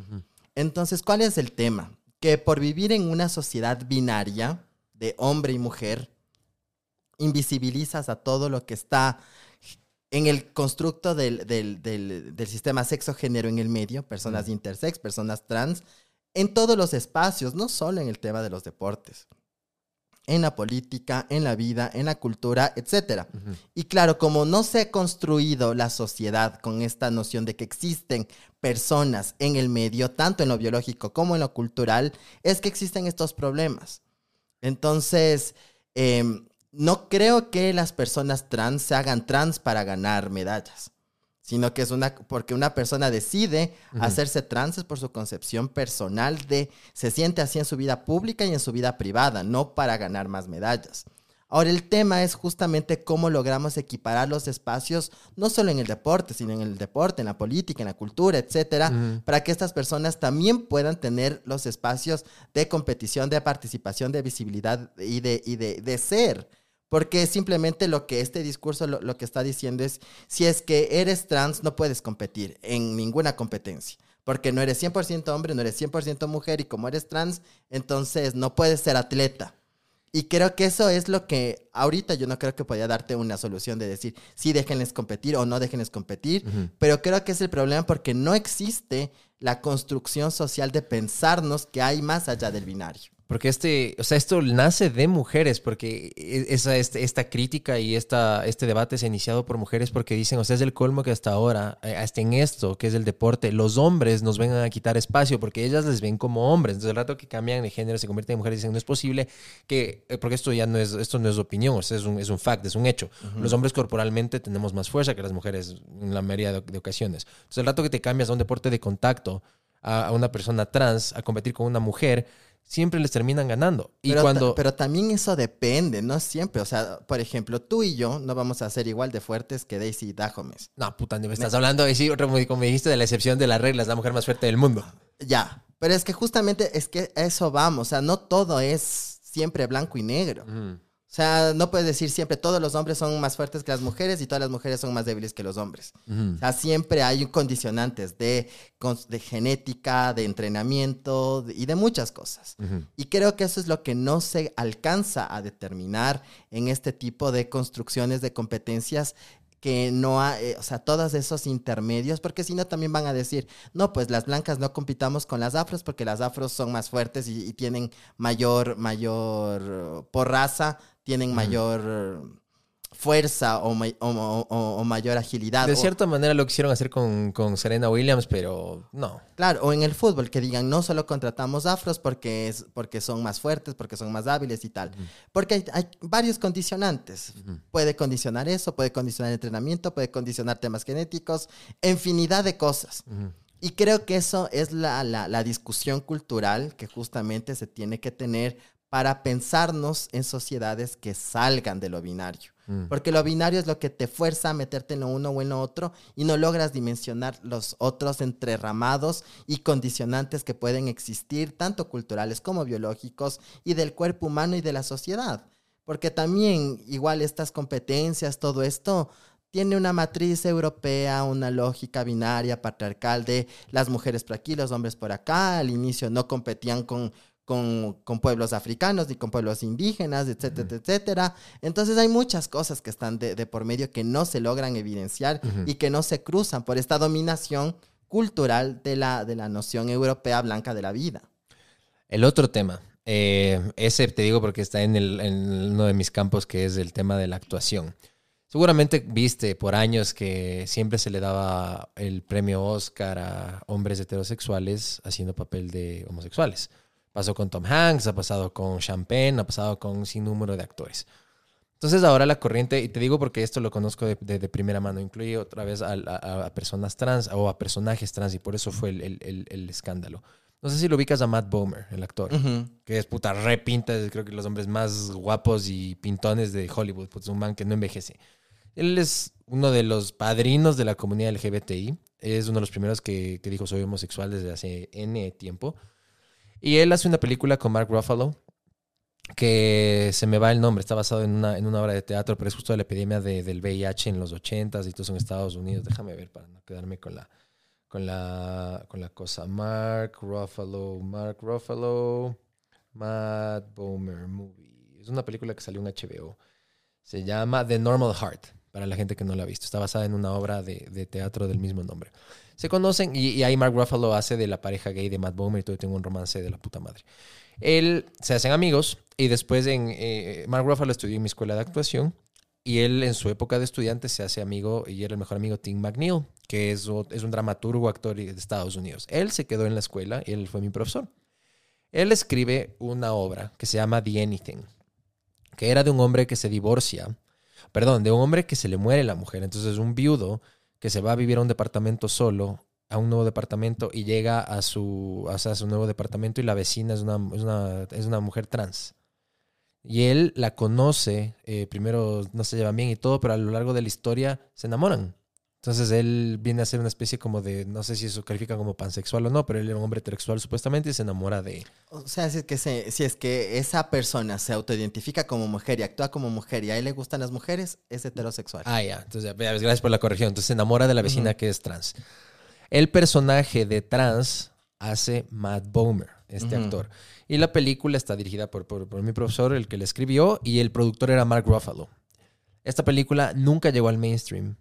Entonces, ¿cuál es el tema? Que por vivir en una sociedad binaria de hombre y mujer, invisibilizas a todo lo que está en el constructo del, del- del- del sistema sexo-género en el medio, personas intersex, personas trans, en todos los espacios, no solo en el tema de los deportes, en la política, en la vida, en la cultura, etc. Y claro, como no se ha construido la sociedad con esta noción de que existen personas en el medio, tanto en lo biológico como en lo cultural, es que existen estos problemas. Entonces, em, no creo que las personas trans se hagan trans para ganar medallas, sino que es una, porque una persona decide Ujú. hacerse trans es por su concepción personal de, se siente así en su vida pública y en su vida privada, no para ganar más medallas. Ahora, el tema es justamente cómo logramos equiparar los espacios, no solo en el deporte, sino en el deporte, en la política, en la cultura, etcétera, para que estas personas también puedan tener los espacios de competición, de participación, de visibilidad y de, y de, de ser. Porque simplemente lo que este discurso lo, lo que está diciendo es, si es que eres trans, no puedes competir en ninguna competencia. Porque no eres 100% hombre, no eres 100% mujer y como eres trans, entonces no puedes ser atleta. Y creo que eso es lo que ahorita yo no creo que podía darte una solución de decir, sí, déjenles competir o no déjenles competir, pero creo que es el problema porque no existe la construcción social de pensarnos que hay más allá del binario. Porque este, o sea, esto nace de mujeres, porque e, esa, este, esta crítica y esta, este debate se ha iniciado por mujeres porque dicen, o sea, es el colmo que hasta ahora, eh, hasta en esto, que es el deporte, los hombres nos vengan a quitar espacio porque ellas les ven como hombres. Entonces, el rato que cambian de género, se convierten en mujeres, dicen, no es posible que, eh, porque esto ya no es, esto no es opinión, o sea, es un, es un fact, es un hecho. Los hombres corporalmente tenemos más fuerza que las mujeres en la mayoría de, de ocasiones. Entonces, el rato que te cambias a un deporte de contacto, a, a una persona trans, a competir con una mujer, siempre les terminan ganando. Y pero, cuando... ta- pero también eso depende, no siempre. O sea, por ejemplo, tú y yo no vamos a ser igual de fuertes que Daisy Dahomes. No, puta, ni me estás hablando, y sí, como como me dijiste, de la excepción de las reglas, la mujer más fuerte del mundo. Ya, pero es que justamente es que a eso vamos. O sea, no todo es siempre blanco y negro. O sea, no puedes decir siempre todos los hombres son más fuertes que las mujeres y todas las mujeres son más débiles que los hombres. O sea, siempre hay condicionantes de, de genética, de entrenamiento de- y de muchas cosas. Y creo que eso es lo que no se alcanza a determinar en este tipo de construcciones de competencias que no hay, o sea, todos esos intermedios, porque si no también van a decir, no, pues las blancas no compitamos con las afros porque las afros son más fuertes y, y tienen mayor, mayor, eh, por raza, tienen mayor fuerza o, ma- o- o- o- o mayor agilidad. De cierta manera lo quisieron hacer con, con Serena Williams, pero no. Claro, o en el fútbol, que digan, no solo contratamos afros porque, es, porque son más fuertes, porque son más hábiles y tal. Porque hay, hay varios condicionantes. Puede condicionar eso, puede condicionar el entrenamiento, puede condicionar temas genéticos, infinidad de cosas. Y creo que eso es la, la- la discusión cultural que justamente se tiene que tener para pensarnos en sociedades que salgan de lo binario. Mm. Porque lo binario es lo que te fuerza a meterte en lo uno o en lo otro y no logras dimensionar los otros entreramados y condicionantes que pueden existir, tanto culturales como biológicos, y del cuerpo humano y de la sociedad. Porque también, igual, estas competencias, todo esto, tiene una matriz europea, una lógica binaria, patriarcal de las mujeres por aquí, los hombres por acá. Al inicio no competían con, con, con pueblos africanos ni con pueblos indígenas, etcétera, etcétera. Entonces hay muchas cosas que están de, de por medio que no se logran evidenciar y que no se cruzan por esta dominación cultural de la, de la noción europea blanca de la vida. El otro tema, eh, ese te digo porque está en, el- en uno de mis campos, que es el tema de la actuación. Seguramente viste por años que siempre se le daba el premio Oscar a hombres heterosexuales haciendo papel de homosexuales. Pasó con Tom Hanks, ha pasado con Champagne, ha pasado con un sinnúmero de actores. Entonces ahora la corriente, y te digo porque esto lo conozco de, de- de primera mano, incluye otra vez a, a- a personas trans o a personajes trans y por eso fue el, el- el- el escándalo. No sé si lo ubicas a Matt Bomer, el actor, Ujú. que es puta re pinta, es creo que los hombres más guapos y pintones de Hollywood, pues un man que no envejece. Él es uno de los padrinos de la comunidad LGBTI, es uno de los primeros que, que dijo soy homosexual desde hace N tiempo. Y él hace una película con Mark Ruffalo, que se me va el nombre, está basado en una, en una obra de teatro, pero es justo de la epidemia de- del VIH en los 80s y todo eso en Estados Unidos. Déjame ver para no quedarme con la, con la, con la cosa. Mark Ruffalo, Mark Ruffalo, Matt Bomer Movie. Es una película que salió en HBO. Se llama The Normal Heart, para la gente que no la ha visto. Está basada en una obra de, de teatro del mismo nombre. Se conocen y, y ahí Mark Ruffalo hace de la pareja gay de Matt Bomer y todo tiene un romance de la puta madre. Él se hacen amigos y después en eh, Mark Ruffalo estudió en mi escuela de actuación y él en su época de estudiante se hace amigo y era el mejor amigo Tim McNeil, que es, es un dramaturgo, actor de Estados Unidos. Él se quedó en la escuela y él fue mi profesor. Él escribe una obra que se llama The Anything, que era de un hombre que se divorcia, perdón, de un hombre que se le muere la mujer. Entonces un viudo que se va a vivir a un departamento solo, a un nuevo departamento y llega a su, a su nuevo departamento y la vecina es una, es una, es una mujer trans. Y él la conoce, eh, primero no se llevan bien y todo, pero a lo largo de la historia se enamoran. Entonces él viene a ser una especie como de, no sé si eso califica como pansexual o no, pero él era un hombre heterosexual supuestamente y se enamora de... O sea, si es, que se- si es que esa persona se autoidentifica como mujer y actúa como mujer y a él le gustan las mujeres, es heterosexual. Ah, ya. Entonces, ya, gracias por la corrección. Entonces se enamora de la vecina que es trans. El personaje de trans hace Matt Bomer, este actor. Y la película está dirigida por, por, por mi profesor, el que la escribió, y el productor era Mark Ruffalo. Esta película nunca llegó al mainstream.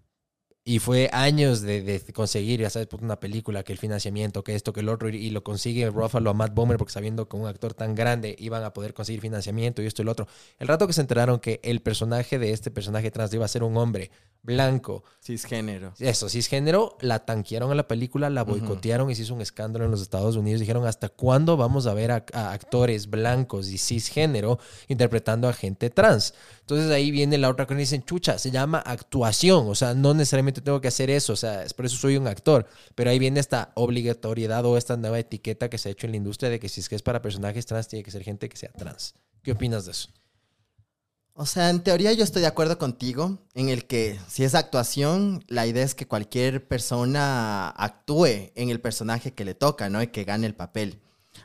Y fue años de, de conseguir, ya sabes, pues, una película, que el financiamiento, que esto, que el otro, y, y lo consigue Ruffalo a Matt Bomer, porque sabiendo que un actor tan grande iban a poder conseguir financiamiento y esto y lo otro. El rato que se enteraron que el personaje de este personaje trans iba a ser un hombre blanco, Cisgénero. eso, cisgénero, la tanquearon a la película, la boicotearon y se hizo un escándalo en los Estados Unidos. Dijeron, ¿hasta cuándo vamos a ver a, a actores blancos y cisgénero interpretando a gente trans? Entonces ahí viene la otra cosa y dicen, chucha, se llama actuación, o sea, no necesariamente tengo que hacer eso, o sea, es por eso soy un actor, pero ahí viene esta obligatoriedad o esta nueva etiqueta que se ha hecho en la industria de que si es que es para personajes trans, tiene que ser gente que sea trans. ¿Qué opinas de eso? O sea, en teoría yo estoy de acuerdo contigo en el que si es actuación, la idea es que cualquier persona actúe en el personaje que le toca, ¿no? Y que gane el papel.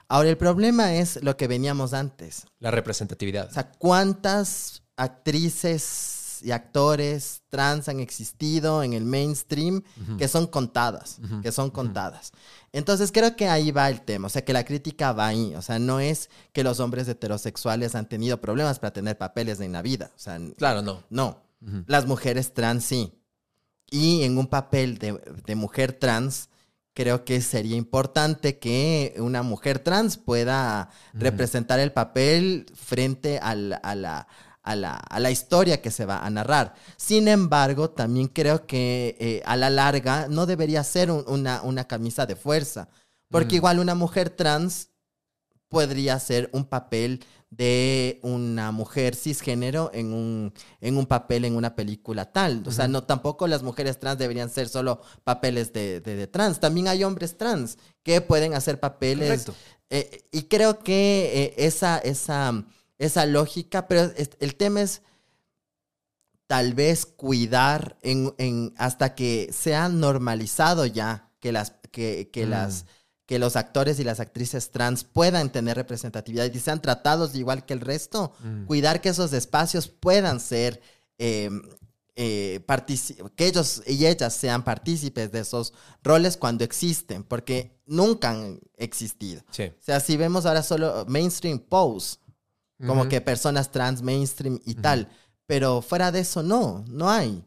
Ahora, el problema es lo que veníamos antes. La representatividad. O sea, ¿cuántas actrices y actores trans han existido en el mainstream Ujú. que son contadas? Ujú. Que son contadas. Entonces creo que ahí va el tema, o sea que la crítica va ahí, o sea, no es que los hombres heterosexuales han tenido problemas para tener papeles en la vida, o sea, Claro, no. no, las mujeres trans sí. Y en un papel de, de mujer trans, creo que sería importante que una mujer trans pueda Ujú. representar el papel frente al- a, la, a, la, a la historia que se va a narrar. Sin embargo, también creo que eh, a la larga no debería ser un- una, una camisa de fuerza, porque Mm. igual una mujer trans podría ser un papel de una mujer cisgénero en un, en un papel en una película tal. O sea, no, tampoco las mujeres trans deberían ser solo papeles de, de- de trans. También hay hombres trans que pueden hacer papeles. Eh, y creo que eh, esa, esa, esa lógica, pero el tema es tal vez cuidar en, en- hasta que sea normalizado ya que las que, que Mm. las que los actores y las actrices trans puedan tener representatividad y sean tratados igual que el resto, Mm. cuidar que esos espacios puedan ser eh, eh, que ellos y ellas sean partícipes de esos roles cuando existen, porque nunca han existido. Sí. O sea, si vemos ahora solo mainstream pose, como que personas trans mainstream y tal, pero fuera de eso no, no hay.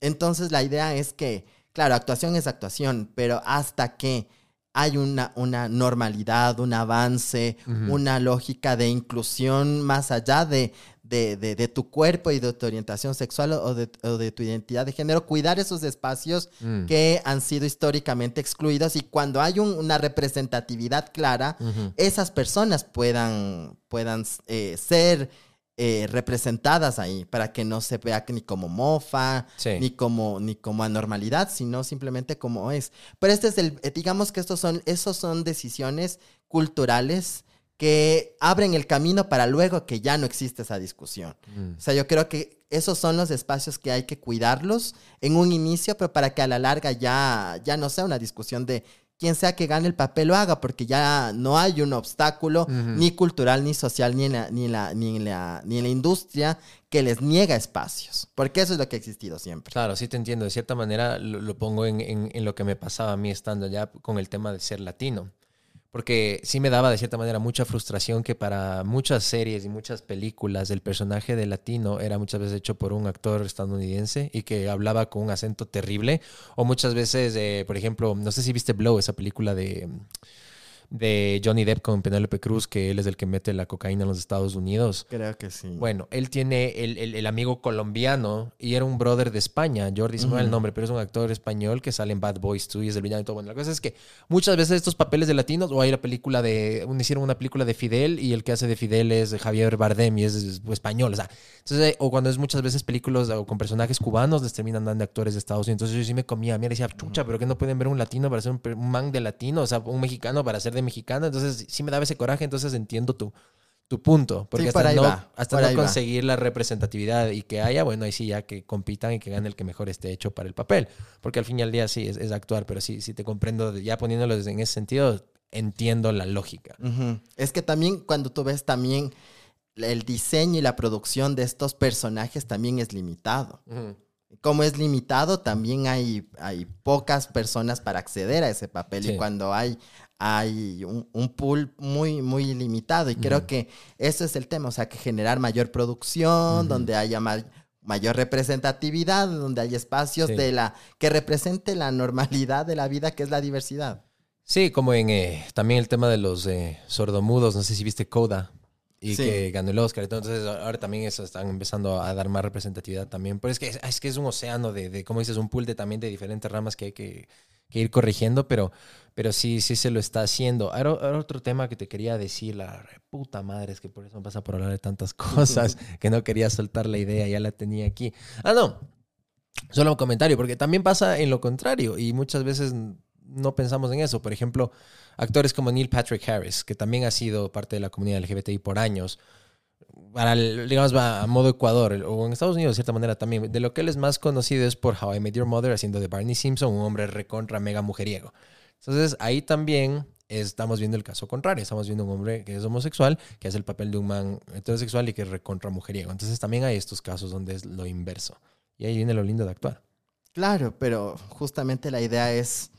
Entonces la idea es que, claro, actuación es actuación, pero hasta que hay una, una normalidad, un avance, una lógica de inclusión más allá de, de, de- de tu cuerpo y de tu orientación sexual o de, o de tu identidad de género, cuidar esos espacios Mm. que han sido históricamente excluidos y cuando hay un- una representatividad clara, esas personas puedan, puedan eh, ser eh, representadas ahí para que no se vea ni como mofa, Sí. ni como ni como anormalidad, sino simplemente como es. Pero este es el, eh, digamos que estos son, esos son decisiones culturales que abren el camino para luego que ya no existe esa discusión. Mm. O sea, yo creo que esos son los espacios que hay que cuidarlos en un inicio, pero para que a la larga ya, ya no sea una discusión de quien sea que gane el papel lo haga, porque ya no hay un obstáculo ni cultural, ni social, ni en, la, ni, en la, ni, en la, ni en la industria que les niega espacios, porque eso es lo que ha existido siempre. Claro, sí te entiendo. De cierta manera lo, lo pongo en, en- en lo que me pasaba a mí estando allá con el tema de ser latino. Porque sí me daba de cierta manera mucha frustración que para muchas series y muchas películas el personaje de latino era muchas veces hecho por un actor estadounidense y que hablaba con un acento terrible. O muchas veces, eh, por ejemplo, no sé si viste Blow, esa película de, de Johnny Depp con Penélope Cruz, que él es el que mete la cocaína en los Estados Unidos. Creo que sí. Bueno, él tiene el, el- el amigo colombiano y era un brother de España. Jordi se me va el nombre, pero es un actor español que sale en Bad Boys 2 y es el villano y todo. Bueno, la cosa es que muchas veces estos papeles de latinos, o hay la película de. un- Hicieron una película de Fidel y el que hace de Fidel es Javier Bardem y es, es español. O sea, entonces, o cuando es muchas veces películas o con personajes cubanos, les terminan dando actores de Estados Unidos. Entonces yo sí me comía. Mira, decía, chucha, pero que no pueden ver un latino para ser un, un man de latino, o sea, un mexicano para ser de mexicano. Entonces sí me daba ese coraje. Entonces entiendo tu, tu punto. Porque Sí, hasta no, va, hasta no va. conseguir la representatividad y que haya, bueno, ahí sí ya que compitan y que gane el que mejor esté hecho para el papel. Porque al fin y al día sí es, es actuar, pero sí, sí te comprendo, ya poniéndolo en ese sentido, entiendo la lógica. Es que también cuando tú ves también el diseño y la producción de estos personajes también es limitado. Como es limitado, también hay, hay pocas personas para acceder a ese papel. Sí. Y cuando hay, hay un, un pool muy, muy limitado. Y creo que eso es el tema. O sea, que generar mayor producción, donde haya ma- mayor representatividad, donde hay espacios Sí. de la que represente la normalidad de la vida, que es la diversidad. Sí, como en eh, también el tema de los eh, sordomudos, no sé si viste Coda y Sí. que ganó el Oscar. Entonces ahora también eso están empezando a dar más representatividad también. Pero es que es, que es un océano de, de, como dices, un pool de también de diferentes ramas que hay que, que ir corrigiendo, pero, pero sí, sí se lo está haciendo. Ahora, ahora otro tema que te quería decir, la puta madre, es que por eso me pasa por hablar de tantas [laughs] cosas [laughs] que no quería soltar la idea, ya la tenía aquí. Ah, no. Solo un comentario, porque también pasa en lo contrario y muchas veces no pensamos en eso. Por ejemplo, actores como Neil Patrick Harris, que también ha sido parte de la comunidad LGBTI por años, para, el- digamos, a modo Ecuador o en Estados Unidos de cierta manera también. De lo que él es más conocido es por How I Met Your Mother, haciendo de Barney Simpson, un hombre recontra mega mujeriego. Entonces ahí también estamos viendo el caso contrario. Estamos viendo un hombre que es homosexual, que hace el papel de un man heterosexual y que es recontra mujeriego. Entonces también hay estos casos donde es lo inverso. Y ahí viene lo lindo de actuar. Claro, pero justamente la idea es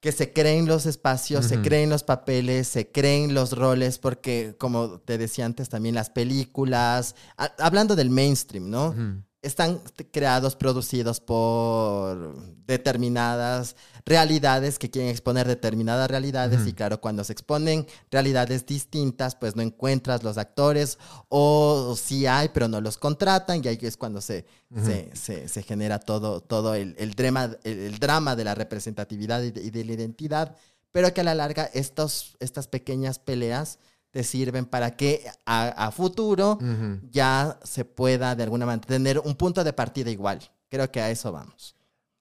que se creen los espacios, se creen los papeles, se creen los roles, porque como te decía antes, también las películas, hablando del mainstream, ¿no? Están creados, producidos por determinadas realidades que quieren exponer determinadas realidades y claro, cuando se exponen realidades distintas, pues no encuentras los actores o sí hay, pero no los contratan y ahí es cuando se, se, se- se genera todo, todo el, el drama, el, el drama de la representatividad y de, y de la identidad, pero que a la larga estos, estas pequeñas peleas te sirven para que a, a futuro ya se pueda de alguna manera tener un punto de partida igual. Creo que a eso vamos.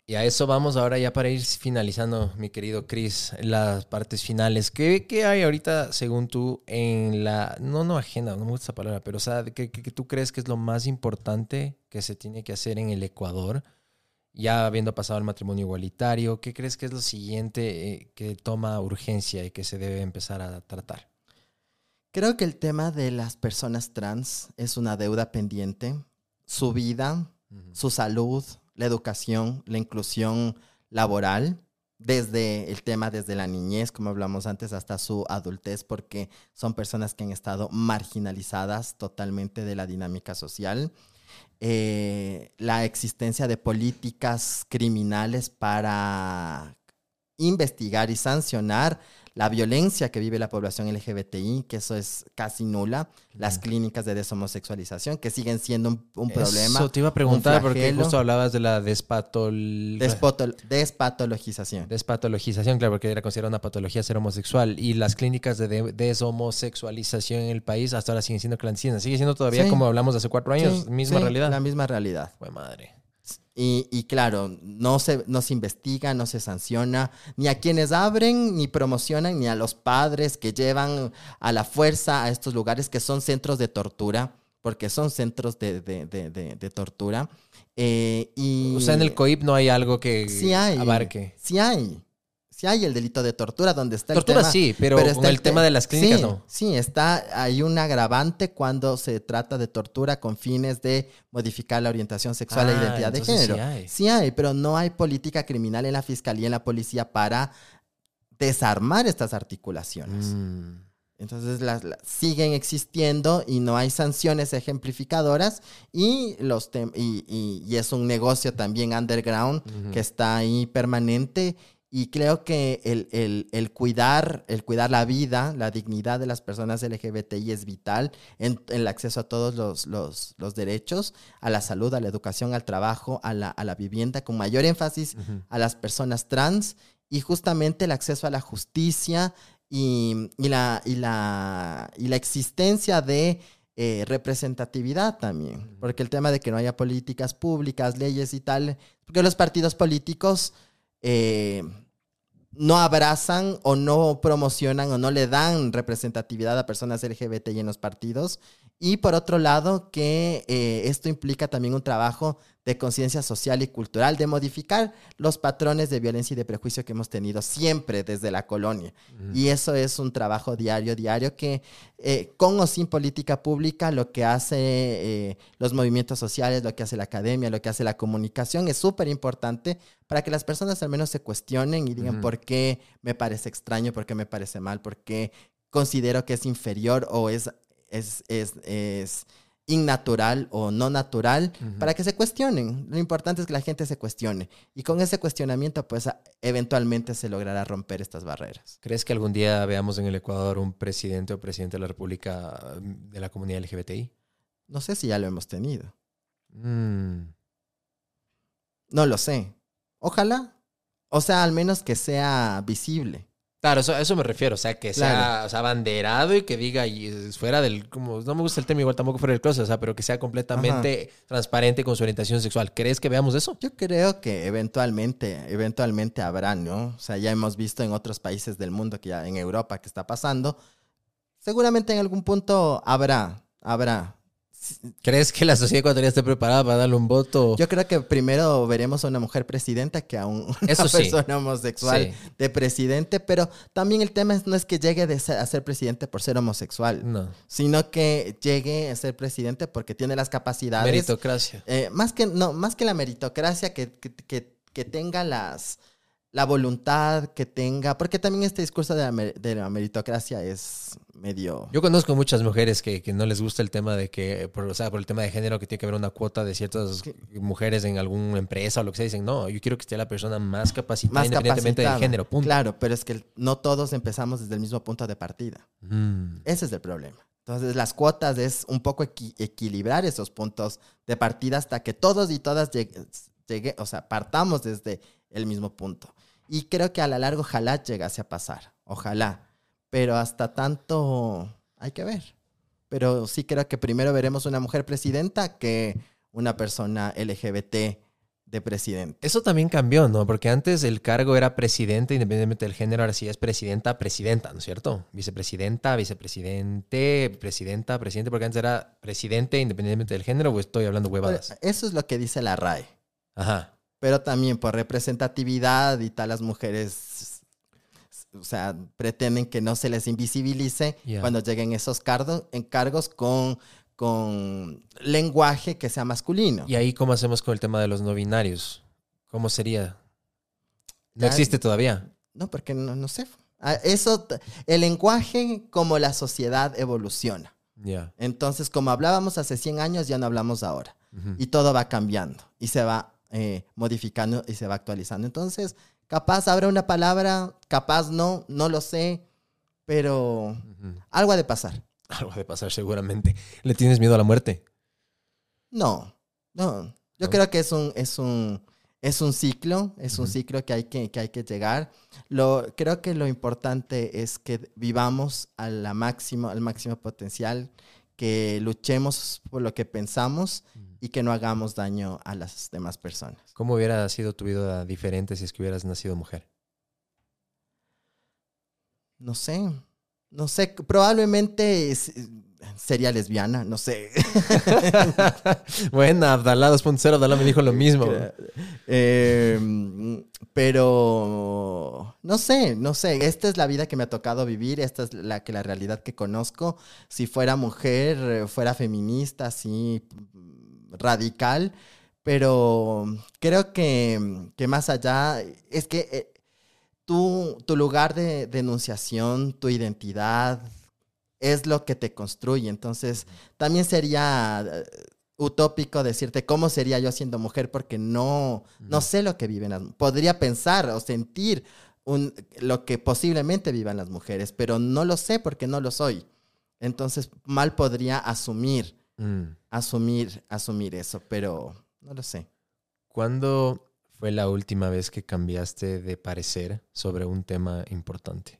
Y a eso vamos ahora ya para ir finalizando, mi querido Chris, las partes finales. ¿Qué, qué hay ahorita, según tú, en la... No, no agenda, no me gusta esa palabra, pero o sea, ¿qué, qué- qué tú crees que es lo más importante que se tiene que hacer en el Ecuador? Ya habiendo pasado el matrimonio igualitario, ¿qué crees que es lo siguiente eh, que toma urgencia y que se debe empezar a tratar? Creo que el tema de las personas trans es una deuda pendiente. Su vida, su salud, la educación, la inclusión laboral, desde el tema desde la niñez, como hablamos antes, hasta su adultez, porque son personas que han estado marginalizadas totalmente de la dinámica social. Eh, la existencia de políticas criminales para investigar y sancionar la violencia que vive la población LGBTI, que eso es casi nula, las clínicas de deshomosexualización, que siguen siendo un, un problema. Eso te iba a preguntar porque justo hablabas de la despatol... Despoto- despatologización. Despatologización, claro, porque era considerada una patología ser homosexual. Y las clínicas de, de- deshomosexualización en el país hasta ahora siguen siendo clandestinas. Sigue siendo todavía Sí. como hablamos hace cuatro años, Sí, misma sí, realidad. La misma realidad. Fue madre. Y, y claro, no se, no se investiga, no se sanciona, ni a quienes abren, ni promocionan, ni a los padres que llevan a la fuerza a estos lugares que son centros de tortura, porque son centros de, de- de- tortura. Eh, y O sea, en el COIP no hay algo que sí hay, abarque. Sí hay. Sí hay el delito de tortura, donde está Tortura el tema. sí, pero, está con el te- tema de las clínicas sí, no. Sí, está, hay un agravante cuando se trata de tortura con fines de modificar la orientación sexual e Ah, identidad de entonces sí género. hay. Sí hay, pero no hay política criminal en la fiscalía, en la policía para desarmar estas articulaciones. Mm. Entonces las, las- siguen existiendo y no hay sanciones ejemplificadoras y, los y, y- y es un negocio también underground que está ahí permanente y creo que el, el- el cuidar, el cuidar la vida, la dignidad de las personas LGBTI es vital en, en el acceso a todos los, los- los derechos, a la salud, a la educación, al trabajo, a la, a la vivienda, con mayor énfasis a las personas trans y justamente el acceso a la justicia y, y la, y, la, y la existencia de eh, representatividad también. Porque el tema de que no haya políticas públicas, leyes y tal, porque los partidos políticos eh, no abrazan o no promocionan o no le dan representatividad a personas LGBTI en los partidos. Y por otro lado, que eh, esto implica también un trabajo de conciencia social y cultural, de modificar los patrones de violencia y de prejuicio que hemos tenido siempre desde la colonia. Y eso es un trabajo diario, diario, que eh, con o sin política pública, lo que hace eh, los movimientos sociales, lo que hace la academia, lo que hace la comunicación, es súper importante para que las personas al menos se cuestionen y digan por qué me parece extraño, por qué me parece mal, por qué considero que es inferior o es, es, es, es innatural o no natural, para que se cuestionen. Lo importante es que la gente se cuestione. Y con ese cuestionamiento, pues eventualmente se logrará romper estas barreras. ¿Crees que algún día veamos en el Ecuador un presidente o presidente de la República mm, de la comunidad LGBTI? No sé si ya lo hemos tenido. Mm. No lo sé. Ojalá. O sea, al menos que sea visible. Claro, eso, eso me refiero, o sea, que sea, o sea, abanderado y que diga y fuera del, como no me gusta el tema igual tampoco fuera del closet, o sea, pero que sea completamente transparente con su orientación sexual. ¿Crees que veamos eso? Yo creo que eventualmente, eventualmente habrá, ¿no? O sea, ya hemos visto en otros países del mundo, que ya en Europa que está pasando, seguramente en algún punto habrá, habrá. ¿Crees que la sociedad ecuatoriana esté preparada para darle un voto? Yo creo que primero veremos a una mujer presidenta que a [laughs] una persona homosexual de presidente, pero también el tema no es que llegue a ser presidente por ser homosexual, sino que llegue a ser presidente porque tiene las capacidades. Meritocracia. Eh, más, que, no, más que la meritocracia, que, que, que tenga las la voluntad que tenga, porque también este discurso de la, meritocracia es medio... Yo conozco muchas mujeres que, no les gusta el tema de que, por, o sea, por el tema de género, que tiene que haber una cuota de ciertas mujeres en alguna empresa o lo que sea, dicen, no, yo quiero que esté la persona más capacitada independientemente del género, punto. Claro, pero es que no todos empezamos desde el mismo punto de partida. Mm. Ese es el problema. Entonces, las cuotas es un poco equilibrar esos puntos de partida hasta que todos y todas llegue, o sea, partamos desde el mismo punto. Y creo que a la largo ojalá llegase a pasar, ojalá. Pero hasta tanto hay que ver. Pero sí creo que primero veremos una mujer presidenta que una persona LGBT de presidente. Eso también cambió, ¿no? Porque antes el cargo era presidente, independientemente del género, ahora sí es presidenta, presidenta, ¿no es cierto? Vicepresidenta, vicepresidente, presidenta, presidente, porque antes era presidente, independientemente del género, o estoy hablando huevadas. Eso es lo que dice la RAE. Ajá pero también por representatividad y tal, las mujeres, o sea, pretenden que no se les invisibilice cuando lleguen esos cargos, encargos con, con lenguaje que sea masculino. ¿Y ahí cómo hacemos con el tema de los no binarios? ¿Cómo sería? ¿No existe todavía? No, porque no, no sé. Ah, eso, el lenguaje como la sociedad evoluciona. Entonces, como hablábamos hace 100 años, ya no hablamos ahora. Y todo va cambiando y se va eh, modificando y se va actualizando. Entonces, capaz habrá una palabra, capaz no, no lo sé, pero algo ha de pasar. Algo ha de pasar seguramente. ¿Le tienes miedo a la muerte? No, no. Yo creo que es un, es un, es un ciclo, es un ciclo que hay que, que hay que llegar. Lo, creo que lo importante es que vivamos a la máximo, al máximo potencial, que luchemos por lo que pensamos y que no hagamos daño a las demás personas. ¿Cómo hubiera sido tu vida diferente si es que hubieras nacido mujer? No sé, no sé, probablemente sería lesbiana, no sé. [laughs] bueno, Abdalá 2.0, Abdalá me dijo lo mismo. [laughs] Em, pero no sé, no sé. Esta es la vida que me ha tocado vivir, esta es la que la realidad que conozco. Si fuera mujer, fuera feminista, así radical, pero creo que, más allá es que eh, tu, tu lugar de denunciación, tu identidad, es lo que te construye. Entonces, también sería eh, utópico decirte cómo sería yo siendo mujer porque no, no sé lo que viven las Podría pensar o sentir un, lo que posiblemente vivan las mujeres, pero no lo sé porque no lo soy. Entonces, mal podría asumir, mm. asumir, asumir eso, pero no lo sé. ¿Cuándo fue la última vez que cambiaste de parecer sobre un tema importante?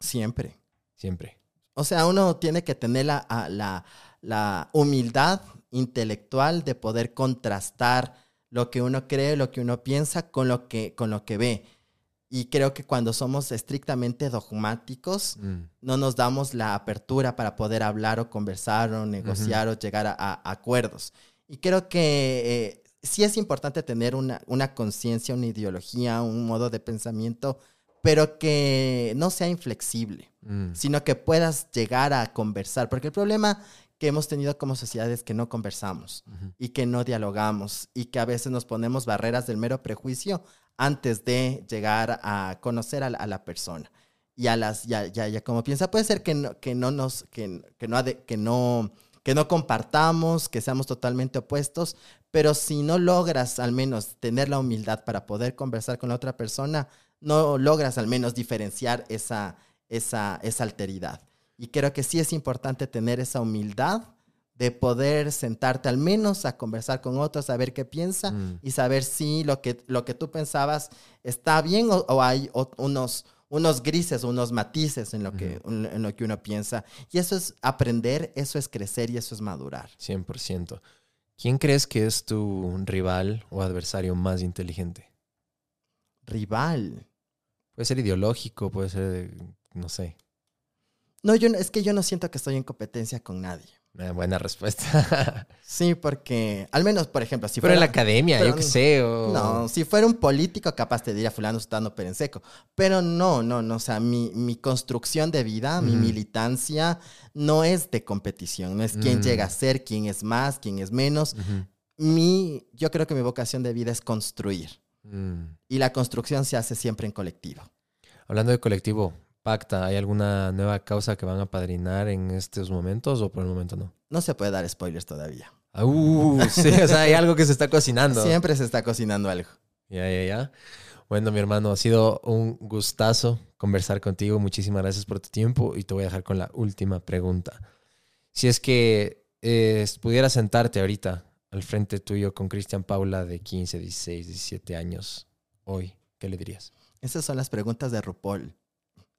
Siempre. Siempre. O sea, uno tiene que tener la, la, humildad intelectual de poder contrastar lo que uno cree, lo que uno piensa con lo que, con lo que ve. Y creo que cuando somos estrictamente dogmáticos, mm. no nos damos la apertura para poder hablar o conversar o negociar o llegar a, acuerdos. Y creo que eh, sí es importante tener una, una conciencia, una ideología, un modo de pensamiento pero que no sea inflexible, mm. sino que puedas llegar a conversar, porque el problema que hemos tenido como sociedad es que no conversamos y que no dialogamos y que a veces nos ponemos barreras del mero prejuicio antes de llegar a conocer a la, persona. Y a las, ya, ya, ya como piensa, puede ser que no, que no nos, que, que no, que no que no compartamos, que seamos totalmente opuestos, pero si no logras al menos tener la humildad para poder conversar con la otra persona, no logras al menos diferenciar esa, esa, esa alteridad. Y creo que sí es importante tener esa humildad de poder sentarte al menos a conversar con otros, saber qué piensa Mm. y saber si lo que, lo que tú pensabas está bien o, o hay o- unos, unos grises, unos matices en lo, que, en lo que uno piensa. Y eso es aprender, eso es crecer y eso es madurar. 100%. ¿Quién crees que es tu rival o adversario más inteligente? Rival. Puede ser ideológico, puede ser, no sé. No, yo no- es que yo no siento que estoy en competencia con nadie. Una buena respuesta. [laughs] Sí, porque al menos, por ejemplo, si Pero en fuera... la academia, pero yo qué sé. O... No, si fuera un político, capaz te diría fulano sutano perenseco. Pero no, no, no. O sea, mi, mi construcción de vida, mi militancia, no es de competición. No es quién Mm. llega a ser, quién es más, quién es menos. Mi, yo creo que mi vocación de vida es construir. Mm. Y la construcción se hace siempre en colectivo. Hablando de colectivo, Pacta, ¿hay alguna nueva causa que van a padrinar en estos momentos o por el momento no? No se puede dar spoilers todavía. Uh, [laughs] sí, o sea, hay algo que se está cocinando. Siempre se está cocinando algo. Ya, ya, ya. Bueno, mi hermano, ha sido un gustazo conversar contigo. Muchísimas gracias por tu tiempo y te voy a dejar con la última pregunta. Si es que eh, pudieras sentarte ahorita al frente tuyo con Cristian Paula de 15, 16, 17 años, hoy, ¿qué le dirías? Esas son las preguntas de RuPaul.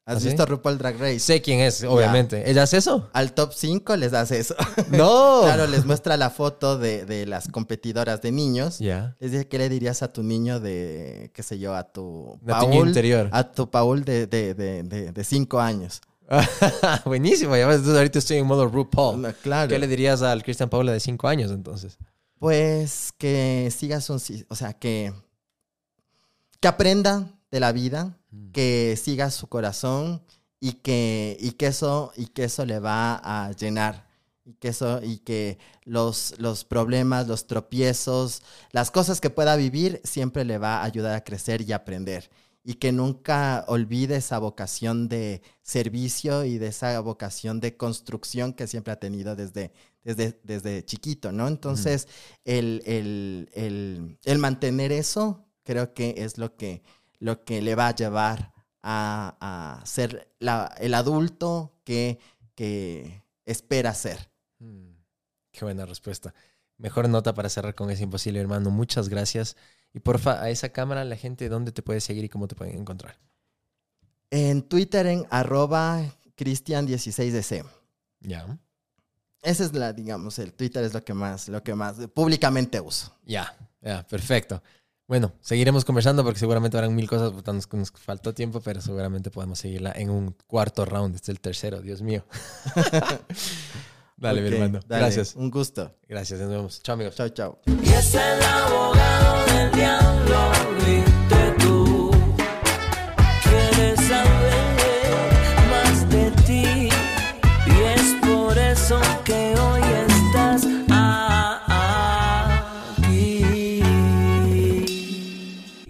¿Has ¿Ah, sí? visto RuPaul Drag Race? Sé quién es, obviamente. ¿Ella hace eso? Al top 5 les das eso. [laughs] No. Claro, les muestra la foto de, de las competidoras de niños. Ya. Les dice, ¿qué le dirías a tu niño de, qué sé yo, a tu Paul? interior. A tu Paul de, de, de, de, de años. [laughs] Buenísimo. Ya ves, ahorita estoy en modo RuPaul. No, claro. ¿Qué le dirías al Cristian Paula de 5 años entonces? Pues que sigas un... O sea, que, que aprenda de la vida, que siga su corazón y que, y que, eso, y que eso le va a llenar. Y que, eso, y que los, los problemas, los tropiezos, las cosas que pueda vivir, siempre le va a ayudar a crecer y aprender. Y que nunca olvide esa vocación de servicio y de esa vocación de construcción que siempre ha tenido desde, desde, desde chiquito, ¿no? Entonces, el, el- el- el mantener eso creo que es lo que, lo que le va a llevar a, a ser la- el adulto que, que espera ser. Mm, Qué buena respuesta. Mejor nota para cerrar con Es Imposible, hermano. Muchas gracias. Y porfa, a esa cámara, la gente, ¿dónde te puede seguir y cómo te pueden encontrar? En Twitter en arroba cristian16dc. Ya. Ese es la, digamos, el Twitter es lo que más, lo que más públicamente uso. Ya, ya, perfecto. Bueno, seguiremos conversando porque seguramente habrán mil cosas, nos, nos faltó tiempo, pero seguramente podemos seguirla en un cuarto round. Este es el tercero, Dios mío. [laughs] dale, mi hermano. dale, Gracias. Un gusto. Gracias, nos vemos. Chao, amigos. Chao, chao. Y es el abogado del diablo,